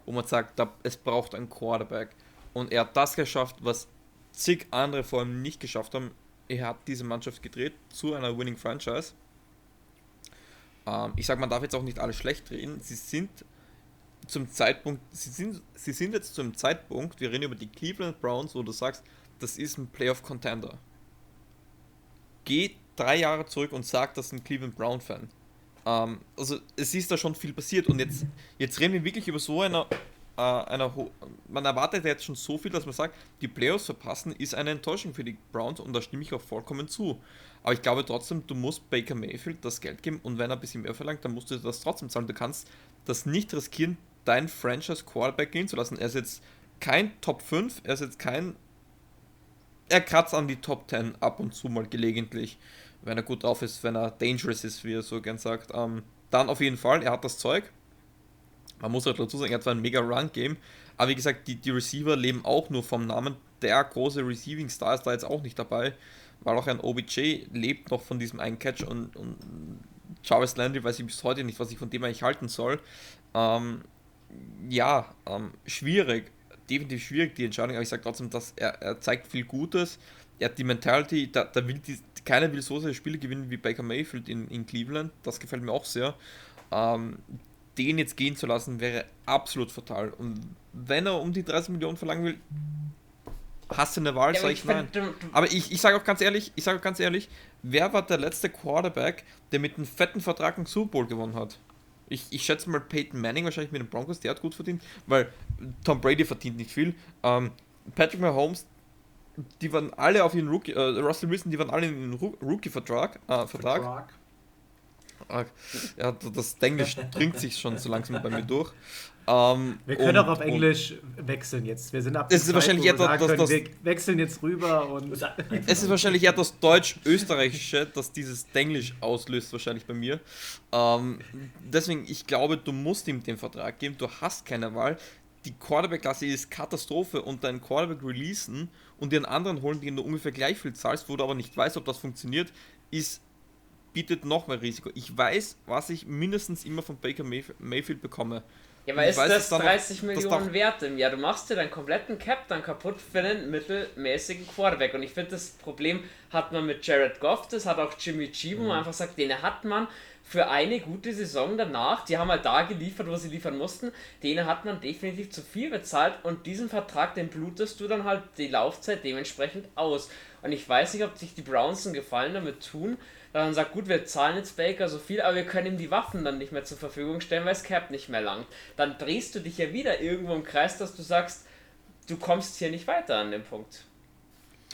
wo man sagt, es braucht einen Quarterback. Und er hat das geschafft, was zig andere vor ihm nicht geschafft haben. Er hat diese Mannschaft gedreht zu einer Winning Franchise. Ähm, ich sage, man darf jetzt auch nicht alles schlecht reden. Sie sind zum Zeitpunkt, sie sind, sie sind jetzt zum Zeitpunkt, wir reden über die Cleveland Browns, wo du sagst, das ist ein Playoff-Contender. Geh drei Jahre zurück und sag das ein Cleveland Brown-Fan. Ähm, also es ist da schon viel passiert und jetzt, jetzt reden wir wirklich über so einer äh, einer man erwartet jetzt schon so viel, dass man sagt, die Playoffs verpassen ist eine Enttäuschung für die Browns und da stimme ich auch vollkommen zu. Aber ich glaube trotzdem, du musst Baker Mayfield das Geld geben und wenn er ein bisschen mehr verlangt, dann musst du das trotzdem zahlen. Du kannst das nicht riskieren, dein Franchise Quarterback gehen zu lassen. Er ist jetzt kein Top 5, er ist jetzt kein. Er kratzt an die Top 10 ab und zu mal gelegentlich, wenn er gut drauf ist, wenn er dangerous ist, wie er so gern sagt. Ähm, dann auf jeden Fall, er hat das Zeug man muss halt dazu sagen, er hat zwar ein mega Run-Game, aber wie gesagt, die, die Receiver leben auch nur vom Namen. Der große Receiving Star ist da jetzt auch nicht dabei, weil auch ein OBJ lebt noch von diesem einen Catch und, und Jarvis Landry weiß ich bis heute nicht, was ich von dem eigentlich halten soll. Ähm, ja, ähm, schwierig, definitiv schwierig die Entscheidung, aber ich sage trotzdem, dass er, er zeigt viel Gutes. Er hat die Mentality, da, da will die, keiner will so sehr Spiele gewinnen wie Baker Mayfield in, in Cleveland, das gefällt mir auch sehr. Ähm, den jetzt gehen zu lassen, wäre absolut fatal. Und wenn er um die 30 Millionen verlangen will, hast du eine Wahl? Ja, sag aber ich ich nein. Aber ich, ich sage auch ganz ehrlich, ich sage auch ganz ehrlich, wer war der letzte Quarterback, der mit einem fetten Vertrag einen Super Bowl gewonnen hat? Ich, ich schätze mal Peyton Manning wahrscheinlich mit den Broncos, der hat gut verdient, weil Tom Brady verdient nicht viel. Ähm, Patrick Mahomes, die waren alle auf ihren Rookie, äh, Russell Wilson, die waren alle in den Rookie-Vertrag. Äh, Vertrag. Vertrag. Ja, das Englisch bringt sich schon so langsam bei mir durch. Ähm, Wir können und- auch auf Englisch wechseln jetzt. Wir sind ab Es ist wahrscheinlich eher das- das- können, das- wir wechseln jetzt rüber und Es ist wahrscheinlich eher das Deutsch-Österreichische, das dieses Denglisch auslöst, wahrscheinlich bei mir. Ähm, deswegen, ich glaube, du musst ihm den Vertrag geben, du hast keine Wahl. Die Quarterback-Klasse ist Katastrophe und deinen Quarterback releasen und dir einen anderen holen, den du ungefähr gleich viel zahlst, wo du aber nicht weißt, ob das funktioniert, ist bietet noch mehr Risiko. Ich weiß, was ich mindestens immer von Baker Mayf Mayfield bekomme. Ja, aber ist weiß, das dass da noch- 30 dass Millionen da- wert im Jahr? Du machst dir deinen kompletten Cap dann kaputt für einen mittelmäßigen Quarterback. Und ich finde, das Problem hat man mit Jared Goff, das hat auch Jimmy G, Mhm. wo man einfach sagt, den hat man für eine gute Saison danach, die haben halt da geliefert, wo sie liefern mussten, denen hat man definitiv zu viel bezahlt und diesen Vertrag, den blutest du dann halt die Laufzeit dementsprechend aus. Und ich weiß nicht, ob sich die Browns einen Gefallen damit tun, man sagt, gut, wir zahlen jetzt Baker so viel, aber wir können ihm die Waffen dann nicht mehr zur Verfügung stellen, weil das Cap nicht mehr langt. Dann drehst du dich ja wieder irgendwo im Kreis, dass du sagst, du kommst hier nicht weiter an dem Punkt.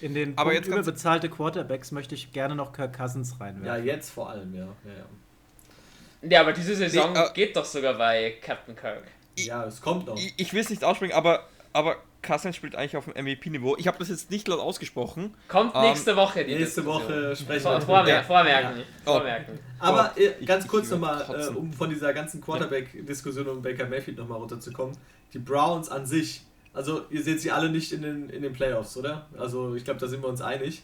in den Aber Punkt jetzt überbezahlte Quarterbacks möchte ich gerne noch Kirk Cousins Ja, reinwerfen. jetzt vor allem, ja. Ja, ja. Ja, aber diese Saison Nee, äh, geht doch sogar bei Captain Kirk. ja es kommt noch. Ich, ich will es nicht aussprechen, aber, aber Cousins spielt eigentlich auf dem MVP-Niveau. Ich habe das jetzt nicht laut ausgesprochen. Kommt Ähm, nächste Woche die Nächste. Woche sprechen wir vormer Ja. vormerken. Oh. vormerken. Aber äh, ganz ich kurz nochmal, äh, um von dieser ganzen Quarterback-Diskussion um Baker Mayfield nochmal runterzukommen. Die Browns an sich, also ihr seht sie alle nicht in den, in den Playoffs, oder? Also ich glaube, da sind wir uns einig.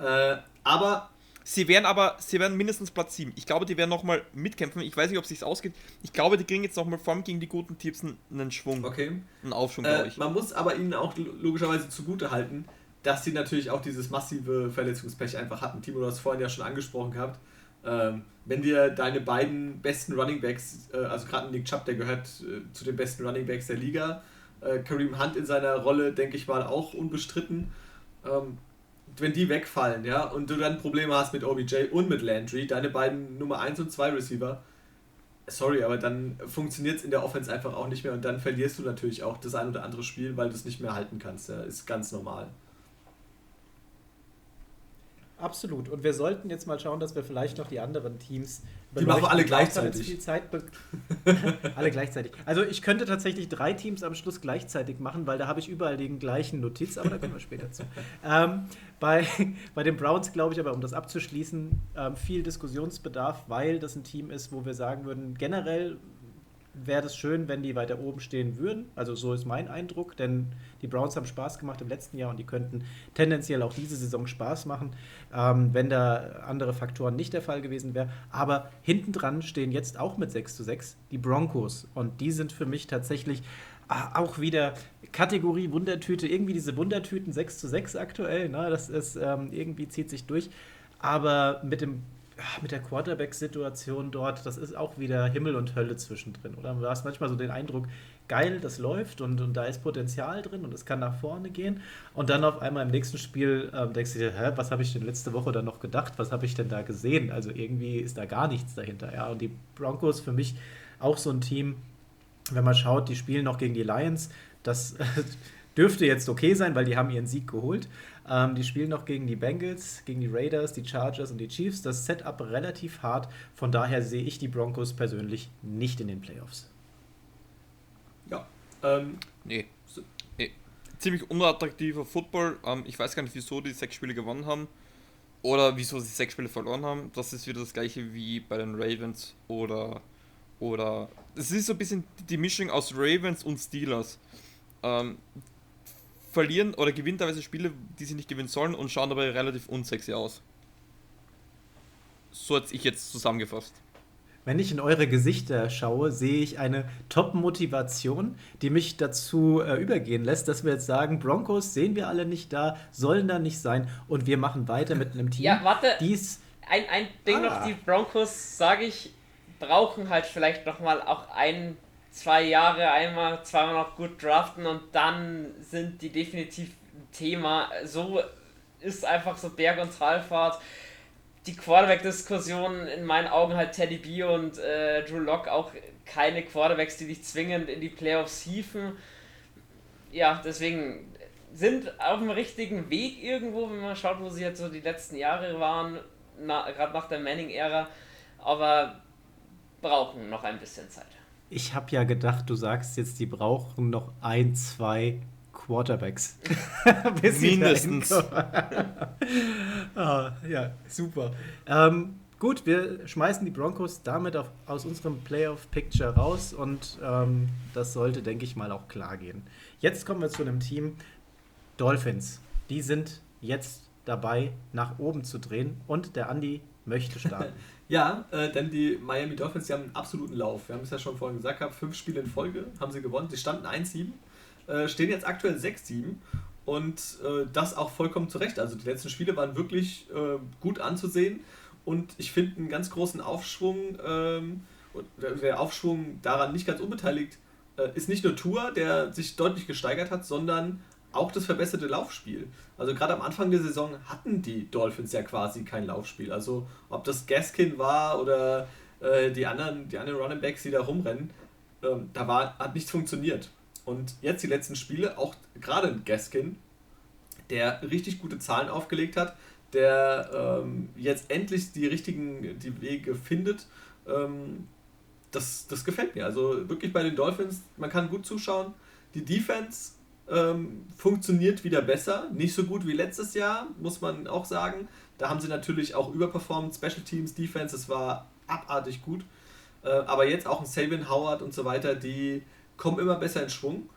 Äh, aber Sie werden aber, sie werden mindestens Platz 7. Ich glaube, die werden nochmal mitkämpfen. Ich weiß nicht, ob es sich ausgeht. Ich glaube, die kriegen jetzt nochmal vor allem gegen die guten Teams einen, Schwung, okay. einen Aufschwung, glaube Äh, ich. man muss aber ihnen auch lo- logischerweise zugute halten, dass sie natürlich auch dieses massive Verletzungspech einfach hatten. Timo, du hast vorhin ja schon angesprochen gehabt. Ähm, wenn dir deine beiden besten Running Backs, äh, also gerade Nick Chubb, der gehört äh, zu den besten Running Backs der Liga, äh, Kareem Hunt in seiner Rolle, denke ich mal, auch unbestritten. Ähm, wenn die wegfallen, ja, und du dann Probleme hast mit OBJ und mit Landry, deine beiden Nummer 1 und 2 Receiver, sorry, aber dann funktioniert es in der Offense einfach auch nicht mehr und dann verlierst du natürlich auch das ein oder andere Spiel, weil du es nicht mehr halten kannst. Ja, ist ganz normal. Absolut. Und wir sollten jetzt mal schauen, dass wir vielleicht noch die anderen Teams. Die machen alle gleichzeitig. alle gleichzeitig. Also ich könnte tatsächlich drei Teams am Schluss gleichzeitig machen, weil da habe ich überall den gleichen Notiz, aber da kommen wir später zu. Ähm, bei, bei den Browns glaube ich aber, um das abzuschließen, ähm, viel Diskussionsbedarf, weil das ein Team ist, wo wir sagen würden, generell wäre das schön, wenn die weiter oben stehen würden. Also so ist mein Eindruck, denn die Browns haben Spaß gemacht im letzten Jahr und die könnten tendenziell auch diese Saison Spaß machen, ähm, wenn da andere Faktoren nicht der Fall gewesen wäre. Aber hinten dran stehen jetzt auch mit 6 zu 6 die Broncos und die sind für mich tatsächlich ah, auch wieder Kategorie Wundertüte, irgendwie diese Wundertüten 6 zu 6 aktuell, ne? das ist ähm, irgendwie zieht sich durch. Aber mit dem mit der Quarterback-Situation dort, das ist auch wieder Himmel und Hölle zwischendrin, oder? Du hast manchmal so den Eindruck, geil, das läuft und, und da ist Potenzial drin und es kann nach vorne gehen. Und dann auf einmal im nächsten Spiel ähm, denkst du dir, hä, was habe ich denn letzte Woche dann noch gedacht? Was habe ich denn da gesehen? Also irgendwie ist da gar nichts dahinter. Ja, und die Broncos für mich auch so ein Team, wenn man schaut, die spielen noch gegen die Lions. Das dürfte jetzt okay sein, weil die haben ihren Sieg geholt. Ähm, die spielen noch gegen die Bengals, gegen die Raiders, die Chargers und die Chiefs. Das Setup relativ hart. Von daher sehe ich die Broncos persönlich nicht in den Playoffs. Ja. Ähm, Nee. nee. Ziemlich unattraktiver Football. Ähm, ich weiß gar nicht, wieso die sechs Spiele gewonnen haben. Oder wieso sie sechs Spiele verloren haben. Das ist wieder das gleiche wie bei den Ravens oder. Oder. Es ist so ein bisschen die Mischung aus Ravens und Steelers. Ähm, verlieren oder gewinnen teilweise Spiele, die sie nicht gewinnen sollen und schauen dabei relativ unsexy aus. So hätte ich jetzt zusammengefasst. Wenn ich in eure Gesichter schaue, sehe ich eine Top-Motivation, die mich dazu äh, übergehen lässt, dass wir jetzt sagen, Broncos sehen wir alle nicht da, sollen da nicht sein und wir machen weiter mit einem Team. Ja, warte. Dies, Ein, ein Ding Ah. noch, die Broncos, sage ich, brauchen halt vielleicht nochmal auch ein, zwei Jahre einmal, zweimal noch gut draften und dann sind die definitiv ein Thema. So ist einfach so Berg- und Talfahrt. Die Quarterback-Diskussion in meinen Augen halt Teddy B und äh, Drew Lock auch keine Quarterbacks, die dich zwingend in die Playoffs hieven. Ja, deswegen sind auf dem richtigen Weg irgendwo, wenn man schaut, wo sie jetzt so die letzten Jahre waren, na, gerade nach der Manning-Ära, aber brauchen noch ein bisschen Zeit. Ich habe ja gedacht, du sagst jetzt, die brauchen noch ein, zwei Quarterbacks. Mindestens. ah, ja, super. Ähm, gut, wir schmeißen die Broncos damit auf, aus unserem Playoff-Picture raus und ähm, das sollte, denke ich mal, auch klar gehen. Jetzt kommen wir zu einem Team, Dolphins. Die sind jetzt dabei, nach oben zu drehen und der Andi möchte starten. ja, äh, denn die Miami Dolphins, die haben einen absoluten Lauf. Wir haben es ja schon vorhin gesagt, gehabt, fünf Spiele in Folge haben sie gewonnen. Sie standen 1-7, äh, stehen jetzt aktuell 6-7 und äh, das auch vollkommen zurecht. Also die letzten Spiele waren wirklich äh, gut anzusehen und ich finde einen ganz großen Aufschwung, ähm, der Aufschwung daran nicht ganz unbeteiligt äh, ist nicht nur Tour, der sich deutlich gesteigert hat, sondern auch das verbesserte Laufspiel. Also gerade am Anfang der Saison hatten die Dolphins ja quasi kein Laufspiel. Also ob das Gaskin war oder äh, die anderen, die anderen Running Backs, die da rumrennen, ähm, da war, hat nichts funktioniert. Und jetzt die letzten Spiele, auch gerade Gaskin, der richtig gute Zahlen aufgelegt hat, der ähm, jetzt endlich die richtigen die Wege findet. Ähm, das, das gefällt mir. Also wirklich bei den Dolphins, man kann gut zuschauen. Die Defense ähm, funktioniert wieder besser. Nicht so gut wie letztes Jahr, muss man auch sagen. Da haben sie natürlich auch überperformt. Special Teams, Defense, es war abartig gut. Äh, aber jetzt auch ein Sabian Howard und so weiter, die kommen immer besser in Schwung.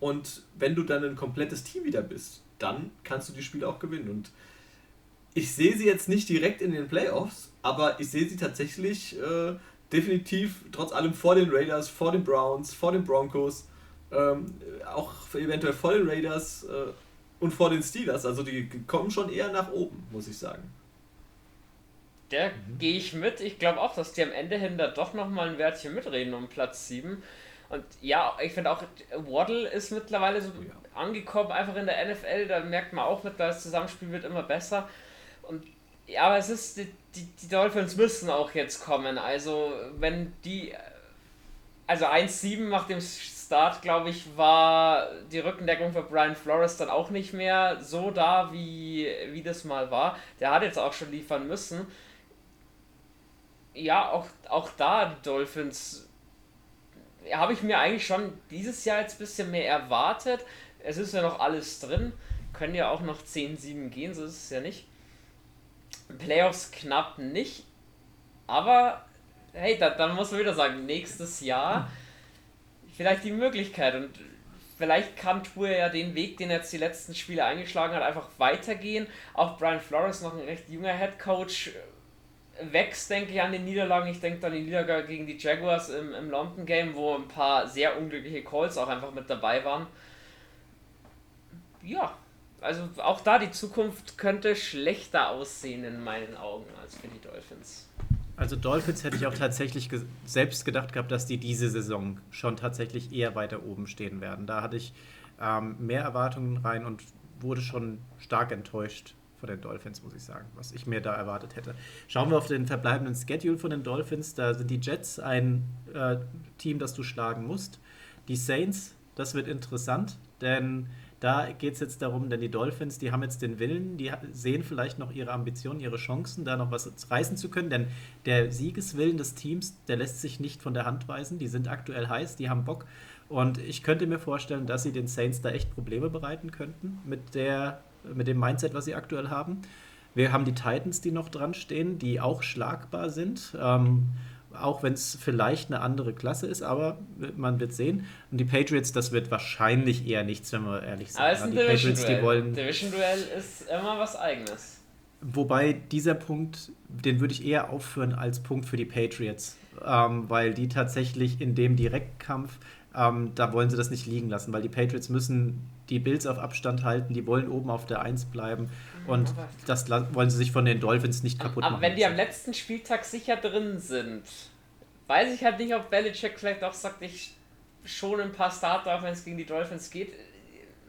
Und wenn du dann ein komplettes Team wieder bist, dann kannst du die Spiele auch gewinnen. Und ich sehe sie jetzt nicht direkt in den Playoffs, aber ich sehe sie tatsächlich äh, definitiv trotz allem vor den Raiders, vor den Browns, vor den Broncos ähm, auch eventuell vor den Raiders äh, und vor den Steelers. Also die kommen schon eher nach oben, muss ich sagen. Der mhm. gehe ich mit. Ich glaube auch, dass die am Ende hin da doch nochmal ein Wertchen mitreden um Platz 7. Und ja, ich finde auch, Waddle ist mittlerweile so ja. angekommen, einfach in der NFL. Da merkt man auch mit, das Zusammenspiel wird immer besser. Und ja, aber es ist, die, die, die Dolphins müssen auch jetzt kommen. Also, wenn die, also 1-7 nach dem Start, glaube ich, war die Rückendeckung für Brian Flores dann auch nicht mehr so da, wie, wie das mal war. Der hat jetzt auch schon liefern müssen. Ja, auch, auch da die Dolphins habe ich mir eigentlich schon dieses Jahr jetzt ein bisschen mehr erwartet. Es ist ja noch alles drin. Können ja auch noch 10-7 gehen, so ist es ja nicht. Playoffs knapp nicht. Aber hey, da, dann muss man wieder sagen, nächstes Jahr vielleicht die Möglichkeit und vielleicht kann Tour ja den Weg, den er jetzt die letzten Spiele eingeschlagen hat, einfach weitergehen. Auch Brian Flores, noch ein recht junger Head Coach, wächst, denke ich, an den Niederlagen. Ich denke an die Niederlage gegen die Jaguars im, im London Game, wo ein paar sehr unglückliche Calls auch einfach mit dabei waren. Ja, also auch da die Zukunft könnte schlechter aussehen in meinen Augen als für die Dolphins. Also Dolphins hätte ich auch tatsächlich ge selbst gedacht gehabt, dass die diese Saison schon tatsächlich eher weiter oben stehen werden. Da hatte ich ähm, mehr Erwartungen rein und wurde schon stark enttäuscht von den Dolphins, muss ich sagen, was ich mir da erwartet hätte. Schauen wir auf den verbleibenden Schedule von den Dolphins. Da sind die Jets ein äh, Team, das du schlagen musst. Die Saints, das wird interessant, denn da geht es jetzt darum, denn die Dolphins, die haben jetzt den Willen, die sehen vielleicht noch ihre Ambitionen, ihre Chancen, da noch was reißen zu können, denn der Siegeswillen des Teams, der lässt sich nicht von der Hand weisen. Die sind aktuell heiß, die haben Bock. Und ich könnte mir vorstellen, dass sie den Saints da echt Probleme bereiten könnten mit, der, mit dem Mindset, was sie aktuell haben. Wir haben die Titans, die noch dran stehen, die auch schlagbar sind. Ähm, auch wenn es vielleicht eine andere Klasse ist, aber man wird sehen. Und die Patriots, das wird wahrscheinlich eher nichts, wenn wir ehrlich sind. Aber es ist ein die Patriots, die wollen. Division-Duell ist immer was Eigenes. Wobei dieser Punkt, den würde ich eher aufführen als Punkt für die Patriots, ähm, weil die tatsächlich in dem Direktkampf, ähm, da wollen sie das nicht liegen lassen, weil die Patriots müssen die Bills auf Abstand halten, die wollen oben auf der Eins bleiben und das wollen sie sich von den Dolphins nicht kaputt machen. Aber wenn die am letzten Spieltag sicher drin sind, weiß ich halt nicht, ob Belichick vielleicht auch sagt, ich schon ein paar Starter, wenn es gegen die Dolphins geht.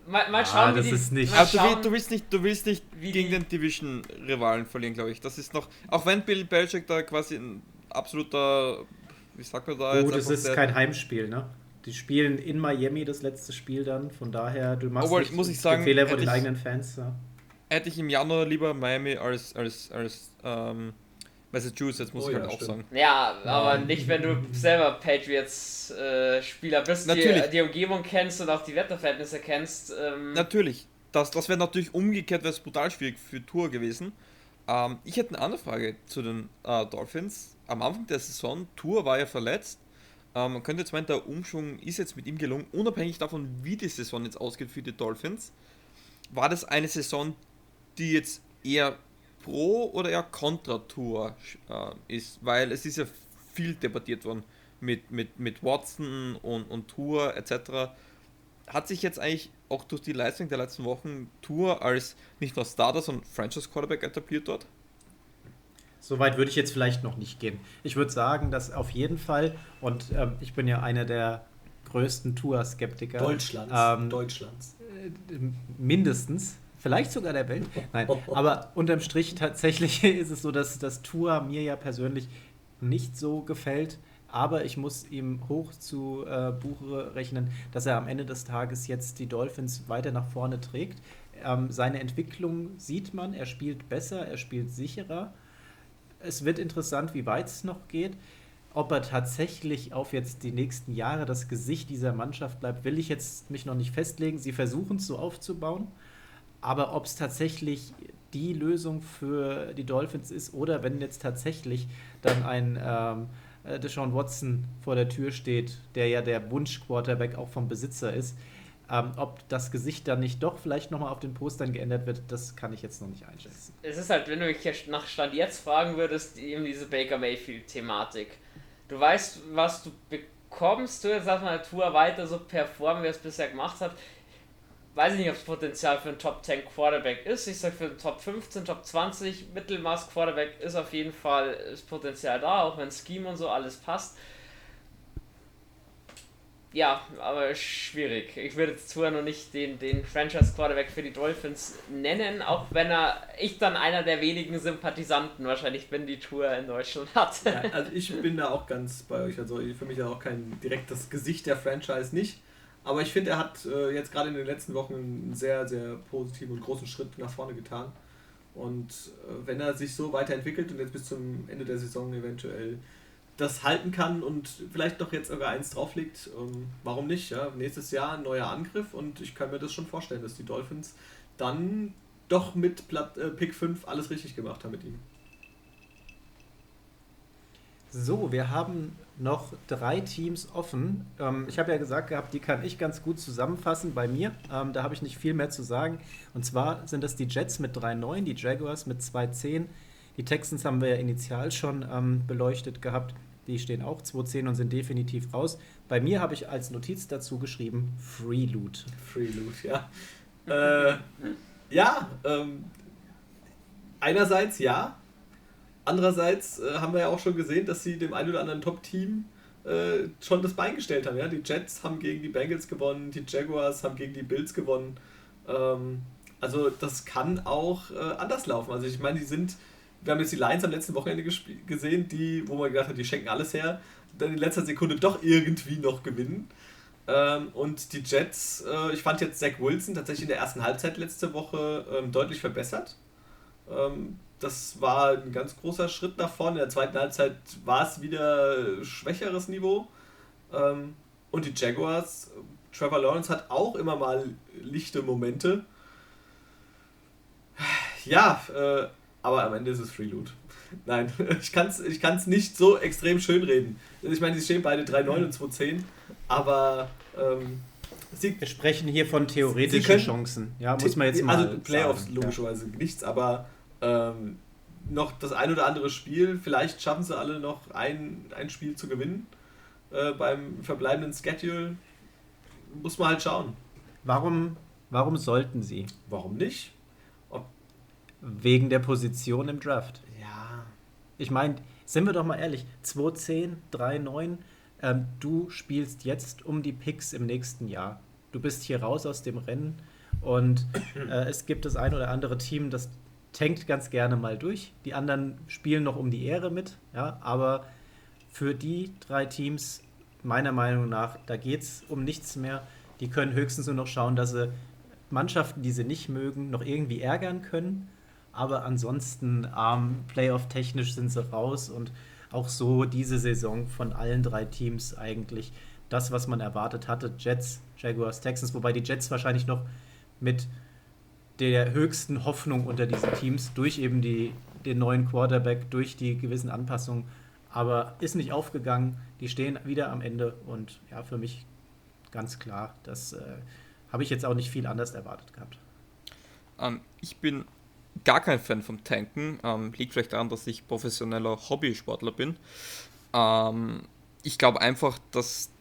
Mal, mal Ah, schauen, das wie die, ist nicht- mal Also du, schauen, willst, du willst nicht, du willst nicht wie gegen die- den Division-Rivalen verlieren, glaube ich. Das ist noch, auch wenn Bill Belichick da quasi ein absoluter, wie sagt man da Oh, das einfach ist der- kein Heimspiel, ne? Die spielen in Miami das letzte Spiel dann, von daher, du machst Obwohl, nicht muss ich den sagen, Fehler von den ich- eigenen Fans. Ja. Hätte ich im Januar lieber Miami als, als, als ähm, Massachusetts, muss Oh ich ja, halt auch stimmt. sagen. Ja, aber nicht, wenn du selber Patriots-Spieler bist, Natürlich. die die Umgebung kennst und auch die Wetterverhältnisse kennst. Ähm, Natürlich, das, das wäre natürlich umgekehrt, wäre es brutal schwierig für Tour gewesen. Ähm, ich hätte eine andere Frage zu den äh, Dolphins. Am Anfang der Saison, Tour war ja verletzt. Ähm, man könnte jetzt meinen, der Umschwung ist jetzt mit ihm gelungen, unabhängig davon, wie die Saison jetzt ausgeht für die Dolphins. War das eine Saison, die jetzt eher pro oder eher kontra Tour äh, ist? Weil es ist ja viel debattiert worden mit, mit, mit Watson und, und Tour etc hat sich jetzt eigentlich auch durch die Leistung der letzten Wochen Tour als nicht nur Starter, sondern Franchise Quarterback etabliert dort? Soweit würde ich jetzt vielleicht noch nicht gehen. Ich würde sagen, dass auf jeden Fall, und ähm, ich bin ja einer der größten Tour-Skeptiker. Deutschlands. Ähm, Deutschlands. äh, mindestens. Vielleicht sogar der Welt. Nein, aber unterm Strich tatsächlich ist es so, dass das Tour mir ja persönlich nicht so gefällt. Aber ich muss ihm hoch zu äh, Buche rechnen, dass er am Ende des Tages jetzt die Dolphins weiter nach vorne trägt. Ähm, seine Entwicklung sieht man, er spielt besser, er spielt sicherer. Es wird interessant, wie weit es noch geht. Ob er tatsächlich auf jetzt die nächsten Jahre das Gesicht dieser Mannschaft bleibt, will ich jetzt mich noch nicht festlegen. Sie versuchen es so aufzubauen. Aber ob es tatsächlich die Lösung für die Dolphins ist oder wenn jetzt tatsächlich dann ein ähm, äh, Deshaun Watson vor der Tür steht, der ja der Wunsch-Quarterback auch vom Besitzer ist, ähm, ob das Gesicht dann nicht doch vielleicht nochmal auf den Postern geändert wird, das kann ich jetzt noch nicht einschätzen. Es ist halt, wenn du mich nach Stand jetzt fragen würdest, eben diese Baker Mayfield-Thematik. Du weißt, was du bekommst, du jetzt sag mal, Tour weiter so performen, wie er es bisher gemacht hat. Weiß ich nicht, ob es Potenzial für einen Top 10 Quarterback ist. Ich sag für einen Top 15, Top 20 Mittelmaß Quarterback ist auf jeden Fall das Potenzial da, auch wenn Scheme und so alles passt. Ja, aber schwierig. Ich würde jetzt noch nicht den, den Franchise Quarterback für die Dolphins nennen, auch wenn er ich dann einer der wenigen Sympathisanten wahrscheinlich bin, die Tour in Deutschland hat. Ja, also ich bin da auch ganz bei euch. Also für mich ja auch kein direktes Gesicht der Franchise nicht. Aber ich finde, er hat äh, jetzt gerade in den letzten Wochen einen sehr, sehr positiven und großen Schritt nach vorne getan. Und äh, wenn er sich so weiterentwickelt und jetzt bis zum Ende der Saison eventuell das halten kann und vielleicht doch jetzt sogar eins drauflegt, ähm, warum nicht? Ja? Nächstes Jahr ein neuer Angriff und ich kann mir das schon vorstellen, dass die Dolphins dann doch mit Plat äh, Pick 5 alles richtig gemacht haben mit ihm. So, wir haben noch drei Teams offen. Ähm, ich habe ja gesagt gehabt, die kann ich ganz gut zusammenfassen bei mir. Ähm, da habe ich nicht viel mehr zu sagen. Und zwar sind das die Jets mit 3-9, die Jaguars mit 2-10. Die Texans haben wir ja initial schon ähm, beleuchtet gehabt. Die stehen auch 2-10 und sind definitiv raus. Bei mir habe ich als Notiz dazu geschrieben Free Loot. Free Loot, ja. äh, ja, ähm, einerseits ja. Andererseits äh, haben wir ja auch schon gesehen, dass sie dem einen oder anderen Top-Team äh, schon das Bein gestellt haben. Ja? Die Jets haben gegen die Bengals gewonnen, die Jaguars haben gegen die Bills gewonnen. Ähm, also das kann auch äh, anders laufen. Also ich meine, die sind, wir haben jetzt die Lions am letzten Wochenende gesehen, die, wo man gedacht hat, die schenken alles her, dann in letzter Sekunde doch irgendwie noch gewinnen. Ähm, und die Jets, äh, ich fand jetzt Zach Wilson tatsächlich in der ersten Halbzeit letzte Woche ähm, deutlich verbessert. Ähm, das war ein ganz großer Schritt nach vorne. In der zweiten Halbzeit war es wieder schwächeres Niveau. Ähm, und die Jaguars, Trevor Lawrence hat auch immer mal lichte Momente. Ja, äh, aber am Ende ist es Free Loot. Nein, ich kann es ich kann's nicht so extrem schön reden. Ich meine, sie stehen beide 3-9 und 2-10, aber ähm, sie, Wir sprechen hier von theoretischen können- Chancen. Ja, muss man jetzt mal. Also Playoffs sagen, logischerweise nichts, aber ähm, noch das ein oder andere Spiel, vielleicht schaffen sie alle noch ein, ein Spiel zu gewinnen. Äh, beim verbleibenden Schedule muss man halt schauen. Warum, warum sollten sie? Warum nicht? Wegen der Position im Draft. Ja. Ich meine, sind wir doch mal ehrlich, 2-10, 3-9, ähm, du spielst jetzt um die Picks im nächsten Jahr. Du bist hier raus aus dem Rennen und äh, es gibt das ein oder andere Team, das tankt ganz gerne mal durch. Die anderen spielen noch um die Ehre mit, ja, aber für die drei Teams, meiner Meinung nach, da geht es um nichts mehr. Die können höchstens nur noch schauen, dass sie Mannschaften, die sie nicht mögen, noch irgendwie ärgern können. Aber ansonsten, ähm, Playoff-technisch sind sie raus und auch so diese Saison von allen drei Teams eigentlich das, was man erwartet hatte. Jets, Jaguars, Texans, wobei die Jets wahrscheinlich noch mit der höchsten Hoffnung unter diesen Teams durch eben die, den neuen Quarterback, durch die gewissen Anpassungen, aber ist nicht aufgegangen. Die stehen wieder am Ende und ja, für mich ganz klar, das äh, habe ich jetzt auch nicht viel anders erwartet gehabt. Ähm, ich bin gar kein Fan vom Tanken. Ähm, liegt vielleicht daran, dass ich professioneller Hobbysportler bin. Ähm, ich glaube einfach, dass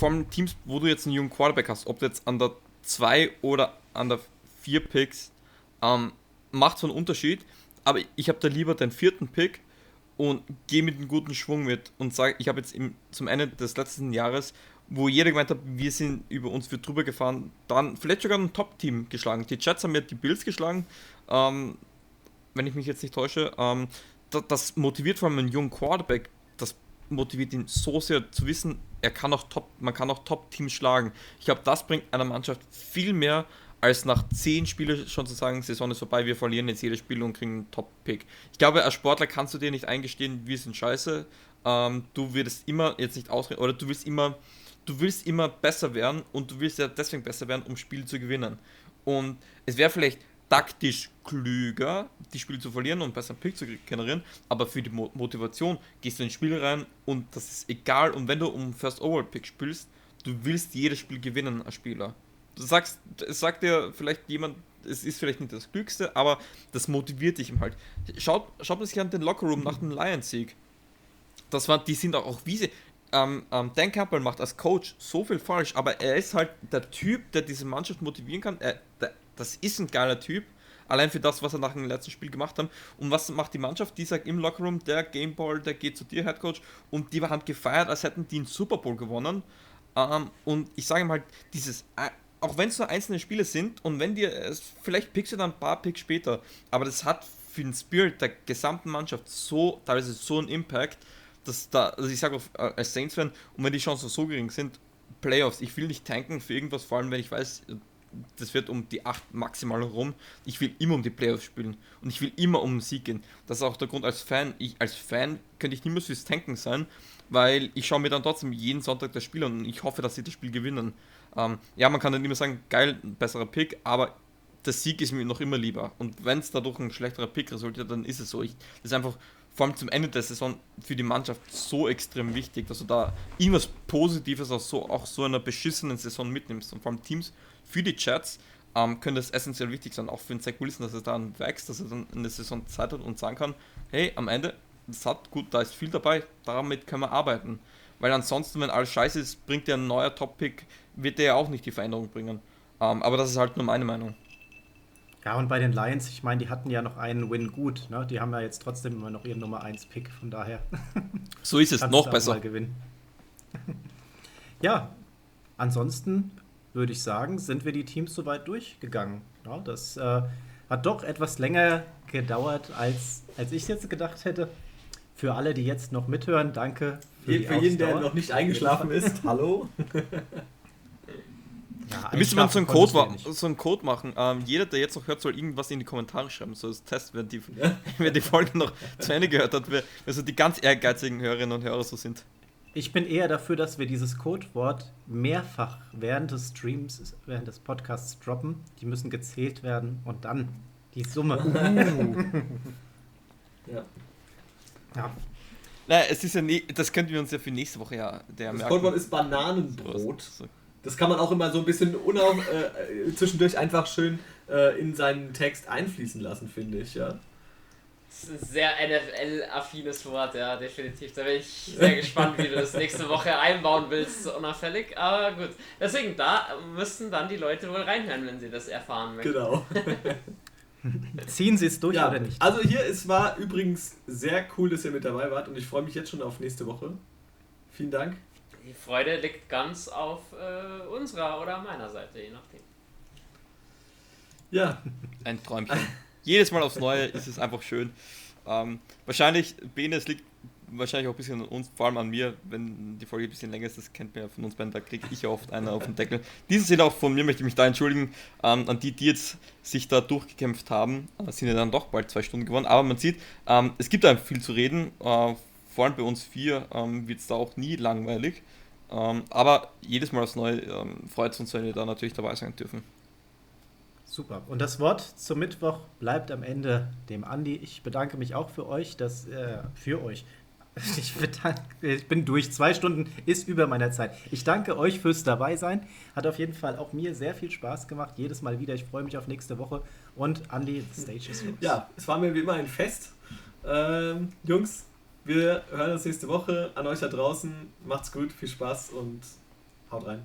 allem Teams, wo du jetzt einen jungen Quarterback hast, ob du jetzt an der 2 oder an der 4 Picks, ähm, macht so einen Unterschied. Aber ich habe da lieber den vierten Pick und gehe mit einem guten Schwung mit und sage, ich habe jetzt im, zum Ende des letzten Jahres wo jeder gemeint hat, wir sind über uns für drüber gefahren, dann vielleicht sogar ein Top-Team geschlagen. Die Jets haben ja die Bills geschlagen, ähm, wenn ich mich jetzt nicht täusche. Ähm, das, das, motiviert vor allem einen jungen Quarterback, das motiviert ihn so sehr zu wissen, er kann auch Top, man kann auch Top-Teams schlagen. Ich glaube, das bringt einer Mannschaft viel mehr, als nach zehn Spielen schon zu sagen, Saison ist vorbei, wir verlieren jetzt jedes Spiel und kriegen einen Top-Pick. Ich glaube, als Sportler kannst du dir nicht eingestehen, wir sind scheiße. Ähm, du wirst immer jetzt nicht ausreden, oder du willst immer du willst immer besser werden und du willst ja deswegen besser werden, um Spiele zu gewinnen. Und es wäre vielleicht taktisch klüger, die Spiele zu verlieren und besser einen Pick zu generieren, aber für die Mo Motivation gehst du ins Spiel rein und das ist egal. Und wenn du um First Overall Pick spielst, du willst jedes Spiel gewinnen als Spieler. Sagst, sagt dir vielleicht jemand, es ist vielleicht nicht das Glückste, aber das motiviert dich halt. Schaut, schaut man sich an den Lockerroom nach dem Lions-Sieg. Das war, die sind auch, auch wie sie, ähm, ähm, Dan Campbell macht als Coach so viel falsch, aber er ist halt der Typ, der diese Mannschaft motivieren kann. Er, der, das ist ein geiler Typ. Allein für das, was er nach dem letzten Spiel gemacht hat. Und was macht die Mannschaft? Die sagt im Lockerroom, der Gameball, der geht zu dir, Head Coach. Und die haben gefeiert, als hätten die einen Super Bowl gewonnen. Ähm, und ich sage mal, dieses, äh, auch wenn es nur einzelne Spiele sind und wenn dir, vielleicht pickst du dann ein paar Picks später, aber das hat für den Spirit der gesamten Mannschaft so, teilweise so einen Impact, dass da, also ich sage äh, als Saints-Fan, und wenn die Chancen so gering sind, Playoffs, ich will nicht tanken für irgendwas, vor allem wenn ich weiß, das wird um die 8 maximal rum. Ich will immer um die Playoffs spielen und ich will immer um den Sieg gehen. Das ist auch der Grund als Fan. Ich, als Fan könnte ich niemals fürs Tanken sein, weil ich schaue mir dann trotzdem jeden Sonntag das Spiel an und ich hoffe, dass sie das Spiel gewinnen. Ähm, ja, man kann dann immer sagen, geil, besserer Pick, aber der Sieg ist mir noch immer lieber. Und wenn es dadurch ein schlechterer Pick resultiert, dann ist es so. Ich, das ist einfach vor allem zum Ende der Saison für die Mannschaft so extrem wichtig, dass du da irgendwas Positives aus so, auch so einer beschissenen Saison mitnimmst. Und vor allem Teams für die Chats ähm, können das essentiell wichtig sein, auch für den Zach Wilson, dass er dann wächst, dass er dann in der Saison Zeit hat und sagen kann, hey, am Ende, das hat gut, da ist viel dabei, damit können wir arbeiten. Weil ansonsten, wenn alles scheiße ist, bringt der ein neuer Top-Pick, wird der ja auch nicht die Veränderung bringen. Ähm, aber das ist halt nur meine Meinung. Ja, und bei den Lions, ich meine, die hatten ja noch einen Win gut. Ne? Die haben ja jetzt trotzdem immer noch ihren Nummer 1 Pick, von daher. So ist es, noch besser. gewinnen. ja, ansonsten würde ich sagen, sind wir die Teams soweit durchgegangen. Ja, das äh, hat doch etwas länger gedauert, als, als ich jetzt gedacht hätte. Für alle, die jetzt noch mithören, danke. Für, für jeden, der noch nicht eingeschlafen ist, hallo. Ja, da müsste man so einen, Code, so einen Code machen. Ähm, jeder, der jetzt noch hört, soll irgendwas in die Kommentare schreiben. So als Test, wenn die, ja. wer die Folge noch zu Ende gehört hat, wer, also die ganz ehrgeizigen Hörerinnen und Hörer so sind. Ich bin eher dafür, dass wir dieses Codewort mehrfach während des Streams, während des Podcasts droppen. Die müssen gezählt werden und dann die Summe. ja. Ja. Naja, es ist ja nie, das könnten wir uns ja für nächste Woche ja der Das Codewort ist Bananenbrot. So, so. Das kann man auch immer so ein bisschen unauf, äh, zwischendurch einfach schön äh, in seinen Text einfließen lassen, finde ich, ja. Das ist ein sehr NFL-affines Wort, ja, definitiv. Da bin ich sehr gespannt, wie du das nächste Woche einbauen willst, so unauffällig. Aber gut. Deswegen, da müssen dann die Leute wohl reinhören, wenn sie das erfahren möchten. Genau. Ziehen Sie es durch ja, oder nicht? Also hier, es war übrigens sehr cool, dass ihr mit dabei wart und ich freue mich jetzt schon auf nächste Woche vielen Dank. Die Freude liegt ganz auf äh, unserer oder meiner Seite, je nachdem. Ja. Ein Träumchen. Jedes Mal aufs Neue ist es einfach schön. Ähm, wahrscheinlich, Bene, es liegt wahrscheinlich auch ein bisschen an uns, vor allem an mir, wenn die Folge ein bisschen länger ist, das kennt man ja von uns beiden, da kriege ich ja oft einer auf den Deckel. Diesen Sinne auch von mir möchte ich mich da entschuldigen, ähm, an die, die jetzt sich da durchgekämpft haben, äh, sind ja dann doch bald zwei Stunden geworden, aber man sieht, ähm, es gibt einfach viel zu reden, äh, vor allem bei uns vier ähm, wird es da auch nie langweilig, ähm, aber jedes Mal aufs Neue ähm, freut es uns, wenn wir da natürlich dabei sein dürfen. Super. Und das Wort zum Mittwoch bleibt am Ende dem Andi. Ich bedanke mich auch für euch, dass äh, für euch. Ich, bedanke, ich bin durch. Zwei Stunden ist über meiner Zeit. Ich danke euch fürs Dabeisein. Hat auf jeden Fall auch mir sehr viel Spaß gemacht. Jedes Mal wieder. Ich freue mich auf nächste Woche. Und Andi, the stage is yours. Ja, es war mir wie immer ein Fest. Ähm, Jungs, wir hören uns nächste Woche. An euch da draußen. Macht's gut, viel Spaß und haut rein.